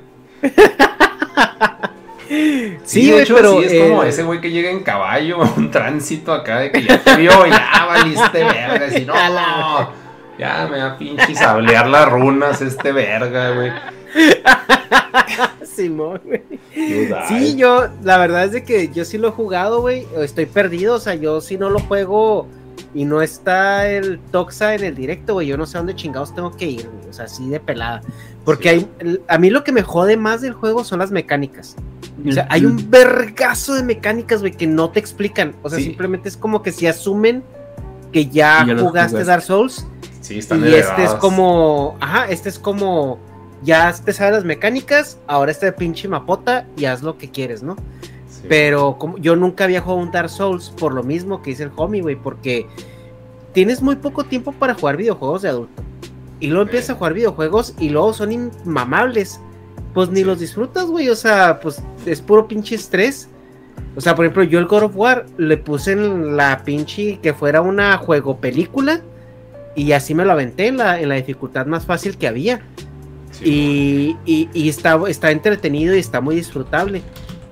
Sí, de hecho, pero, sí, es eh, como ese güey que llega en caballo a [LAUGHS] un tránsito acá de que ya te vio, ya valiste verga. Y no, [LAUGHS] ya me va a pinche sablear las runas este verga, güey. [LAUGHS] Simón, güey. Sí, yo, la verdad es de que yo sí lo he jugado, güey. Estoy perdido, o sea, yo sí no lo juego y no está el Toxa en el directo, güey. Yo no sé a dónde chingados tengo que ir, güey. O sea, así de pelada. Porque hay, el- a mí lo que me jode más del juego son las mecánicas. O sea, hay un vergazo de mecánicas, güey, que no te explican. O sea, Sí. simplemente es como que si asumen que ya, jugaste. Dark Souls Sí, están y este es como, ajá, este es como, ya te sabes las mecánicas, ahora este pinche mapota y haz lo que quieres, ¿no? Sí. Pero como yo nunca había jugado un Dark Souls por lo mismo que dice el homie, güey, porque tienes muy poco tiempo para jugar videojuegos de adulto. Y luego empiezas a jugar videojuegos y luego son inmamables. Pues ni Sí. los disfrutas, güey. O sea, pues es puro pinche estrés. O sea, por ejemplo, yo el God of War le puse en la pinche que fuera una juego película y así me lo aventé en la, en la dificultad más fácil que había. Sí, Y, y, y está, está entretenido y está muy disfrutable.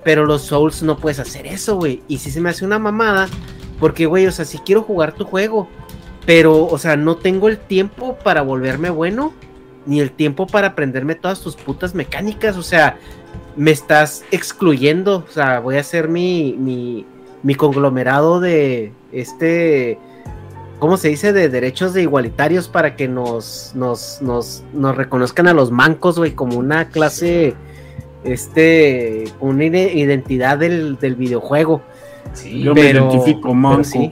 Pero los Souls no puedes hacer eso, güey. Y sí se me hace una mamada. Porque, güey, o sea, sí quiero jugar tu juego. Pero, o sea, no tengo el tiempo para volverme bueno. Ni el tiempo para aprenderme todas tus putas mecánicas. O sea, me estás excluyendo. O sea, voy a hacer mi, mi, mi conglomerado de este. ¿Cómo se dice? De derechos de igualitarios para que nos, nos, nos, nos reconozcan a los mancos, güey, como una clase, este, una ide- identidad del, del videojuego. sí, Yo pero- me identifico manco. sí.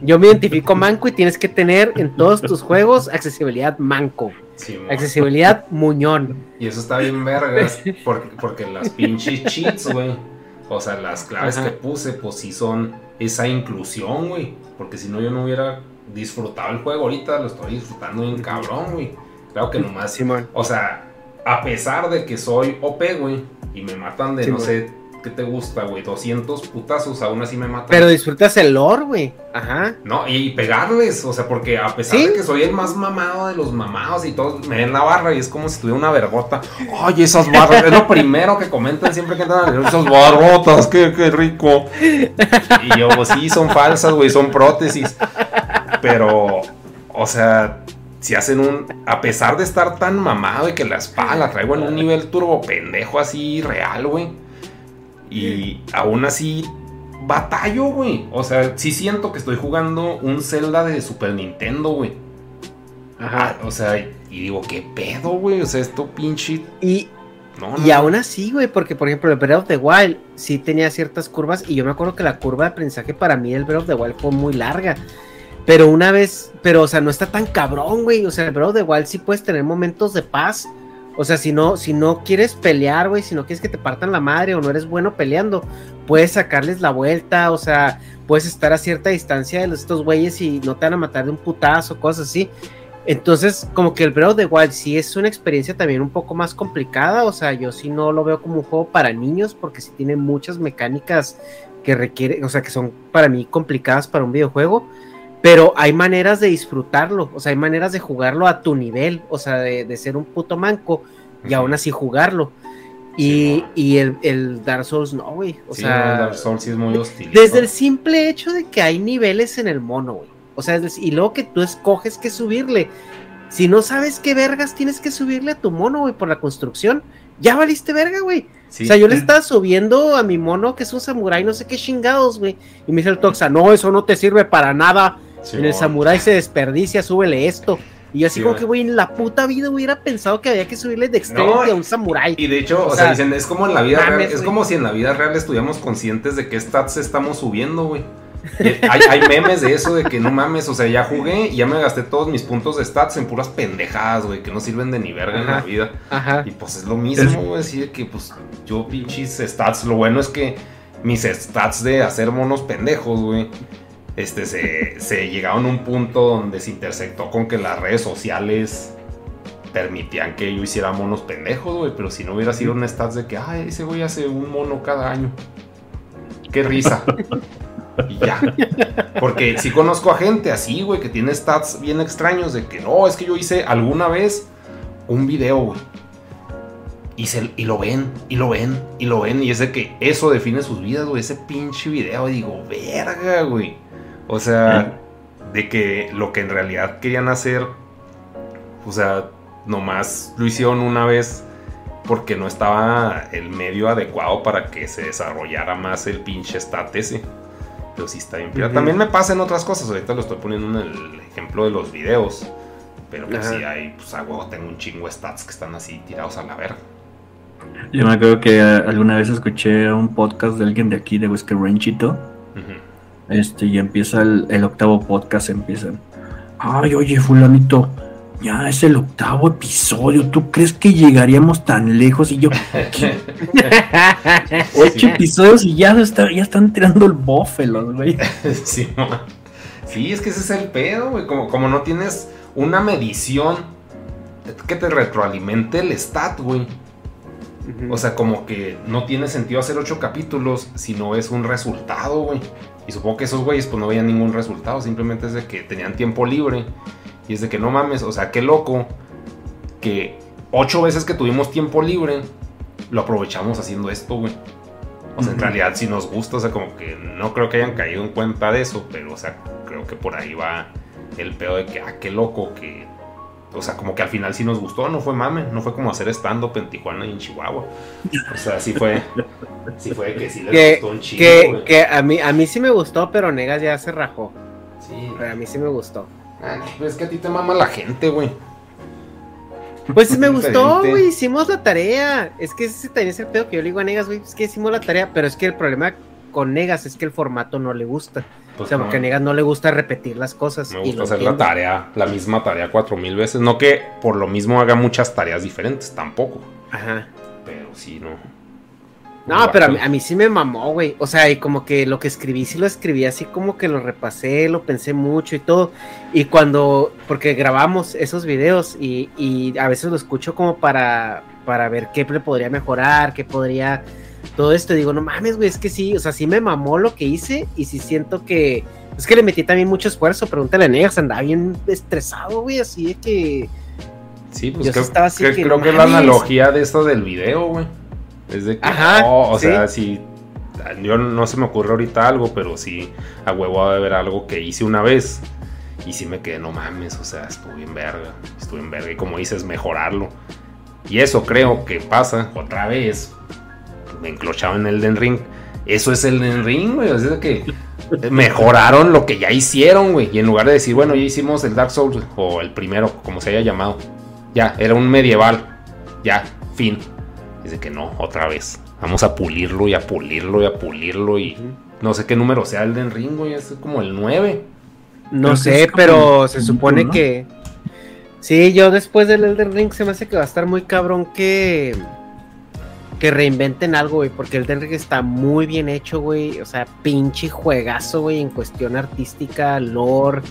Yo me identifico manco y tienes que tener en todos tus juegos accesibilidad manco, sí, accesibilidad muñón. Y eso está bien vergas, [LAUGHS] porque, porque las pinches cheats, güey. O sea, las claves Ajá. que puse, pues sí son esa inclusión, güey. Porque si no, yo no hubiera disfrutado el juego ahorita, lo estoy disfrutando bien cabrón, güey. Claro que nomás. Simón. O sea, a pesar de que soy OP, güey, y me matan de no sé qué te gusta, güey, 200 putazos, aún así me matan. Pero disfrutas el lore, güey. Ajá. No, y pegarles, o sea, porque a pesar ¿Sí? de que soy el más mamado de los mamados y todos me ven la barra y es como si tuviera una vergota. Ay, esas barras, es lo primero que comentan siempre que entran, esas barrotas, qué, qué rico. Y yo, pues sí, son falsas, güey, son prótesis. Pero, o sea, si hacen un, a pesar de estar tan mamado y que la espada la traigo en un nivel turbo pendejo así real, güey. Y aún así batallo, güey. O sea, sí siento que estoy jugando un Zelda de Super Nintendo, güey. Ajá. Ah, o sea, y digo, ¿qué pedo, güey? O sea, esto pinche. Y, No, Y aún así, güey, porque por ejemplo el Breath of the Wild sí tenía ciertas curvas y yo me acuerdo que la curva de aprendizaje para mí del Breath of the Wild fue muy larga. Pero una vez, pero o sea, no está tan cabrón, güey. O sea, of the Wild sí puedes tener momentos de paz. O sea, si no, si no quieres pelear, güey, si no quieres que te partan la madre o no eres bueno peleando, puedes sacarles la vuelta, o sea, puedes estar a cierta distancia de estos güeyes y no te van a matar de un putazo, cosas así. Entonces, como que el Breath of the sí es una experiencia también un poco más complicada, o sea, yo sí no lo veo como un juego para niños porque sí tiene muchas mecánicas que requiere, o sea, que son para mí complicadas para un videojuego, pero hay maneras de disfrutarlo, o sea, hay maneras de jugarlo a tu nivel, o sea, de, de ser un puto manco y aún así jugarlo. Y, y el, el Dark Souls no, güey. O Sí, sea, no, Dark Souls sí es muy hostil. desde el simple hecho de que hay niveles en el mono, güey. O sea, y luego que tú escoges qué subirle. Si no sabes qué vergas tienes que subirle a tu mono, güey, por la construcción, ya valiste verga, güey. Sí. O sea, yo le estaba subiendo a mi mono que es un samurái, no sé qué chingados, güey. Y me dice el Toxa, no, eso no te sirve para nada. Sí, en el samurái se desperdicia, súbele esto. Y yo así Sí, como que, güey, en la puta vida hubiera pensado que había que subirle dexterity No, a un samurái. Y de hecho, o, O sea, sea, dicen, es como en la vida mames, real, es como si en la vida real estuviéramos conscientes de qué stats estamos subiendo, güey. Hay, hay memes de eso, de que no mames, o sea, ya jugué y ya me gasté todos mis puntos de stats en puras pendejadas, güey, que no sirven de ni verga en la vida. Ajá. Y pues es lo mismo, güey, así de que pues yo pinches stats, lo bueno es que mis stats de hacer monos pendejos, güey, este, se, se llegaron a un punto donde se intersectó con que las redes sociales permitían que yo hiciera monos pendejos, güey. Pero si no hubiera sido un stats de que, ay, ese güey hace un mono cada año. Qué risa. y ya. Porque si conozco a gente así, güey, que tiene stats bien extraños de que no, es que yo hice alguna vez un video, güey. Y, se, y lo ven, y lo ven, y lo ven. Y es de que eso define sus vidas, güey. Ese pinche video. Y digo, verga, güey. O sea, de que lo que en realidad querían hacer, o sea, nomás lo hicieron una vez porque no estaba el medio adecuado para que se desarrollara más el pinche stat ese. Pero sí está bien. Pero También me pasa en otras cosas. Ahorita lo estoy poniendo en el ejemplo de los videos. Pero pues sí hay, pues a huevo tengo un chingo de stats que están así tirados a la verga. Yo me acuerdo que alguna vez escuché un podcast de alguien de aquí, de Whisker Ranchito. Este, y empieza el, octavo podcast, empiezan. Ay, oye, fulanito, ya es el octavo episodio. ¿Tú crees que llegaríamos tan lejos? Y yo, [LAUGHS] Ocho episodios y ya, está, ya están tirando el bófelo, güey. [LAUGHS] sí, sí, es que ese es el pedo, güey. Como, como no tienes una medición que te retroalimente el stat, güey. O sea, como que no tiene sentido hacer ocho capítulos si no es un resultado, güey. Y supongo que esos güeyes pues no veían ningún resultado, simplemente es de que tenían tiempo libre. Y es de que no mames, o sea, qué loco que ocho veces que tuvimos tiempo libre lo aprovechamos haciendo esto, güey. O sea, en realidad sí nos gusta, o sea, como que no creo que hayan caído en cuenta de eso, pero, o sea, creo que por ahí va el pedo de que, ah, qué loco que o sea, como que al final sí nos gustó, no fue mame, no fue como hacer stand-up en Tijuana y en Chihuahua. O sea, sí fue, sí fue que sí les gustó un chingo. Que, que, a, mí, a mí sí me gustó, pero Negas ya se rajó. Sí. Pero a mí sí me gustó. Ah, es que a ti te mama la gente, güey. Pues me gustó, güey, hicimos la tarea. Es que ese también es el pedo que yo le digo a Negas, güey, es que hicimos la tarea, pero es que el problema con Negas es que el formato no le gusta. Pues o sea, porque a Negas no le gusta repetir las cosas. Me gusta hacer la tarea, la misma tarea cuatro mil veces. No que por lo mismo haga muchas tareas diferentes, tampoco. Ajá. Pero sí, no. No, pero a mí, sí me mamó, güey. O sea, y como que lo que escribí, sí lo escribí así como que lo repasé, lo pensé mucho y todo. Y cuando, porque grabamos esos videos y, y a veces lo escucho como para, para ver qué le podría mejorar, qué podría todo esto. Digo, no mames, güey, es que sí, o sea, sí me mamó lo que hice y sí siento que. Es que le metí también mucho esfuerzo. Pregúntale a Negas, andaba bien estresado, güey, así de que. Sí, pues creo, estaba así que, creo que es la analogía de esto del video, güey. Es de que, Ajá, o sea, si yo no se me ocurre ahorita algo, pero sí a huevo de ver algo que hice una vez. Y sí me quedé, no mames, o sea, estuve bien verga, estuve en verga. Y como dices, mejorarlo. Y eso creo que pasa otra vez me enclochaba en Elden Ring. Eso es Elden Ring, güey. O sea que mejoraron lo que ya hicieron, güey. Y en lugar de decir, bueno, ya hicimos el Dark Souls o el primero, como se haya llamado. Ya, era un medieval. Ya, fin. Dice que no, otra vez. Vamos a pulirlo y a pulirlo y a pulirlo y no sé qué número sea Elden Ring, güey. Es como el 9. No sé, pero se supone que... Sí, yo después del Elden Ring se me hace que va a estar muy cabrón que que reinventen algo, güey, porque el Ring está muy bien hecho, güey, o sea, pinche juegazo, güey, en cuestión artística, lore,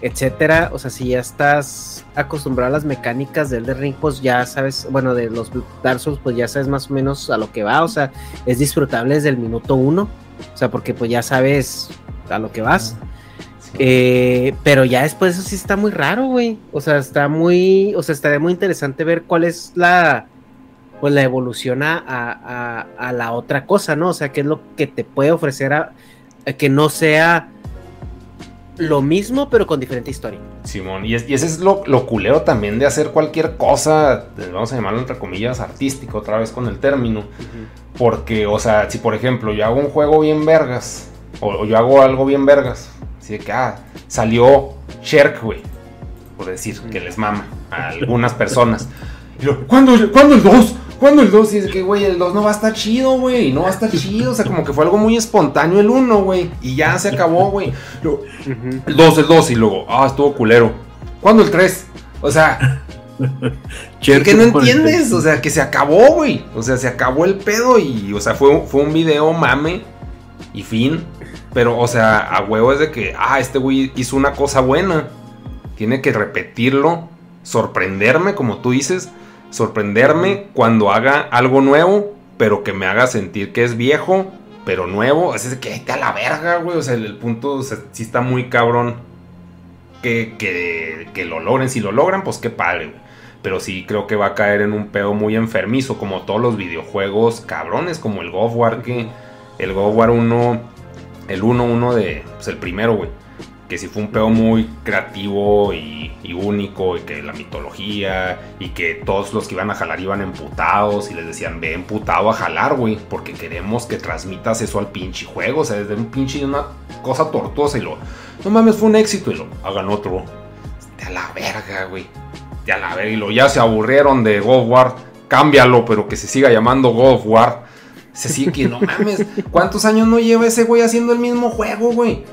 etcétera, o sea, si ya estás acostumbrado a las mecánicas del Elden Ring, pues ya sabes, bueno, de los Dark Souls, pues ya sabes más o menos a lo que va, o sea, es disfrutable desde el minuto uno, o sea, porque pues ya sabes a lo que vas. Eh, pero ya después eso sí está muy raro, güey. O sea, está muy, o sea, estaría muy interesante ver cuál es la, pues la evoluciona a, la otra cosa, ¿no? O sea, qué es lo que te puede ofrecer a, que no sea lo mismo, pero con diferente historia. Simón, y, ese es lo, lo, culero también de hacer cualquier cosa, vamos a llamarlo entre comillas, artístico, otra vez con el término. Porque, o sea, si por ejemplo yo hago un juego bien vergas, o, yo hago algo bien vergas, así de que, ah, salió Sherk, güey, por decir, que les mama a algunas personas. Y yo, ¿cuándo, ¿cuándo el 2? ¿Cuándo el 2? Y dice que, güey, el 2 no va a estar chido, güey. No va a estar chido. O sea, como que fue algo muy espontáneo el 1, güey. Y ya se acabó, güey. El 2, el 2. Y luego, ah, estuvo culero. ¿Cuándo el 3? O sea. [LAUGHS] ¿Qué no entiendes? O sea, que se acabó, güey. O sea, se acabó el pedo y, o sea, fue, fue un video mame y fin. Pero, o sea, a huevo es de que, ah, este güey hizo una cosa buena. Tiene que repetirlo, sorprenderme, como tú dices, sorprenderme cuando haga algo nuevo, pero que me haga sentir que es viejo, pero nuevo. Es de que, a la verga, güey. O sea, el, punto o sea, sí está muy cabrón que, que, que, lo logren. Si lo logran, pues qué padre, güey. Pero sí creo que va a caer en un pedo muy enfermizo, como todos los videojuegos cabrones, como el God War, que el God War 1, el 1-1 de, pues el primero, güey que si fue un pedo muy creativo y, único y que la mitología y que todos los que iban a jalar iban emputados y les decían ve emputado a jalar, güey, porque queremos que transmitas eso al pinche juego, o sea, desde un pinche una cosa tortuosa y lo, no mames, fue un éxito y lo, hagan otro, de a la verga, güey, de a la verga y lo, ya se aburrieron de God War, cámbialo, pero que se siga llamando God War. Se sigue que no mames, ¿cuántos años no lleva ese güey haciendo el mismo juego, güey?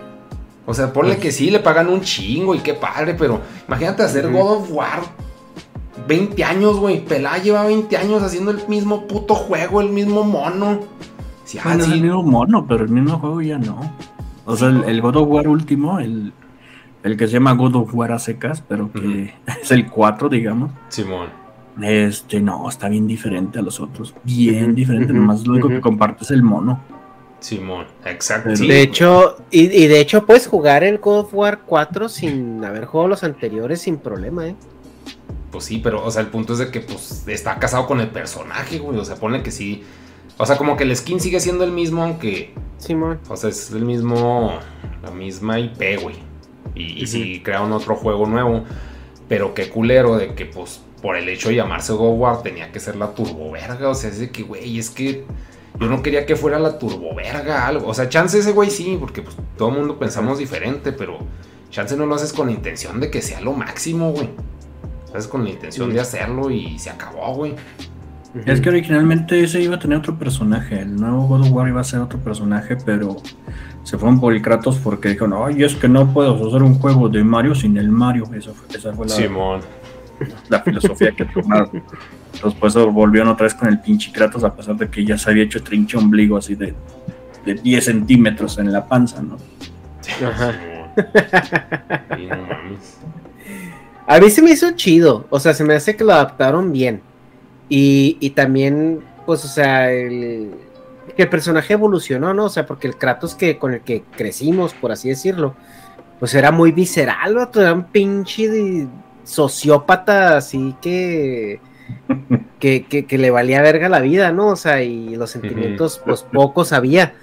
O sea, ponle que sí, le pagan un chingo y qué padre, pero imagínate hacer God of War 20 años, güey. Pelá lleva 20 años haciendo el mismo puto juego, el mismo mono. Sí, ah, el mismo mono, pero el mismo juego ya no. O sea, el, God of War último, el, el, que se llama God of War a secas, pero que [LAUGHS] es el 4, digamos. Simón. Este, no, está bien diferente a los otros. Bien diferente. Nomás lo único que comparte es el mono. Simón, exacto. De hecho, y, de hecho puedes jugar el God of War 4 sin haber jugado los anteriores sin problema, ¿eh? Pues sí, pero, o sea, el punto es de que, pues, está casado con el personaje, güey. O sea, pone que sí. O sea, como que el skin sigue siendo el mismo, aunque. Simón. O sea, es el mismo. La misma IP, güey. Y, y sí crearon otro juego nuevo. Pero qué culero de que, pues, por el hecho de llamarse God of War tenía que ser la turbo verga. O sea, es de que, güey, es que yo no quería que fuera la turboverga, algo. O sea, chance ese güey sí, porque pues todo el mundo pensamos diferente, pero chance no lo haces con la intención de que sea lo máximo, güey. Lo haces con la intención de hacerlo y se acabó, güey. Es que originalmente ese iba a tener otro personaje. El nuevo God of War iba a ser otro personaje, pero se fueron por el Kratos porque dijeron, ay, es que no puedo hacer un juego de Mario sin el Mario. Eso fue, esa fue la, Simón. La filosofía que tomaron. Después volvieron otra vez con el pinche Kratos, a pesar de que ya se había hecho trinche ombligo así de, de 10 centímetros en la panza, ¿no? Ajá. A mí se me hizo chido, o sea, se me hace que lo adaptaron bien. Y, y también, pues, o sea, el, que el personaje evolucionó, ¿no? O sea, porque el Kratos que con el que crecimos, por así decirlo, pues era muy visceral, ¿no? Era un pinche sociópata, así [LAUGHS] que que, que, le valía verga la vida, ¿no? O sea, y los sentimientos, pues pocos había.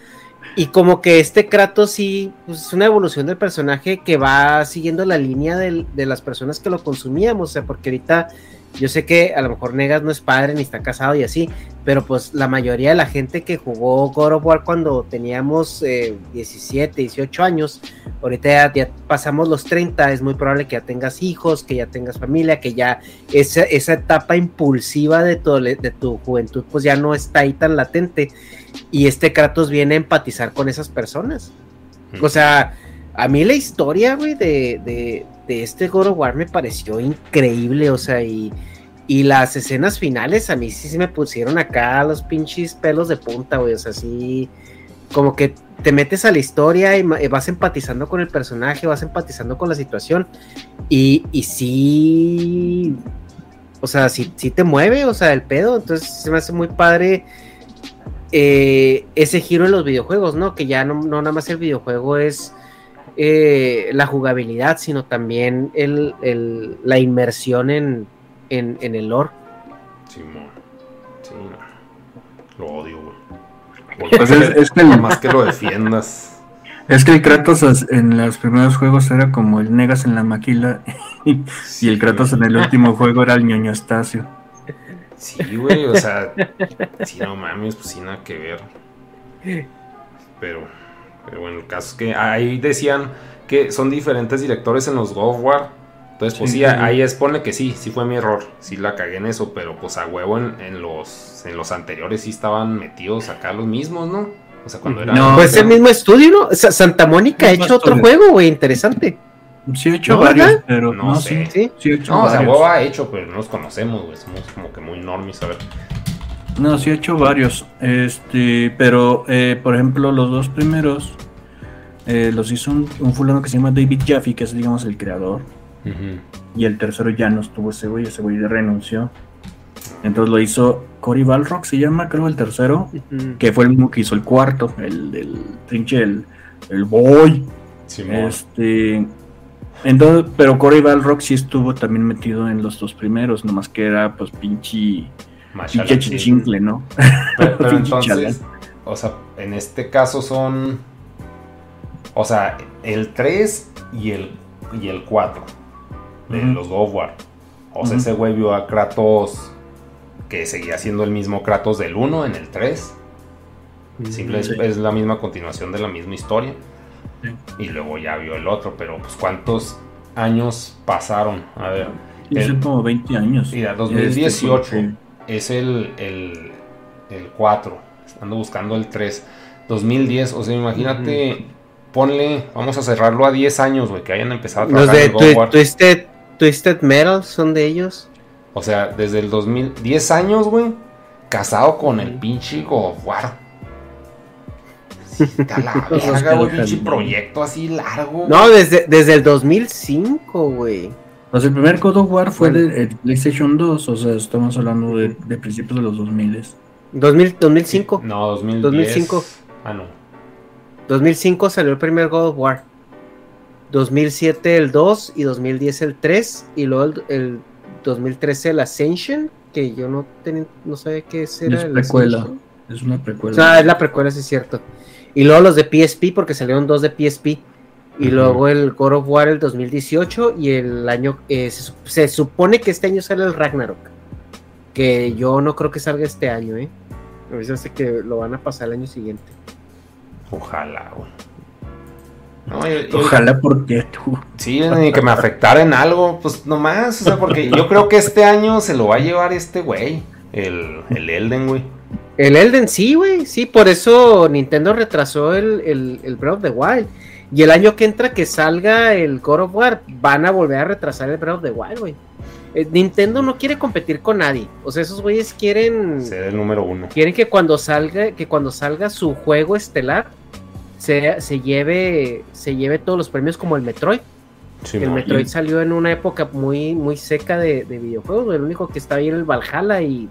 Y como que este Kratos sí, pues, es una evolución del personaje que va siguiendo la línea de, de las personas que lo consumíamos, o sea, porque ahorita yo sé que a lo mejor Negas no es padre ni está casado y así, pero pues la mayoría de la gente que jugó God of War cuando teníamos 17, eh, 18 años, ahorita ya, pasamos los 30, es muy probable que ya tengas hijos, que ya tengas familia, que ya esa, esa etapa impulsiva de tu, de tu juventud pues ya no está ahí tan latente y este Kratos viene a empatizar con esas personas. O sea, a mí la historia, güey, de este God of War me pareció increíble, o sea, y, y las escenas finales a mí sí se me pusieron acá los pinches pelos de punta, güey, o sea, sí, como que te metes a la historia y vas empatizando con el personaje, vas empatizando con la situación, y, y sí, o sea, sí, sí te mueve, o sea, el pedo, entonces se me hace muy padre. Eh, ese giro en los videojuegos, ¿no? Que ya no, no nada más el videojuego es eh, la jugabilidad, sino también el, el, la inmersión en, en, en el lore. Sí, sí, lo odio, güey. Pues es, que más que lo defiendas. [LAUGHS] Es que el Kratos en los primeros juegos era como el Negas en la maquila [LAUGHS] y el Kratos en el último juego era el ñoño Estacio. Sí, güey, o sea, [LAUGHS] si no mames, pues sin nada que ver. Pero pero bueno, el caso es que ahí decían que son diferentes directores en los God of War. Entonces, pues sí, ahí expone que sí, sí fue mi error. Sí la cagué en eso, pero pues a huevo en, los, en los anteriores sí estaban metidos acá los mismos, ¿no? O sea, cuando era. No, pues el mismo estudio, ¿no? Santa Mónica ha hecho otro juego, güey, interesante. Sí, ha hecho varios, pero no, sé. Sí, sí, hecho no, o sea, huevo ha hecho, pero no los conocemos, güey. Somos como que muy normis, a ver. No, sí ha hecho varios. Este, pero, eh, por ejemplo, los dos primeros eh, los hizo un, un fulano que se llama David Jaffe, que es, digamos, el creador. Y el tercero ya no estuvo ese güey, ese güey renunció. Entonces lo hizo Cory Balrock, se llama, creo, el tercero, que fue el mismo que hizo el cuarto, el del trinche, el, el boy. este, entonces, pero Cory Balrock sí estuvo también metido en los dos primeros, nomás que era pues pinche, pinche chichincle, ¿no? Pero, pero [LAUGHS] entonces, o sea, en este caso son, o sea, el 3 y el, y el 4 de los God of War. O sea, Ujú. ese güey vio a Kratos que seguía siendo el mismo Kratos del 1 en el 3. Simple es, Sí. es la misma continuación de la misma historia. Y luego ya vio el otro, pero pues ¿cuántos años pasaron? A ver. Como 20 años. Mira, Este, 2018 porque- es el, el, el 4. Ando buscando el 3. 2010, o sea, imagínate, ponle, vamos a cerrarlo a 10 años, güey, que hayan empezado a Los trabajar de en. Twisted, Twisted Metal son de ellos. O sea, desde el 2000, 10 años, güey, casado con el pinche God of War. Sí, [LAUGHS] está la verga, güey, pinche proyecto así largo. No, desde, desde el 2005, güey. Pues el primer God of War fue de el PlayStation 2, o sea, estamos hablando de, de principios de los 2000. 2000, 2005. No, 2010. 2005. Ah, no. 2005 salió el primer God of War. 2007 el 2 y 2010 el 3 y luego el, el 2013 el Ascension, que yo no tenía, no sabía qué era Es el precuela. Ascension. Es una precuela. O sea, es la precuela, sí es cierto. Y luego los de PSP, porque salieron dos de PSP. Y luego el God of War el 2018 y el año... eh, se, se supone que este año sale el Ragnarok. Que yo no creo que salga este año, ¿eh? A mí se hace que lo van a pasar el año siguiente. Ojalá, güey. No, yo- yo- Ojalá porque tú. Sí, ni que me afectara en algo, pues nomás, o sea, porque yo creo que este año se lo va a llevar este güey, el, el Elden, güey. El Elden sí, güey, sí, por eso Nintendo retrasó el, el, el Breath of the Wild. Y el año que entra que salga el God of War, van a volver a retrasar el Breath of the Wild, güey. Eh, Nintendo no quiere competir con nadie. O sea, esos güeyes quieren Ser el número uno. quieren que cuando salga que cuando salga su juego estelar se, se lleve se lleve todos los premios como el Metroid. Sí, el Metroid y- salió en una época muy muy seca de, de videojuegos. güey. El único que estaba ahí era el Valhalla y,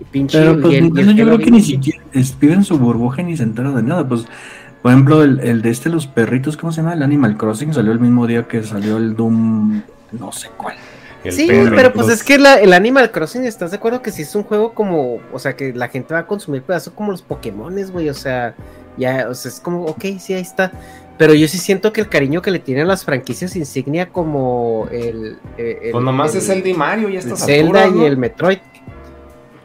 y pinche Pero pues y el- y el Nintendo yo creo que ni siquiera es- vive en su burbuja ni se entera de nada. Pues, por ejemplo, el, el de este, los perritos, ¿cómo se llama? El Animal Crossing salió el mismo día que salió el Doom, no sé cuál. el Sí, perro, pero pues es que la- el Animal Crossing, ¿estás de acuerdo que si es un juego como, o sea, que la gente va a consumir pedazos como los Pokémones, güey? O sea, ya, o sea, es como, ok, sí, ahí está. Pero yo sí siento que el cariño que le tienen las franquicias insignia como el... eh, el- Pues nomás es el de Mario y estas Zelda alturas, y ¿no? el Metroid.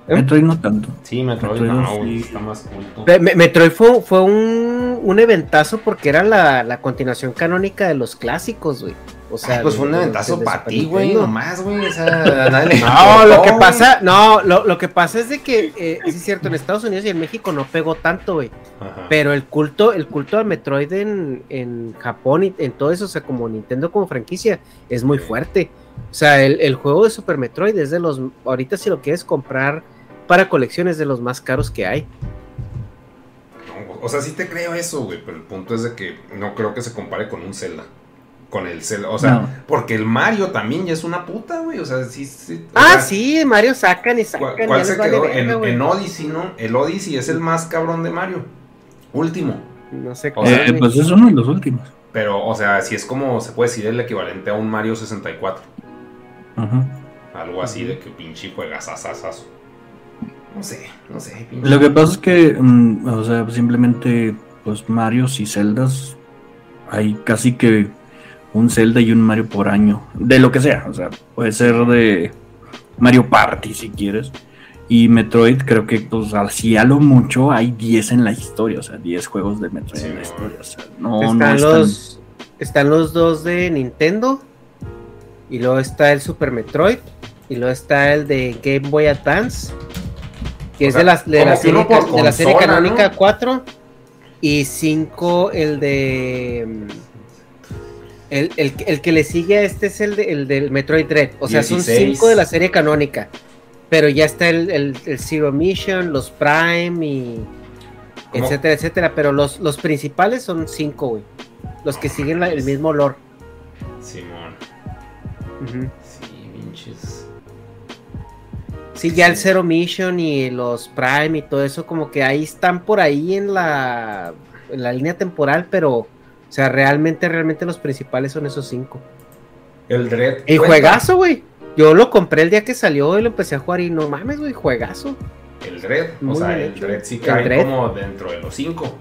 Metroid no tanto. Sí, Metroid, Metroid no, güey, sí. está más culto. Me- Metroid fue, fue un, un eventazo porque era la, la continuación canónica de los clásicos, güey. O sea, Ay, pues fue un eventazo de para ti, güey, nomás, güey, o sea, [LAUGHS] nadie le No, importó, lo que pasa, no, lo, lo que pasa es de que, eh, sí es cierto, en Estados Unidos y en México no pegó tanto, güey. Pero el culto, el culto al Metroid en, en Japón y en todo eso, o sea, como Nintendo como franquicia, es muy fuerte. O sea, el, el juego de Super Metroid es de los, ahorita si lo quieres comprar para colecciones, de los más caros que hay. No, o sea, sí te creo eso, güey, pero el punto es de que no creo que se compare con un Zelda. Con el Zelda, o sea, No. porque el Mario también ya es una puta, güey, o sea, sí, sí. o Ah, sea, sí, Mario sacan y sacan. ¿Cuál, se quedó? en, Odyssey, ¿no? El Odyssey es el más cabrón de Mario. Último. No sé O sea, Eh, pues es uno de los últimos. Pero, o sea, si es como, se puede decir, el equivalente a un Mario 64. Ajá. Algo así de que pinche juegas asasazo. No sé, no sé, pinche. Lo que pasa es que, mm, o sea, simplemente, pues Marios y Zeldas, hay casi que un Zelda y un Mario por año, de lo que sea, o sea, puede ser de Mario Party si quieres. Y Metroid, creo que, pues, así a lo mucho hay 10 en la historia, o sea, 10 juegos de Metroid Sí, en la no. historia, o sea, no, están, no es tan- los, están los dos de Nintendo. Y luego está el Super Metroid. Y luego está el de Game Boy Advance. Que O es sea, de la, de la serie, de la serie consola, canónica ¿no? 4. Y 5 el de... El, el- el que le sigue a este es el, de- el del Metroid Dread. O sea, son 16. 5 de la serie canónica. pero ya está el, el, el Zero Mission, los Prime y ¿Cómo? etcétera, etcétera. Pero los, los principales son cinco, güey. Los que siguen la- el mismo lore. Simón. Ujú. Sí, pinches. Sí, ya el Zero Mission y los Prime y todo eso, como que ahí están por ahí en la, en la línea temporal, pero, o sea, realmente, realmente los principales son esos cinco. El Dread. Y cuenta. juegazo, güey. Yo lo compré el día que salió y lo empecé a jugar y no mames, güey, juegazo. El Dread. O Muy sea, el hecho. Dread sí cae como dentro de los cinco.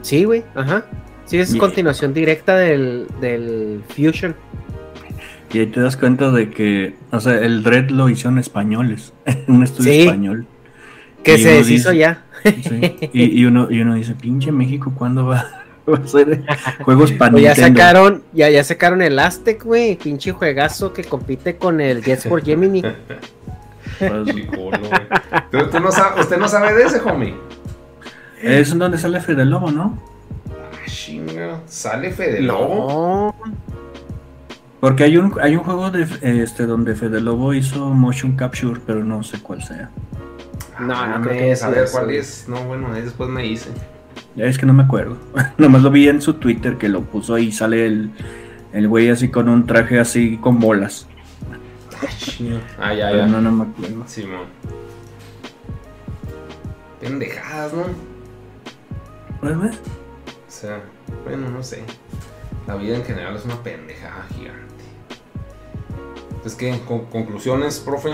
Sí, güey, ajá. Sí, es continuación directa del, del Fusion. Y ahí te das cuenta de que, o sea, el Dread lo hicieron españoles, [LAUGHS] un estudio Sí. español. Que Y se deshizo dice- ya. Sí, Y, y uno, y uno dice, pinche México, ¿cuándo va, [LAUGHS] va a ser [LAUGHS] juegos para O ya sacaron, ya, ya sacaron el Aztec, güey, pinche juegazo que compite con el Jets for Gemini. Pues. Pero tú no sabes, usted no sabe de ese, homie. es en donde sale Fede Lobo, ¿no? Ah, chinga. Sale Fede Lobo. No, Porque hay un, hay un juego de este donde Fede Lobo hizo motion capture, pero no sé cuál sea. no, Ah, no creo me que saber eso, cuál es. No, bueno, ahí después me dice. Es que no me acuerdo. [LAUGHS] Nomás lo vi en su Twitter que lo puso y sale el, el güey así con un traje así con bolas. Ah, ya, Pero ya. no, no me acuerdo. Simón. Pendejadas, ¿no? Pues, ve. O sea, bueno, no sé. La vida en general es una pendejada gigante. Entonces, ¿qué? Con- ¿Conclusiones, profe?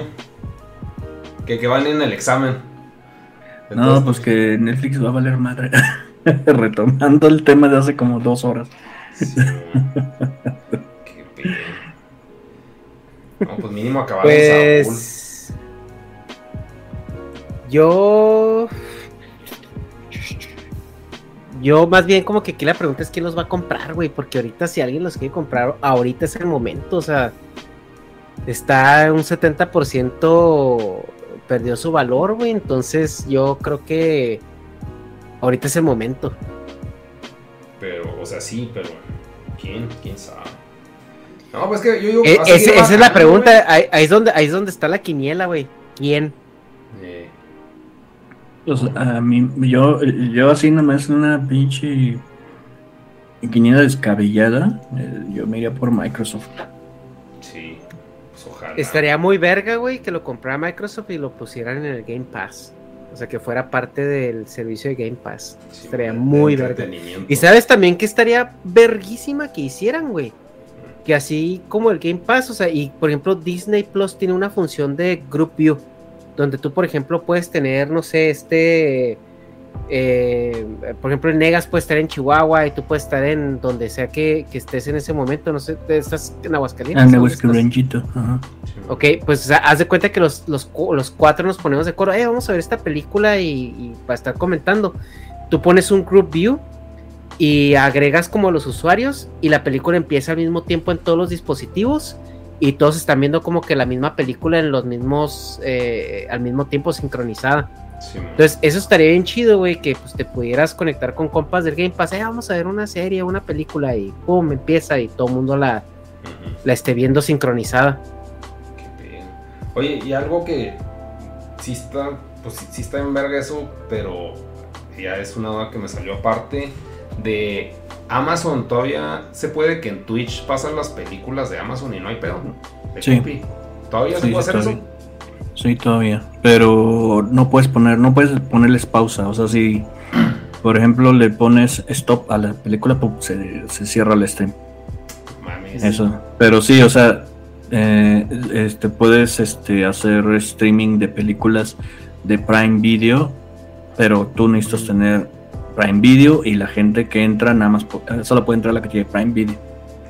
Que, que van en el examen. De No, pues que Netflix va a valer madre. [LAUGHS] Retomando el tema de hace como dos horas. Simón. [LAUGHS] Qué pedo. No, pues mínimo acabaron Saúl. Pues. Yo. Yo más bien como que aquí la pregunta es quién los va a comprar, güey, porque ahorita si alguien los quiere comprar, ahorita es el momento, o sea, está un 70% perdió su valor, güey, entonces yo creo que ahorita es el momento. Pero, o sea, sí, pero. ¿Quién? ¿Quién sabe? No, pues que yo digo. E- ese- esa es la pregunta, ahí, ahí es donde, ahí es donde está la quiniela, güey. ¿Quién? Eh, Pues a mí, yo, yo así nomás una pinche quiniela descabellada, eh, yo me iría por Microsoft. Ojalá. Estaría muy verga, güey, que lo comprara Microsoft y lo pusieran en el Game Pass. O sea, que fuera parte del servicio de Game Pass. Sí, estaría muy verga. Y sabes también que estaría verguísima que hicieran, güey. Que así como el Game Pass, o sea, y por ejemplo Disney Plus tiene una función de Group View, donde tú, por ejemplo, puedes tener, no sé, este, eh, por ejemplo, en Negas puedes estar en Chihuahua y tú puedes estar en donde sea que, que estés en ese momento, no sé, estás en Aguascalientes. Ah, ¿dónde Nehuesco estás? Ranchito, ajá. Ok, pues o sea, haz de cuenta que los, los, los cuatro nos ponemos de coro, eh, vamos a ver esta película y, y para estar comentando. Tú pones un group view y agregas como los usuarios y la película empieza al mismo tiempo en todos los dispositivos y todos están viendo como que la misma película en los mismos, eh, al mismo tiempo sincronizada. Sí. Entonces, eso estaría bien chido, güey, que pues te pudieras conectar con compas del Game Pass, eh, vamos a ver una serie, una película y pum, empieza y todo el mundo la, la esté viendo sincronizada. Qué pedo. Oye, y algo que sí está, pues sí, sí está en verga eso, pero ya es una duda que me salió aparte de Amazon. Todavía se puede que en Twitch pasan las películas de Amazon y no hay pedo. De Sí. ¿Todavía se puede sí, hacer eso? Sí, todavía. Pero no puedes poner, no puedes ponerles pausa. O sea, si por ejemplo le pones stop a la película, pum, se, se cierra el stream. Mames. Eso. Pero sí, o sea, eh, este puedes este hacer streaming de películas de Prime Video, pero tú necesitas tener Prime Video y la gente que entra nada más eh, solo puede entrar la que tiene Prime Video.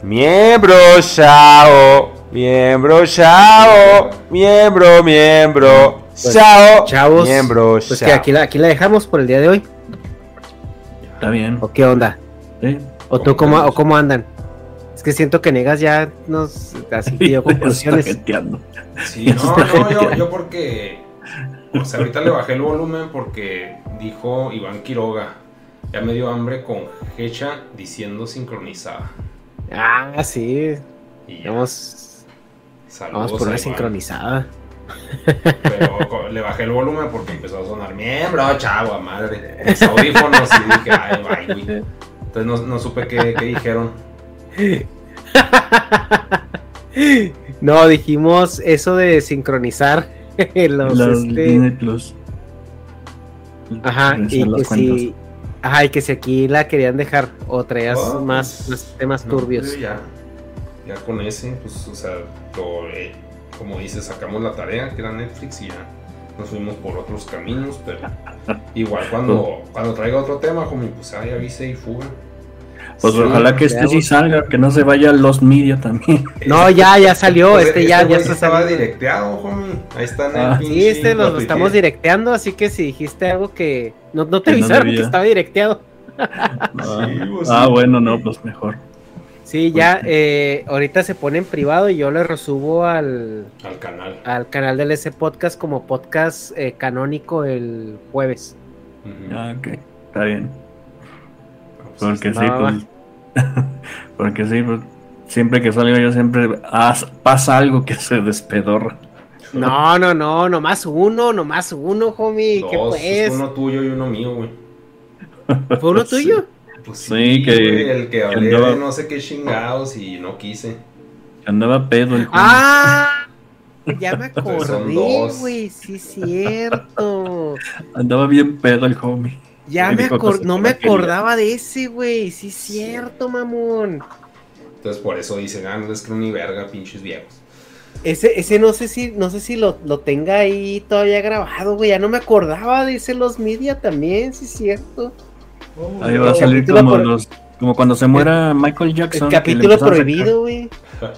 Miembro, chao. Miembro, chao. Miembro, miembro. Pues, chao. chavos, Miembro, Pues chao. que aquí la, aquí la dejamos por el día de hoy. Está bien. ¿O qué onda? Sí. ¿O tú cómo, o cómo andan? Es que siento que Negas ya nos así [LAUGHS] Está conclusiones. Sí, no, no, yo, yo porque. O sea, ahorita le bajé el volumen porque dijo Iván Quiroga. Ya me dio hambre con Hecha diciendo sincronizada. Ah, sí. Y ya. Vamos, Saludos vamos por a una sincronizada. Pero le bajé el volumen porque empezó a sonar miembro, chavo, a madre. [LAUGHS] Mis audífonos y dije, ay, bye, güey. Entonces no, no supe qué, qué dijeron. [LAUGHS] No, dijimos eso de sincronizar [LAUGHS] los, Los este, Disney Plus. Ajá, y que si, ajá, y que si aquí la querían dejar o traías Oh, más, más temas No, turbios. ya, ya con ese, pues, o sea, lo, eh, como dices, sacamos la tarea que era Netflix y ya nos fuimos por otros caminos, pero [LAUGHS] igual cuando, cuando traiga otro tema, homie, pues ahí avise y fuga. Pues Sí, ojalá que este sí salga, que no se vaya a los media también. [LAUGHS] No, ya, ya salió, Pues, este ya, ya está sí estaba saliendo. directeado, homie. Ahí está el Ah. Sí, este lo, lo estamos directeando, así que si dijiste algo que no, no te Que no avisaron que estaba directeado. [LAUGHS] Ah, pues, ah, sí. bueno, no, pues mejor. Sí, ya, eh, ahorita se pone en privado y yo le resubo al, Al canal. al canal del S Podcast como podcast eh, canónico el jueves. Ah, ok, está bien. Pues, Porque sí, pues. [LAUGHS] porque sí, pues. Siempre que salga yo siempre pasa algo que se despedorra. No, no, no, nomás uno, nomás uno, homie. ¿Qué Dos, pues? uno tuyo y uno mío, güey. ¿Fue uno [LAUGHS] Sí. tuyo? Pues sí, Sí, que- güey, el que hablé andaba- de no sé qué chingados y no quise. Andaba pedo el ¡Ah! Ya me Pues acordé, güey, sí es cierto. Andaba bien pedo el homie. Ya Me me acor- cosas no que me acordaba de ese, güey, sí es cierto, mamón. Entonces por eso dicen, ah, no les creo ni verga, pinches viejos. Ese, ese no sé si, no sé si lo, lo tenga ahí todavía grabado, güey. Ya no me acordaba de ese Los Media también, sí es cierto. Ahí va a salir como por- los. Como cuando se muera Michael Jackson. El capítulo prohibido, güey.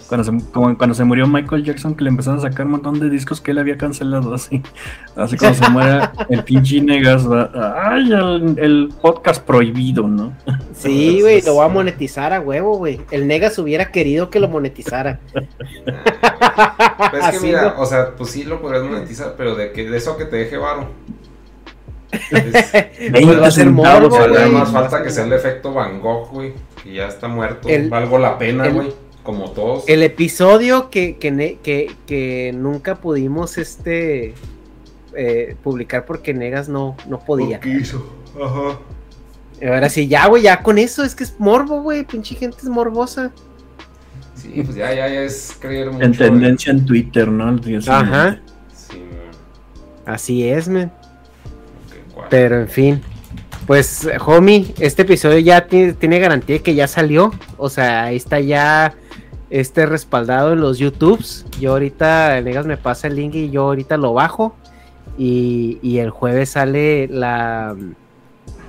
Cuando se, como cuando se murió Michael Jackson, que le empezaron a sacar un montón de discos que él había cancelado, así. Así cuando se muera el pinche Negas, va. ¡Ay! El, el podcast prohibido, ¿no? Sí, [LAUGHS] güey, lo voy a monetizar a huevo, güey. El Negas hubiera querido que lo monetizara. Pues es que Así, mira, ¿no? o sea, pues sí lo podrías monetizar, pero de que de eso que te deje varo. Es- Pues [LAUGHS] va a ser morbo, güey. más falta que sea el efecto Van Gogh, güey. Que ya está muerto. El- Valgo la pena, el- güey. Como todos. El episodio que, que, que, que nunca pudimos este eh, publicar porque Negas no, no podía. Quiso. Ajá. Ahora sí, ya, güey, ya con eso, es que es morbo, güey, pinche gente es morbosa. Sí, pues ya, ya, ya es creer mucho. En tendencia en Twitter, ¿no? Ajá, Sí, así es, man. Pero en fin, pues, homie, este episodio ya tiene, garantía de que ya salió. O sea, ahí está ya este respaldado en los YouTubes. Yo ahorita, Negas me pasa el link y yo ahorita lo bajo. Y, y el jueves sale la,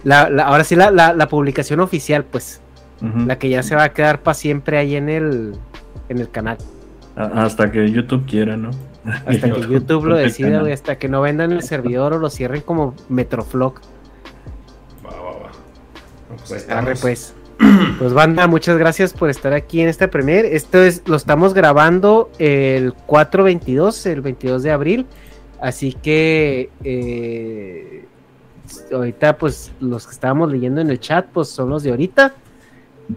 la, la- ahora sí, la, la, la publicación oficial, pues, la que ya se va a quedar para siempre ahí en el, en el canal. A- Hasta que YouTube quiera, ¿no? Hasta que YouTube lo decida, güey, hasta que no vendan el servidor o lo cierren como Metroflog. Va, va, va. No, pues ahí Arre, pues. [CLEARS THROAT] Pues banda, muchas gracias por estar aquí en esta premier. Esto es, lo estamos grabando el 422, el 22 de abril. Así que eh, ahorita, pues, los que estábamos leyendo en el chat, pues son los de ahorita.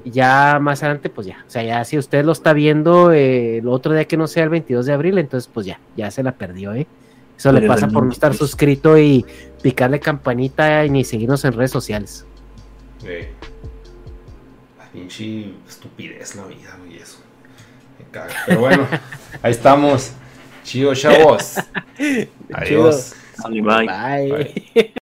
Ya más adelante, pues ya. O sea, ya si usted lo está viendo eh, el otro día que no sea el 22 de abril, entonces pues ya, ya se la perdió, ¿eh? Eso le pasa por no estar 22. suscrito y picarle campanita y ni seguirnos en redes sociales. Sí. La pinche estupidez la vida, güey, eso. Me caga. Pero bueno, [LAUGHS] ahí estamos. Chido, chavos. [LAUGHS] Adiós. Bye. Bye. Bye. [LAUGHS]